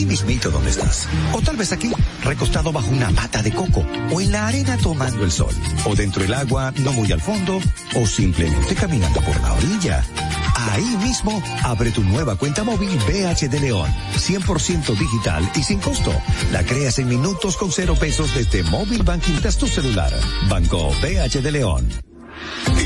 Ahí mismito donde estás. O tal vez aquí, recostado bajo una mata de coco. O en la arena tomando el sol. O dentro del agua, no muy al fondo. O simplemente caminando por la orilla. Ahí mismo, abre tu nueva cuenta móvil BH de León. 100% digital y sin costo. La creas en minutos con cero pesos desde Móvil Banking tras tu celular. Banco BH de León.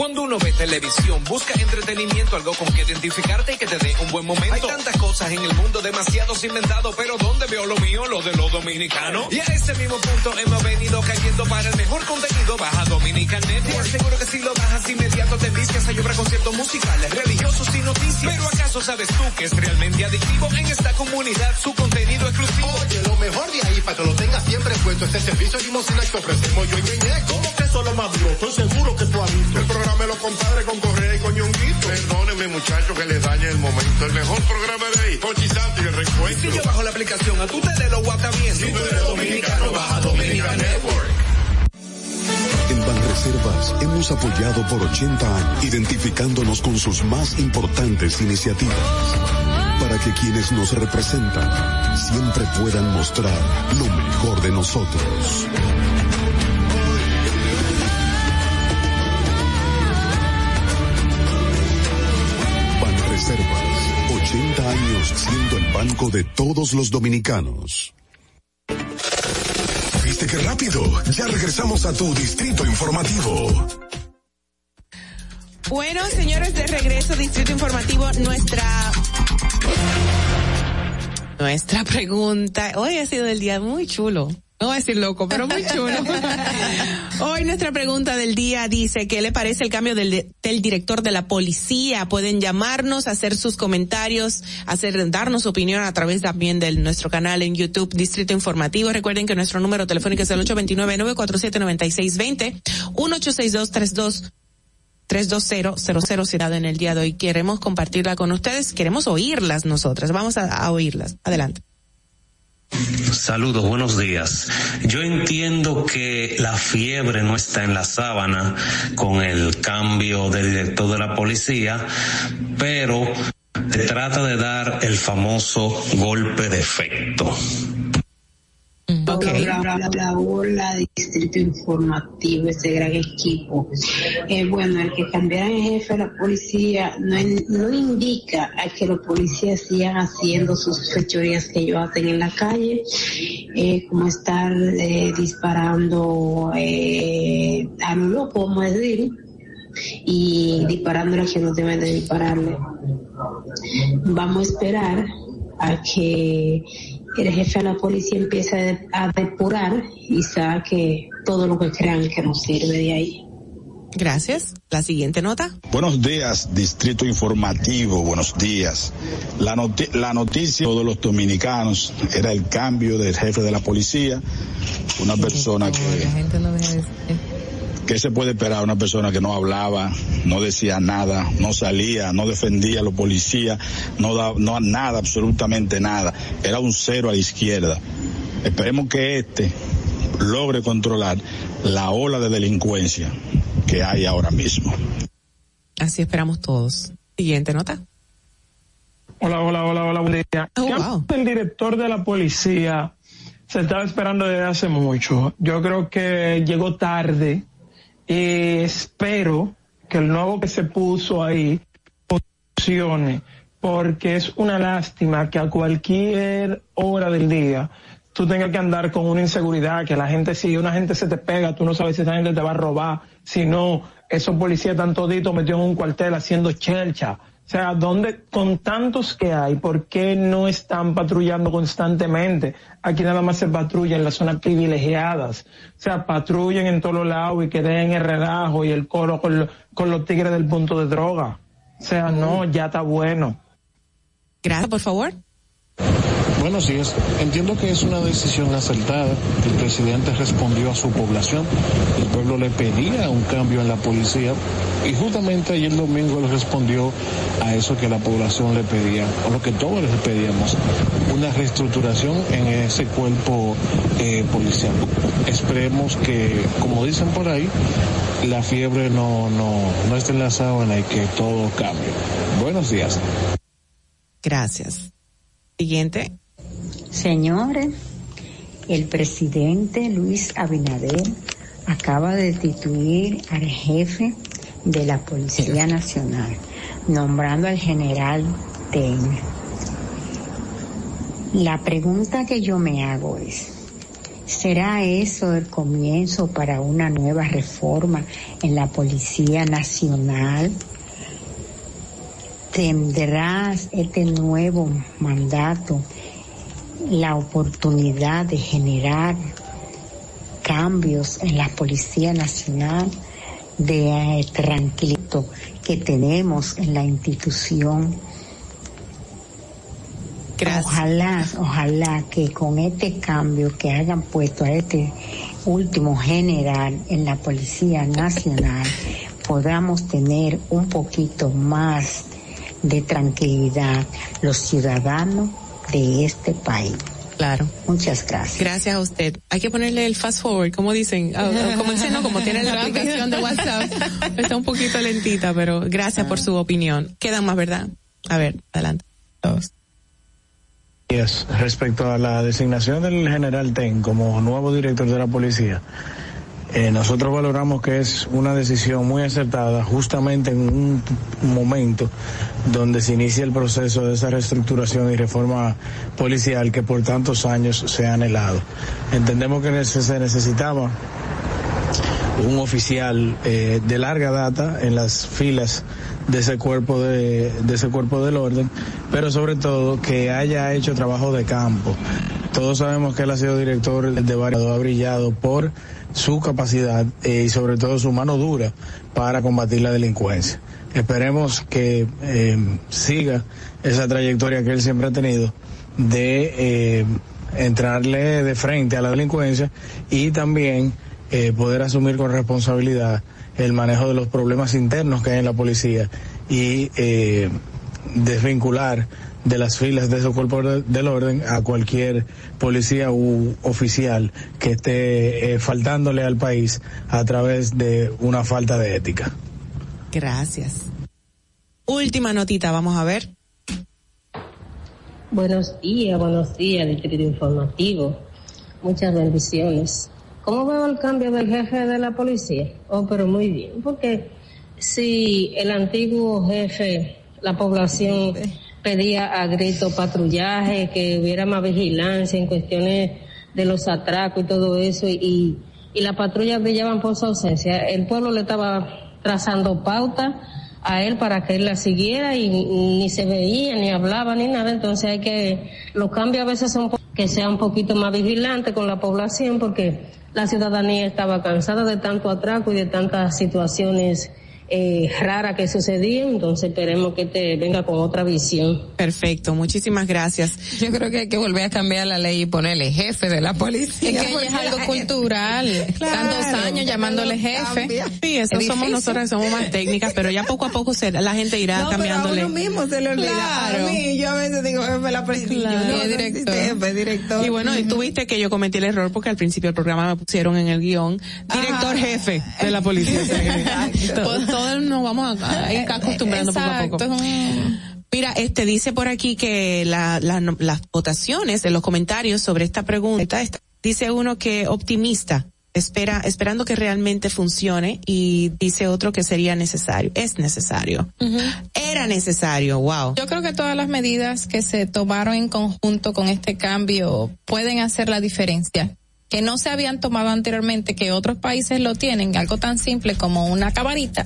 Cuando uno ve televisión, busca entretenimiento, algo con que identificarte y que te dé un buen momento. Hay tantas cosas en el mundo, demasiados inventados, pero ¿dónde veo lo mío? Lo de los dominicanos. Y a ese mismo punto hemos venido cayendo para el mejor contenido. Baja Dominican Network. Te aseguro que si lo bajas inmediato te vistes a llorar conciertos musicales, religiosos y noticias. Pero ¿acaso sabes tú que es realmente adictivo en esta comunidad su contenido exclusivo? Oye, lo mejor de ahí para que lo tengas siempre puesto este servicio limosina que ofrecemos yo y Ñeñe. ¿Cómo que eso es lo más duro? Estoy seguro que tú has visto. El programa de los compadres con Correa y con Ñonguito. Perdónenme muchachos que les dañe el momento. El mejor programa de ahí. Conchi Santi y el reencuentro. Si yo bajo la aplicación, a tú te de lo. Si tú eres dominicano, baja Dominica Network. En Banreservas hemos apoyado por 80 años, identificándonos con sus más importantes iniciativas, para que quienes nos representan siempre puedan mostrar lo mejor de nosotros. Siendo el banco de todos los dominicanos. ¿Viste qué rápido? Ya regresamos a tu distrito informativo. Bueno, señores, de regreso, Distrito Informativo, nuestra nuestra pregunta. Hoy ha sido el día muy chulo. No voy a decir loco, pero muy chulo. Hoy nuestra pregunta del día dice, ¿qué le parece el cambio del, del director de la policía? Pueden llamarnos, hacer sus comentarios, hacer, darnos opinión a través también de nuestro canal en YouTube, Distrito Informativo. Recuerden que nuestro número telefónico es el 829-947-9620, 1862-32 320-00 será en el día de hoy. Queremos compartirla con ustedes, queremos oírlas nosotras. Vamos a, a oírlas. Adelante. Saludos, buenos días. Yo entiendo que la fiebre no está en la sábana con el cambio de director de la policía, pero se trata de dar el famoso golpe de efecto. Hola, hola, hola, Distrito Informativo, ese gran equipo. Eh, bueno, el que cambiaran el jefe de la policía no, no indica a que los policías sigan haciendo sus fechorías que ellos hacen en la calle, eh, como estar eh, disparando a lo loco, vamos a decir, y disparándole a quien no deben de dispararle. Vamos a esperar a que el jefe de la policía empiece a de- a depurar y saque todo lo que crean que nos sirve de ahí. Gracias. La siguiente nota. Buenos días, Distrito Informativo, buenos días. La, noti- la noticia de todos los dominicanos era el cambio del jefe de la policía, una persona que, ¿qué se puede esperar? Una persona que no hablaba, no decía nada, no salía, no defendía a los policías, no da, no nada, absolutamente nada. Era un cero a la izquierda. Esperemos que este logre controlar la ola de delincuencia que hay ahora mismo. Así esperamos todos. Siguiente nota. Hola, hola, hola, hola, buen día. Oh, del director de la policía se estaba esperando desde hace mucho. Yo creo que llegó tarde y espero que el nuevo que se puso ahí funcione, porque es una lástima que a cualquier hora del día tú tengas que andar con una inseguridad, que la gente, si una gente se te pega, tú no sabes si esa gente te va a robar, si no, esos policías están toditos metidos en un cuartel haciendo chelcha. O sea, ¿dónde, con tantos que hay, por qué no están patrullando constantemente? Aquí nada más se patrulla en las zonas privilegiadas. O sea, patrullen en todos lados y que den el relajo y el coro con, lo- con los tigres del punto de droga. O sea, no, ya está bueno. Gracias, por favor. Buenos días. Entiendo que es una decisión acertada. El presidente respondió a su población. El pueblo le pedía un cambio en la policía y justamente ayer domingo le respondió a eso que la población le pedía, o lo que todos les pedíamos, una reestructuración en ese cuerpo eh, policial. Esperemos que, como dicen por ahí, la fiebre no, no, no esté en la sábana y que todo cambie. Buenos días. Gracias. Siguiente. Señores, el presidente Luis Abinader acaba de destituir al jefe de la Policía Nacional, nombrando al general Ten. La pregunta que yo me hago es, ¿Será eso el comienzo para una nueva reforma en la Policía Nacional? ¿Tendrá este nuevo mandato la oportunidad de generar cambios en la Policía Nacional, de tranquilito que tenemos en la institución? Ojalá, ojalá que con este cambio que hayan puesto a este último general en la Policía Nacional, podamos tener un poquito más de tranquilidad los ciudadanos de este país. Claro. Muchas gracias. Gracias a usted. Hay que ponerle el fast forward, como dicen, ah, ah, como dicen, no, como tiene la aplicación de WhatsApp. Está un poquito lentita, pero gracias por su opinión. Quedan más, ¿verdad? A ver, adelante. Dos. Respecto a la designación del general Ten como nuevo director de la policía, eh, nosotros valoramos que es una decisión muy acertada justamente en un momento donde se inicia el proceso de esa reestructuración y reforma policial que por tantos años se ha anhelado. Entendemos que se necesitaba un oficial eh, de larga data en las filas de ese cuerpo de, de, ese cuerpo del orden, pero sobre todo que haya hecho trabajo de campo. Todos sabemos que él ha sido director de varios, ha brillado por su capacidad eh, y sobre todo su mano dura para combatir la delincuencia. Esperemos que eh, siga esa trayectoria que él siempre ha tenido de eh, entrarle de frente a la delincuencia y también poder asumir con responsabilidad el manejo de los problemas internos que hay en la policía y desvincular de las filas de esos cuerpos del orden a cualquier policía u oficial que esté eh, faltándole al país a través de una falta de ética. Gracias. Última notita, vamos a ver. Buenos días, buenos días, Distrito Informativo. Muchas bendiciones. ¿Cómo veo el cambio del jefe de la policía? Oh, pero muy bien, porque si el antiguo jefe, la población pedía a grito patrullaje, que hubiera más vigilancia en cuestiones de los atracos y todo eso, y, y las patrullas brillaban por su ausencia. El pueblo le estaba trazando pauta a él para que él la siguiera y ni se veía, ni hablaba, ni nada. Entonces hay que, los cambios a veces son que sea un poquito más vigilante con la población porque la ciudadanía estaba cansada de tanto atraco y de tantas situaciones eh, rara que sucedía, entonces esperemos que te venga con otra visión. Perfecto, muchísimas gracias. Yo creo que hay que volver a cambiar la ley y ponerle jefe de la policía. Es que es algo cultural. Claro, Tantos años llamándole jefe. Sí, eso somos nosotros, somos más técnicas, pero ya poco a poco se, la gente irá no, cambiándole. Pero a uno mismo se le olvida. Claro. A mí, yo a veces digo jefe de la policía. Claro. No, director. jefe, director. Y bueno, y tuviste que yo cometí el error porque al principio del programa me pusieron en el guion director jefe de la policía. todos nos vamos a, ir acostumbrando poco a poco. Mira, este dice por aquí que la, la, las votaciones de los comentarios sobre esta pregunta, dice uno que optimista, espera, esperando que realmente funcione y dice otro que sería necesario, es necesario. Era necesario, wow. Yo creo que todas las medidas que se tomaron en conjunto con este cambio pueden hacer la diferencia que no se habían tomado anteriormente, que otros países lo tienen, algo tan simple como una camarita,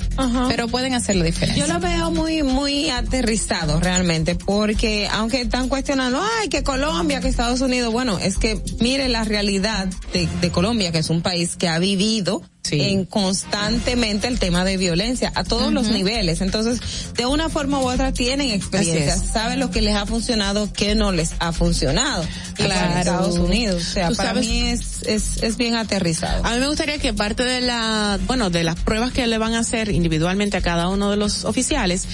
pero pueden hacer la diferencia. Yo lo veo muy, muy aterrizado realmente, porque aunque están cuestionando, ay, que Colombia, que Estados Unidos, bueno, es que mire la realidad de, de Colombia, que es un país que ha vivido en constantemente el tema de violencia a todos los niveles. Entonces, de una forma u otra tienen experiencia, saben lo que les ha funcionado, qué no les ha funcionado. Claro. En Estados Unidos, o sea, para mí es, es, es bien aterrizado. A mí me gustaría que parte de la, bueno, de las pruebas que le van a hacer individualmente a cada uno de los oficiales,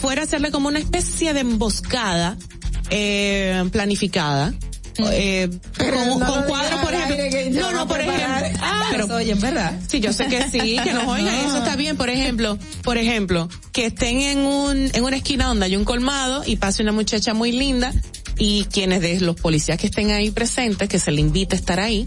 fuera hacerle como una especie de emboscada eh, planificada eh, con, con cuadros, por ejemplo. No, no, por ejemplo. Ah, pero oye, ¿verdad? Sí, yo sé que sí, que nos oigan, eso está bien. Por ejemplo, por ejemplo, que estén en un, en una esquina donde hay un colmado y pase una muchacha muy linda y quienes de los policías que estén ahí presentes, que se le invite a estar ahí,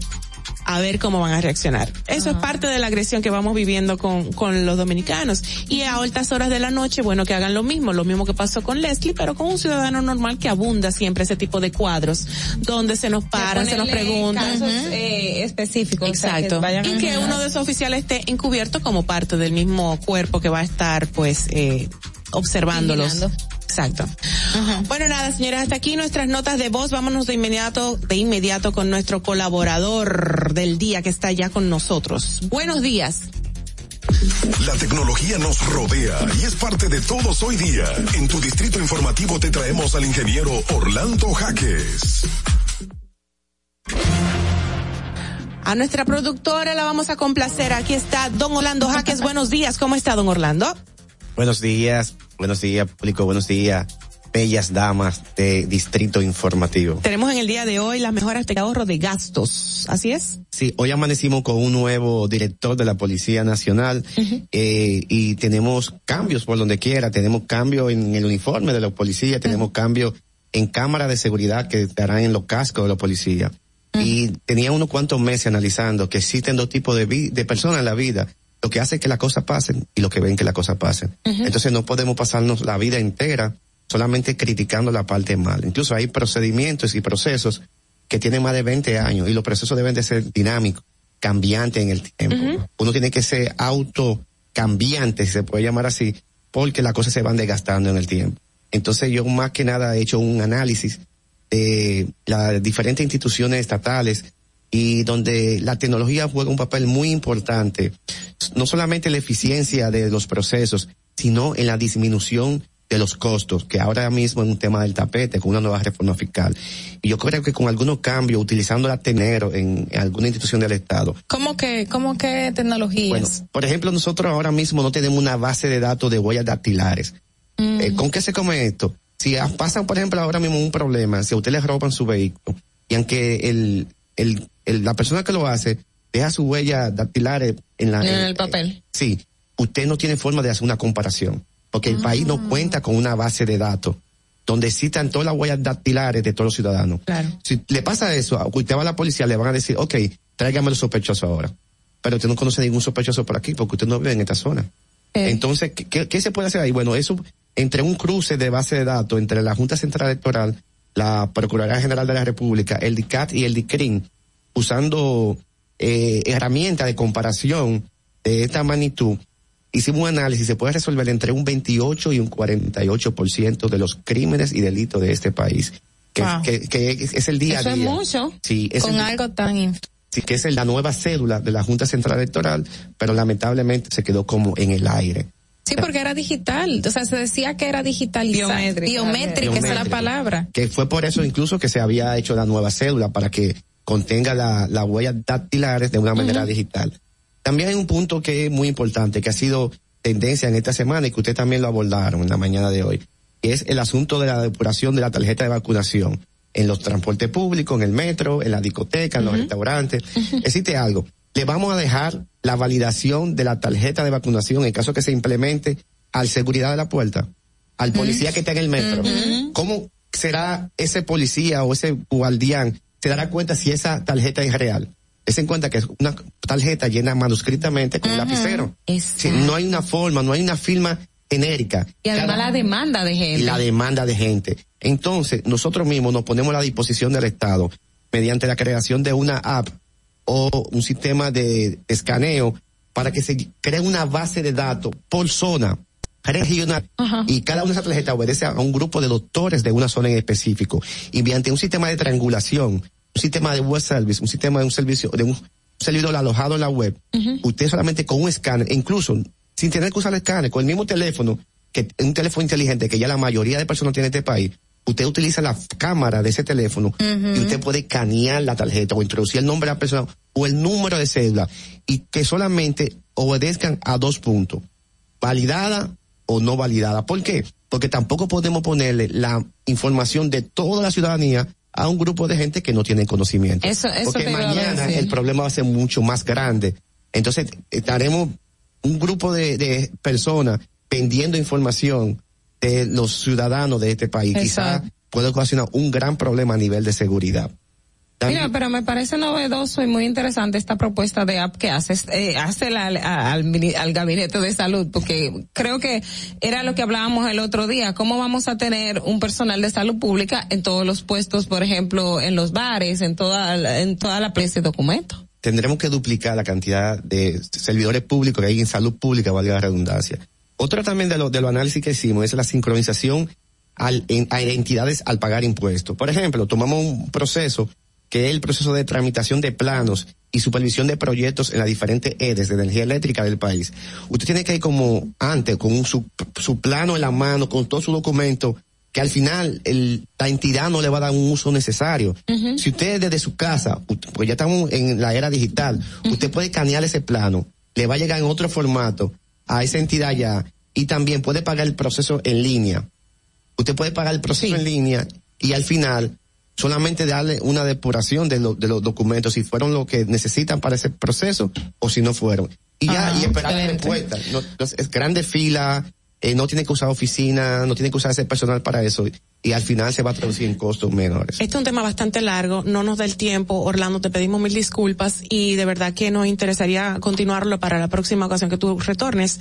a ver cómo van a reaccionar. Eso es parte de la agresión que vamos viviendo con, con los dominicanos. Y a altas horas de la noche, bueno, que hagan lo mismo, lo mismo que pasó con Leslie, pero con un ciudadano normal que abunda siempre ese tipo de cuadros, donde se nos paran, se nos preguntan. Casos, eh, específicos. Exacto. o sea, que y que uno de esos oficiales esté encubierto como parte del mismo cuerpo que va a estar, pues, eh, observándolos. Exacto. Bueno, nada, señores, hasta aquí nuestras notas de voz. Vámonos de inmediato, de inmediato con nuestro colaborador del día que está ya con nosotros. Buenos días. La tecnología nos rodea y es parte de todos hoy día. En tu distrito informativo te traemos al ingeniero Orlando Jaques. A nuestra productora la vamos a complacer. Aquí está Don Orlando Jaques. Buenos días. ¿Cómo está, Don Orlando? Buenos días, buenos días, público, buenos días, bellas damas de Distrito Informativo. Tenemos en el día de hoy las mejoras de ahorro de gastos. ¿Así es? Sí, hoy amanecimos con un nuevo director de la Policía Nacional eh, y tenemos cambios por donde quiera. Tenemos cambio en el uniforme de los policías, tenemos cambio en cámaras de seguridad que estarán en los cascos de los policías. Y tenía unos cuantos meses analizando que existen dos tipos de, vi- de personas en la vida. Lo que hace que las cosas pasen y lo que ven que las cosas pasen. Entonces no podemos pasarnos la vida entera solamente criticando la parte mal. Incluso hay procedimientos y procesos que tienen más de 20 años y los procesos deben de ser dinámicos, cambiantes en el tiempo. Uno tiene que ser auto cambiante, si se puede llamar así, porque las cosas se van desgastando en el tiempo. Entonces yo más que nada he hecho un análisis de las diferentes instituciones estatales y donde la tecnología juega un papel muy importante, no solamente en la eficiencia de los procesos, sino en la disminución de los costos, que ahora mismo es un tema del tapete con una nueva reforma fiscal. Y yo creo que con algunos cambios, utilizando la Tenero en, en alguna institución del Estado, ¿Cómo que, cómo que tecnologías? bueno, por ejemplo, nosotros ahora mismo no tenemos una base de datos de huellas dactilares. Mm. Eh, ¿Con qué se come esto? Si pasan, por ejemplo, ahora mismo un problema, si a usted le roban su vehículo y aunque el, el, el- la persona que lo hace deja su huella dactilares en la... en en- el papel. Sí, usted no tiene forma de hacer una comparación, porque el país no cuenta con una base de datos donde existan todas las huellas dactilares de todos los ciudadanos. Claro. Si le pasa eso, a- usted va a la policía, le van a decir, ok, tráigame los sospechosos ahora. Pero usted no conoce ningún sospechoso por aquí porque usted no vive en esta zona. Entonces, ¿qué- ¿qué, qué se puede hacer ahí? Bueno, eso entre un cruce de base de datos entre la Junta Central Electoral, la Procuraduría General de la República, el DICAT y el DICRIN, usando eh, herramientas de comparación de esta magnitud, hicimos un análisis, se puede resolver entre un 28 y un 48% de los crímenes y delitos de este país. Que, Wow. que, que es, es el día Eso a es día. mucho. Sí, es Con el- algo tan inf- sí, que es la nueva cédula de la Junta Central Electoral, pero lamentablemente se quedó como en el aire. Sí, porque era digital. O sea, se decía que era digitalizada. Biométrica. Biométrica, esa es la palabra. que fue por eso incluso que se había hecho la nueva cédula para que contenga la, la huellas dactilares de una manera digital. También hay un punto que es muy importante, que ha sido tendencia en esta semana y que usted también lo abordaron en la mañana de hoy, que es el asunto de la depuración de la tarjeta de vacunación en los transportes públicos, en el metro, en la discoteca, en los restaurantes. Existe algo. Le vamos a dejar la validación de la tarjeta de vacunación en caso que se implemente al seguridad de la puerta, al policía que está en el metro. ¿Cómo será ese policía o ese guardián? Se dará cuenta si esa tarjeta es real. Es en cuenta que es una tarjeta llena manuscritamente con un lapicero. Sí, no hay una forma, no hay una firma genérica. Y además Cada- la demanda de gente. y la demanda de gente. Entonces, nosotros mismos nos ponemos a la disposición del Estado mediante la creación de una app o un sistema de escaneo para que se cree una base de datos por zona regional. Y cada una de esas tarjetas obedece a un grupo de doctores de una zona en específico. Y mediante un sistema de triangulación, un sistema de web service, un sistema de un servicio de un servidor alojado en la web, usted solamente con un escáner, incluso sin tener que usar el escáner, con el mismo teléfono, que un teléfono inteligente que ya la mayoría de personas tiene en este país, usted utiliza la cámara de ese teléfono y usted puede escanear la tarjeta o introducir el nombre de la persona o el número de cédula y que solamente obedezcan a dos puntos, validada o no validada. ¿Por qué? Porque tampoco podemos ponerle la información de toda la ciudadanía a un grupo de gente que no tiene conocimiento. Eso- eso Porque mañana el problema va a ser mucho más grande. Entonces, estaremos un grupo de, de personas vendiendo información de los ciudadanos de este país. Quizá Exacto. puede ocasionar un gran problema a nivel de seguridad. Mira, pero me parece novedoso y muy interesante esta propuesta de app que haces, eh, hace al, al, gabinete de salud, porque creo que era lo que hablábamos el otro día, cómo vamos a tener un personal de salud pública en todos los puestos, por ejemplo, en los bares, en toda, en toda la de documento. Tendremos que duplicar la cantidad de servidores públicos que hay en salud pública, valga la redundancia. Otro también de los de lo análisis que hicimos es la sincronización al, en, a entidades al pagar impuestos. Por ejemplo, tomamos un proceso que es el proceso de tramitación de planos y supervisión de proyectos en las diferentes EDES de energía eléctrica del país. Usted tiene que ir como antes, con su, su plano en la mano, con todo su documento, que al final el, la entidad no le va a dar un uso necesario. Si usted desde su casa, pues ya estamos en la era digital, usted puede escanear ese plano, le va a llegar en otro formato a esa entidad ya y también puede pagar el proceso en línea. Usted puede pagar el proceso en línea y al final solamente darle una depuración de, de los documentos, si fueron lo que necesitan para ese proceso o si no fueron. Y ya, y esperar la respuesta. No, es grande fila, eh, no tiene que usar oficina, no tiene que usar ese personal para eso y al final se va a traducir en costos menores. Este es un tema bastante largo, no nos da el tiempo, Orlando, te pedimos mil disculpas y de verdad que nos interesaría continuarlo para la próxima ocasión que tú retornes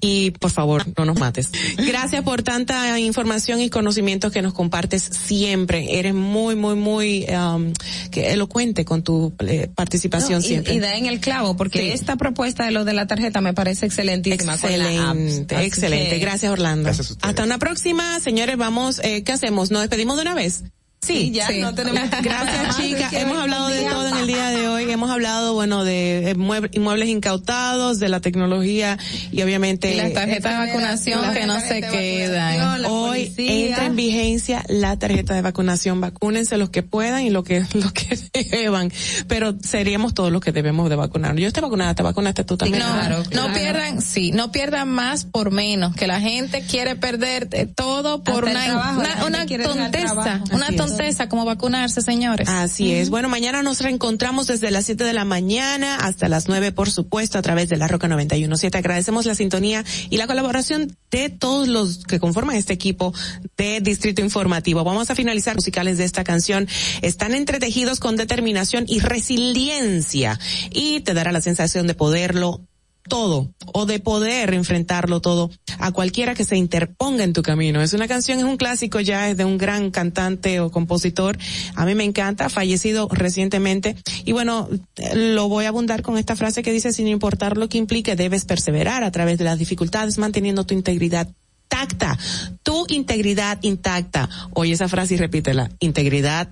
y por favor no nos mates. Gracias por tanta información y conocimientos que nos compartes siempre. Eres muy, muy, muy um, que elocuente con tu eh, participación siempre. Y, da en el clavo porque esta propuesta de lo de la tarjeta me parece excelentísima. Excelente, excelente. Gracias Orlando. Hasta una próxima, señores, vamos, eh, hacemos? ¿Nos despedimos de una vez? Sí, ya no tenemos. Gracias, chicas. Hemos hablado de todo en el día de hoy. Hemos hablado, bueno, de inmuebles incautados, de la tecnología y obviamente. Y las tarjetas de vacunación que no se quedan. Hoy entra en vigencia la tarjeta de vacunación. Vacúnense los que puedan y los que, los que deban. Pero seríamos todos los que debemos de vacunar. Yo estoy vacunada, te vacunaste tú también. No, no pierdan, sí, no pierdan más por menos. Que la gente quiere perder todo por una, una, una tonteza. Una tonteza contesta cómo vacunarse, señores. Así es. Bueno, mañana nos reencontramos desde las 7 de la mañana hasta las 9, por supuesto, a través de la Roca 91.7. Agradecemos la sintonía y la colaboración de todos los que conforman este equipo de Distrito Informativo. Vamos a finalizar musicales de esta canción. Están entretejidos con determinación y resiliencia y te dará la sensación de poderlo todo o de poder enfrentarlo todo a cualquiera que se interponga en tu camino. Es una canción, es un clásico ya, es de un gran cantante o compositor. A mí me encanta, fallecido recientemente. Y bueno, lo voy a abundar con esta frase que dice, sin importar lo que implique, debes perseverar a través de las dificultades, manteniendo tu integridad intacta. Tu integridad intacta. Oye esa frase y repítela. Integridad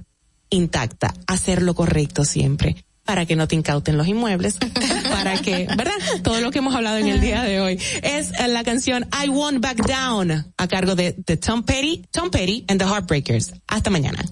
intacta. Hacer lo correcto siempre para que no te incauten los inmuebles, para que, ¿verdad? Todo lo que hemos hablado en el día de hoy es la canción I Won't Back Down a cargo de, de Tom Petty, Tom Petty and the Heartbreakers. Hasta mañana.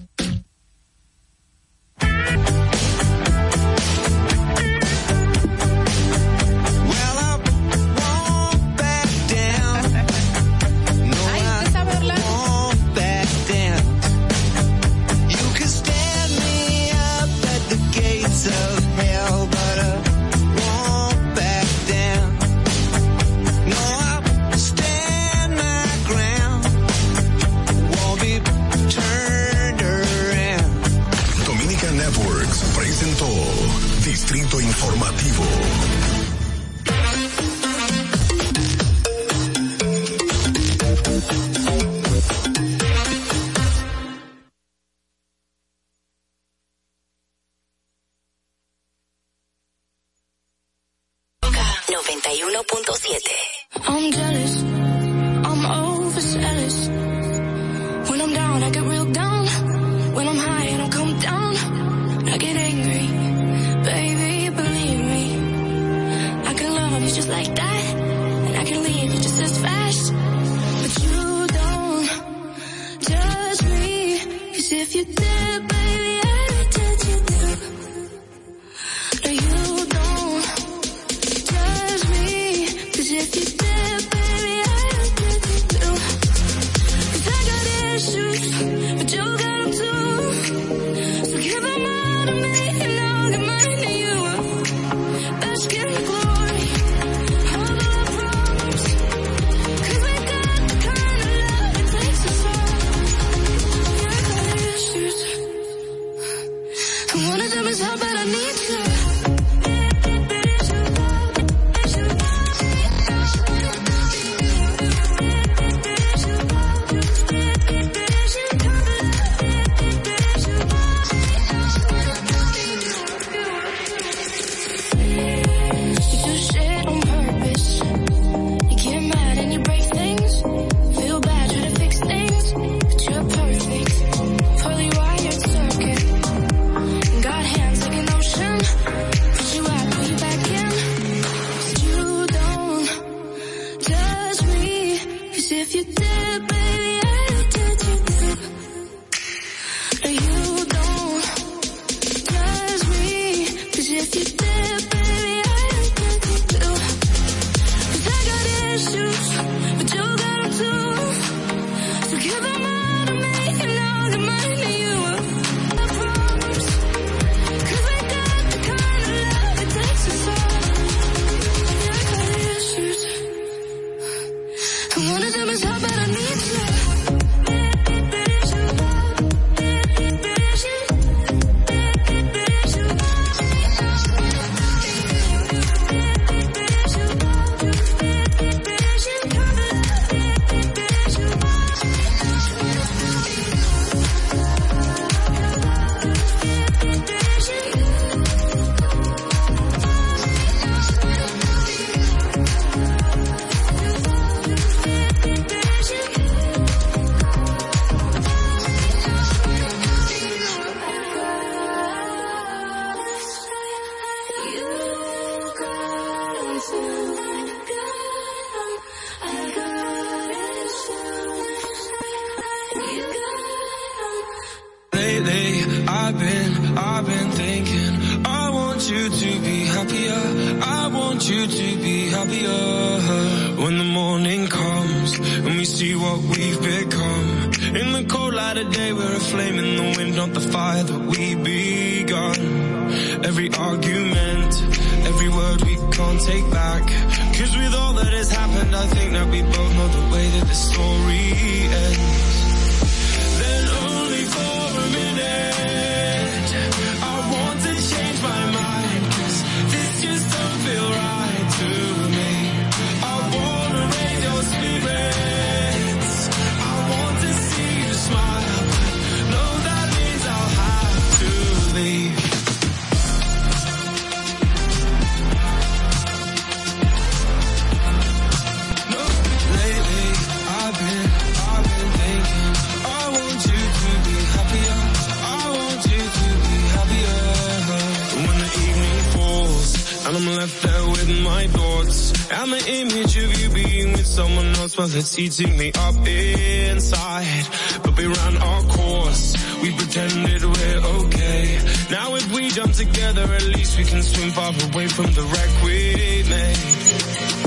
Begun. Every argument, every word we can't take back. Cause with all that has happened, I think that we both know the way that the story ends. With my thoughts and the image of you being with someone else, well, it's eating me up inside. But we ran our course. We pretended we're okay. Now if we jump together, at least we can swim far away from the wreck we made.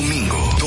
Domingo,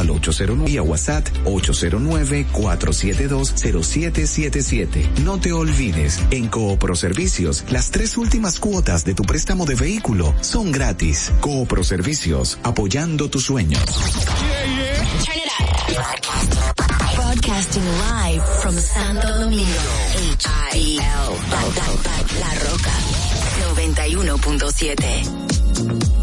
opposite al 809 y a WhatsApp 809-472-0777. No te olvides, en Cooproservicios, las tres últimas cuotas de tu préstamo de vehículo son gratis. Cooproservicios, apoyando tus sueños. Yeah, yeah. Turn it up. Broadcasting live from Santo Domingo, H-I-L, La Roca, 91.7.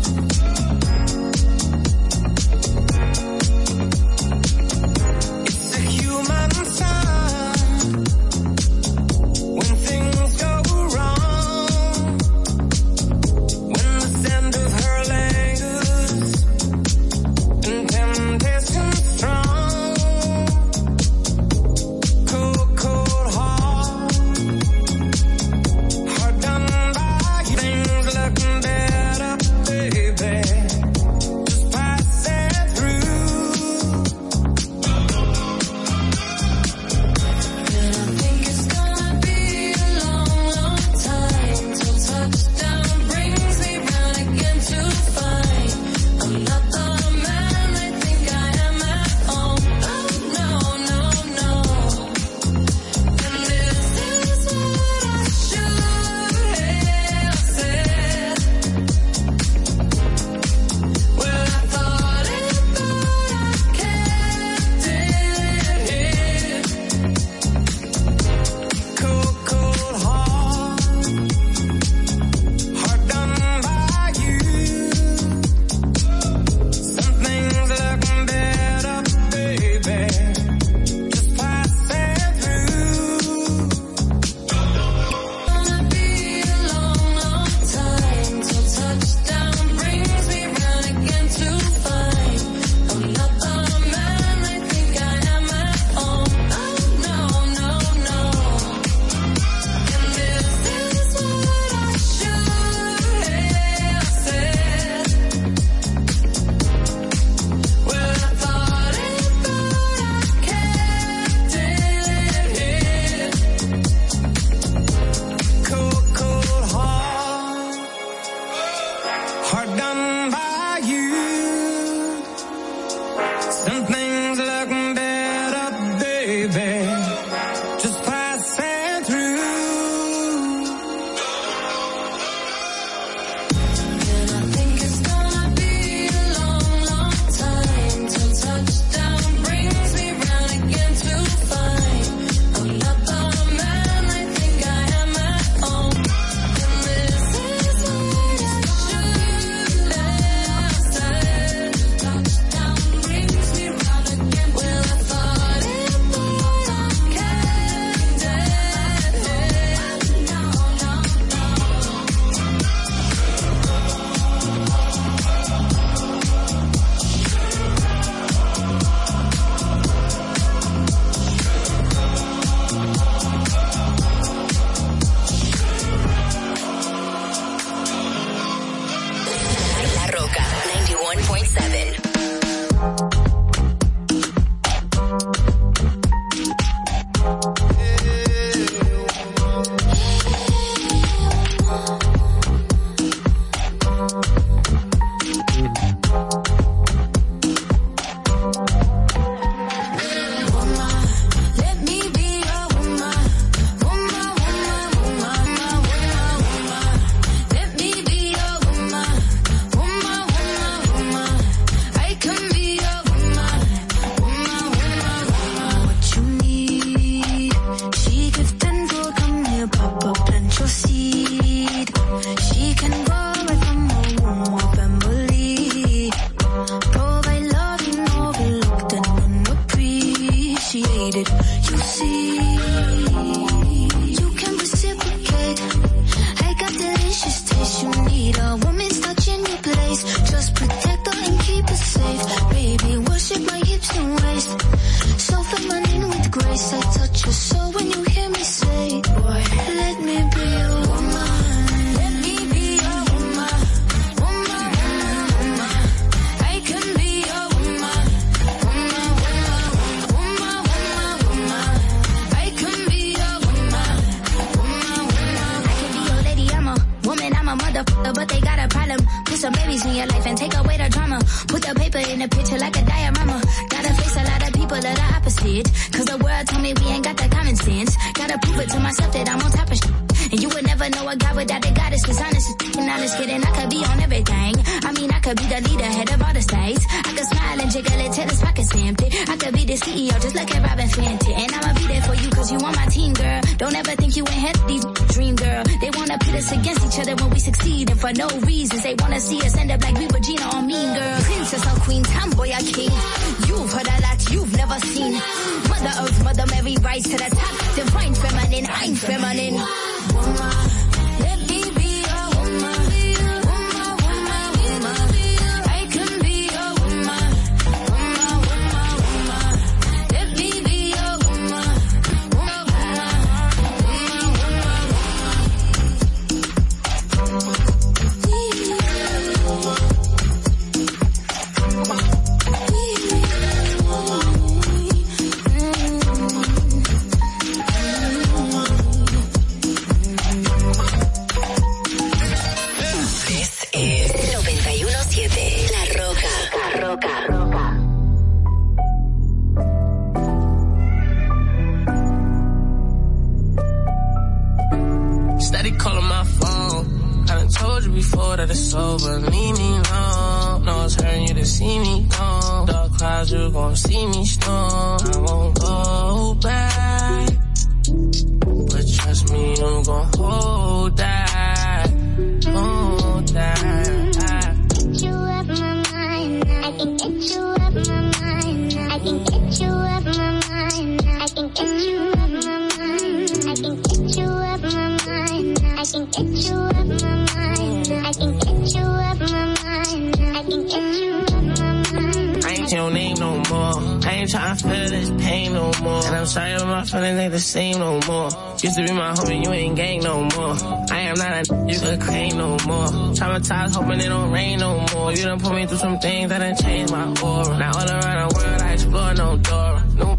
You done put me through some things that done changed my aura. Now all around the world, I explore no door.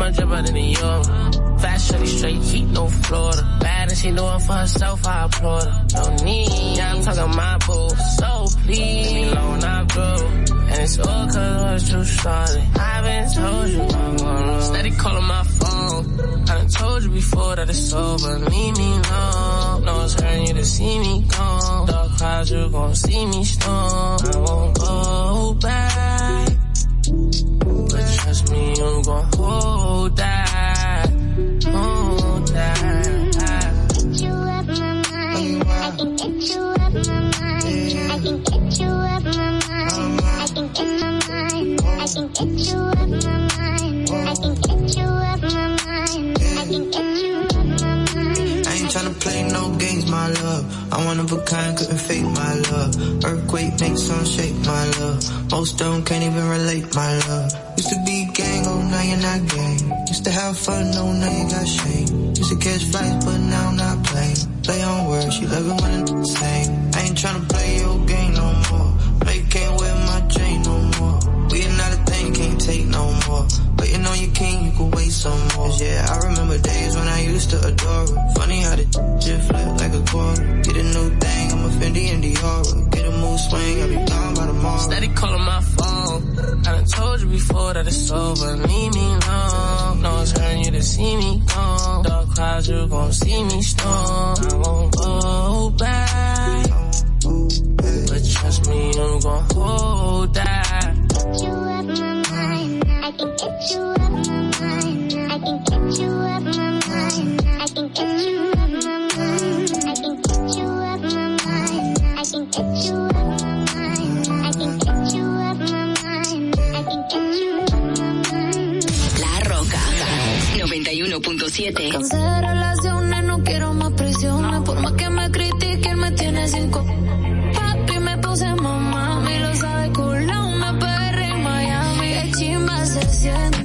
I'm a dripper than a euro. Fast, shorty, straight heat, no Florida. Bad and she doing for herself, I applaud her. No need, I'm talking my boo. So please, alone, I'm through. And it's all cause I was too started. I've been told you I'm gonna Steady calling my phone. I done told you before that it's over. Leave me alone. No, it's hurting you to see me gone. Dark clouds, you gon' see me storm. I won't go back. But trust me, you gon' hold that. Hold that. Get you out my mind. I can get you out my mind. I can get you out my mind. I can get my mind. I can get you out my mind. I can get you out my mind. I can get you out my mind. I ain't tryna play no games, my love. I'm one of a kind, couldn't fake my love. Earthquake makes some shake, my love. Most of them can't even relate, my love. Used to be gang, now you're not gang. Used to have fun, no now you got shame. Used to catch flights, but now I'm not playing. Play on words, she love it when it's same. I ain't tryna play your game no more. You can't wear my chain no more. We are not a thing, can't take no more. Waiting on your king, you can wait some more. Yeah, I remember days when I used to adore her. Funny how the just flip like a quarter. Get a new Fendi and Dior. Get a mood swing, I'll be gone by tomorrow. Steady calling my phone. I done told you before that it's over. Leave me alone. No, it's hurting you to see me gone. Dark clouds, you gon' see me storm. I won't go back. But trust me, you gon' hold that. Get you out my mind. I can get you out my mind. I can get you out my mind. I can get you out La Roca. 91.7. Cansé relaciones, no quiero más prisiones. Por más que me critiquen, me tiene sin Papi, me puse mamá, y lo sabe culón, me perre Miami. Qué chimba se siente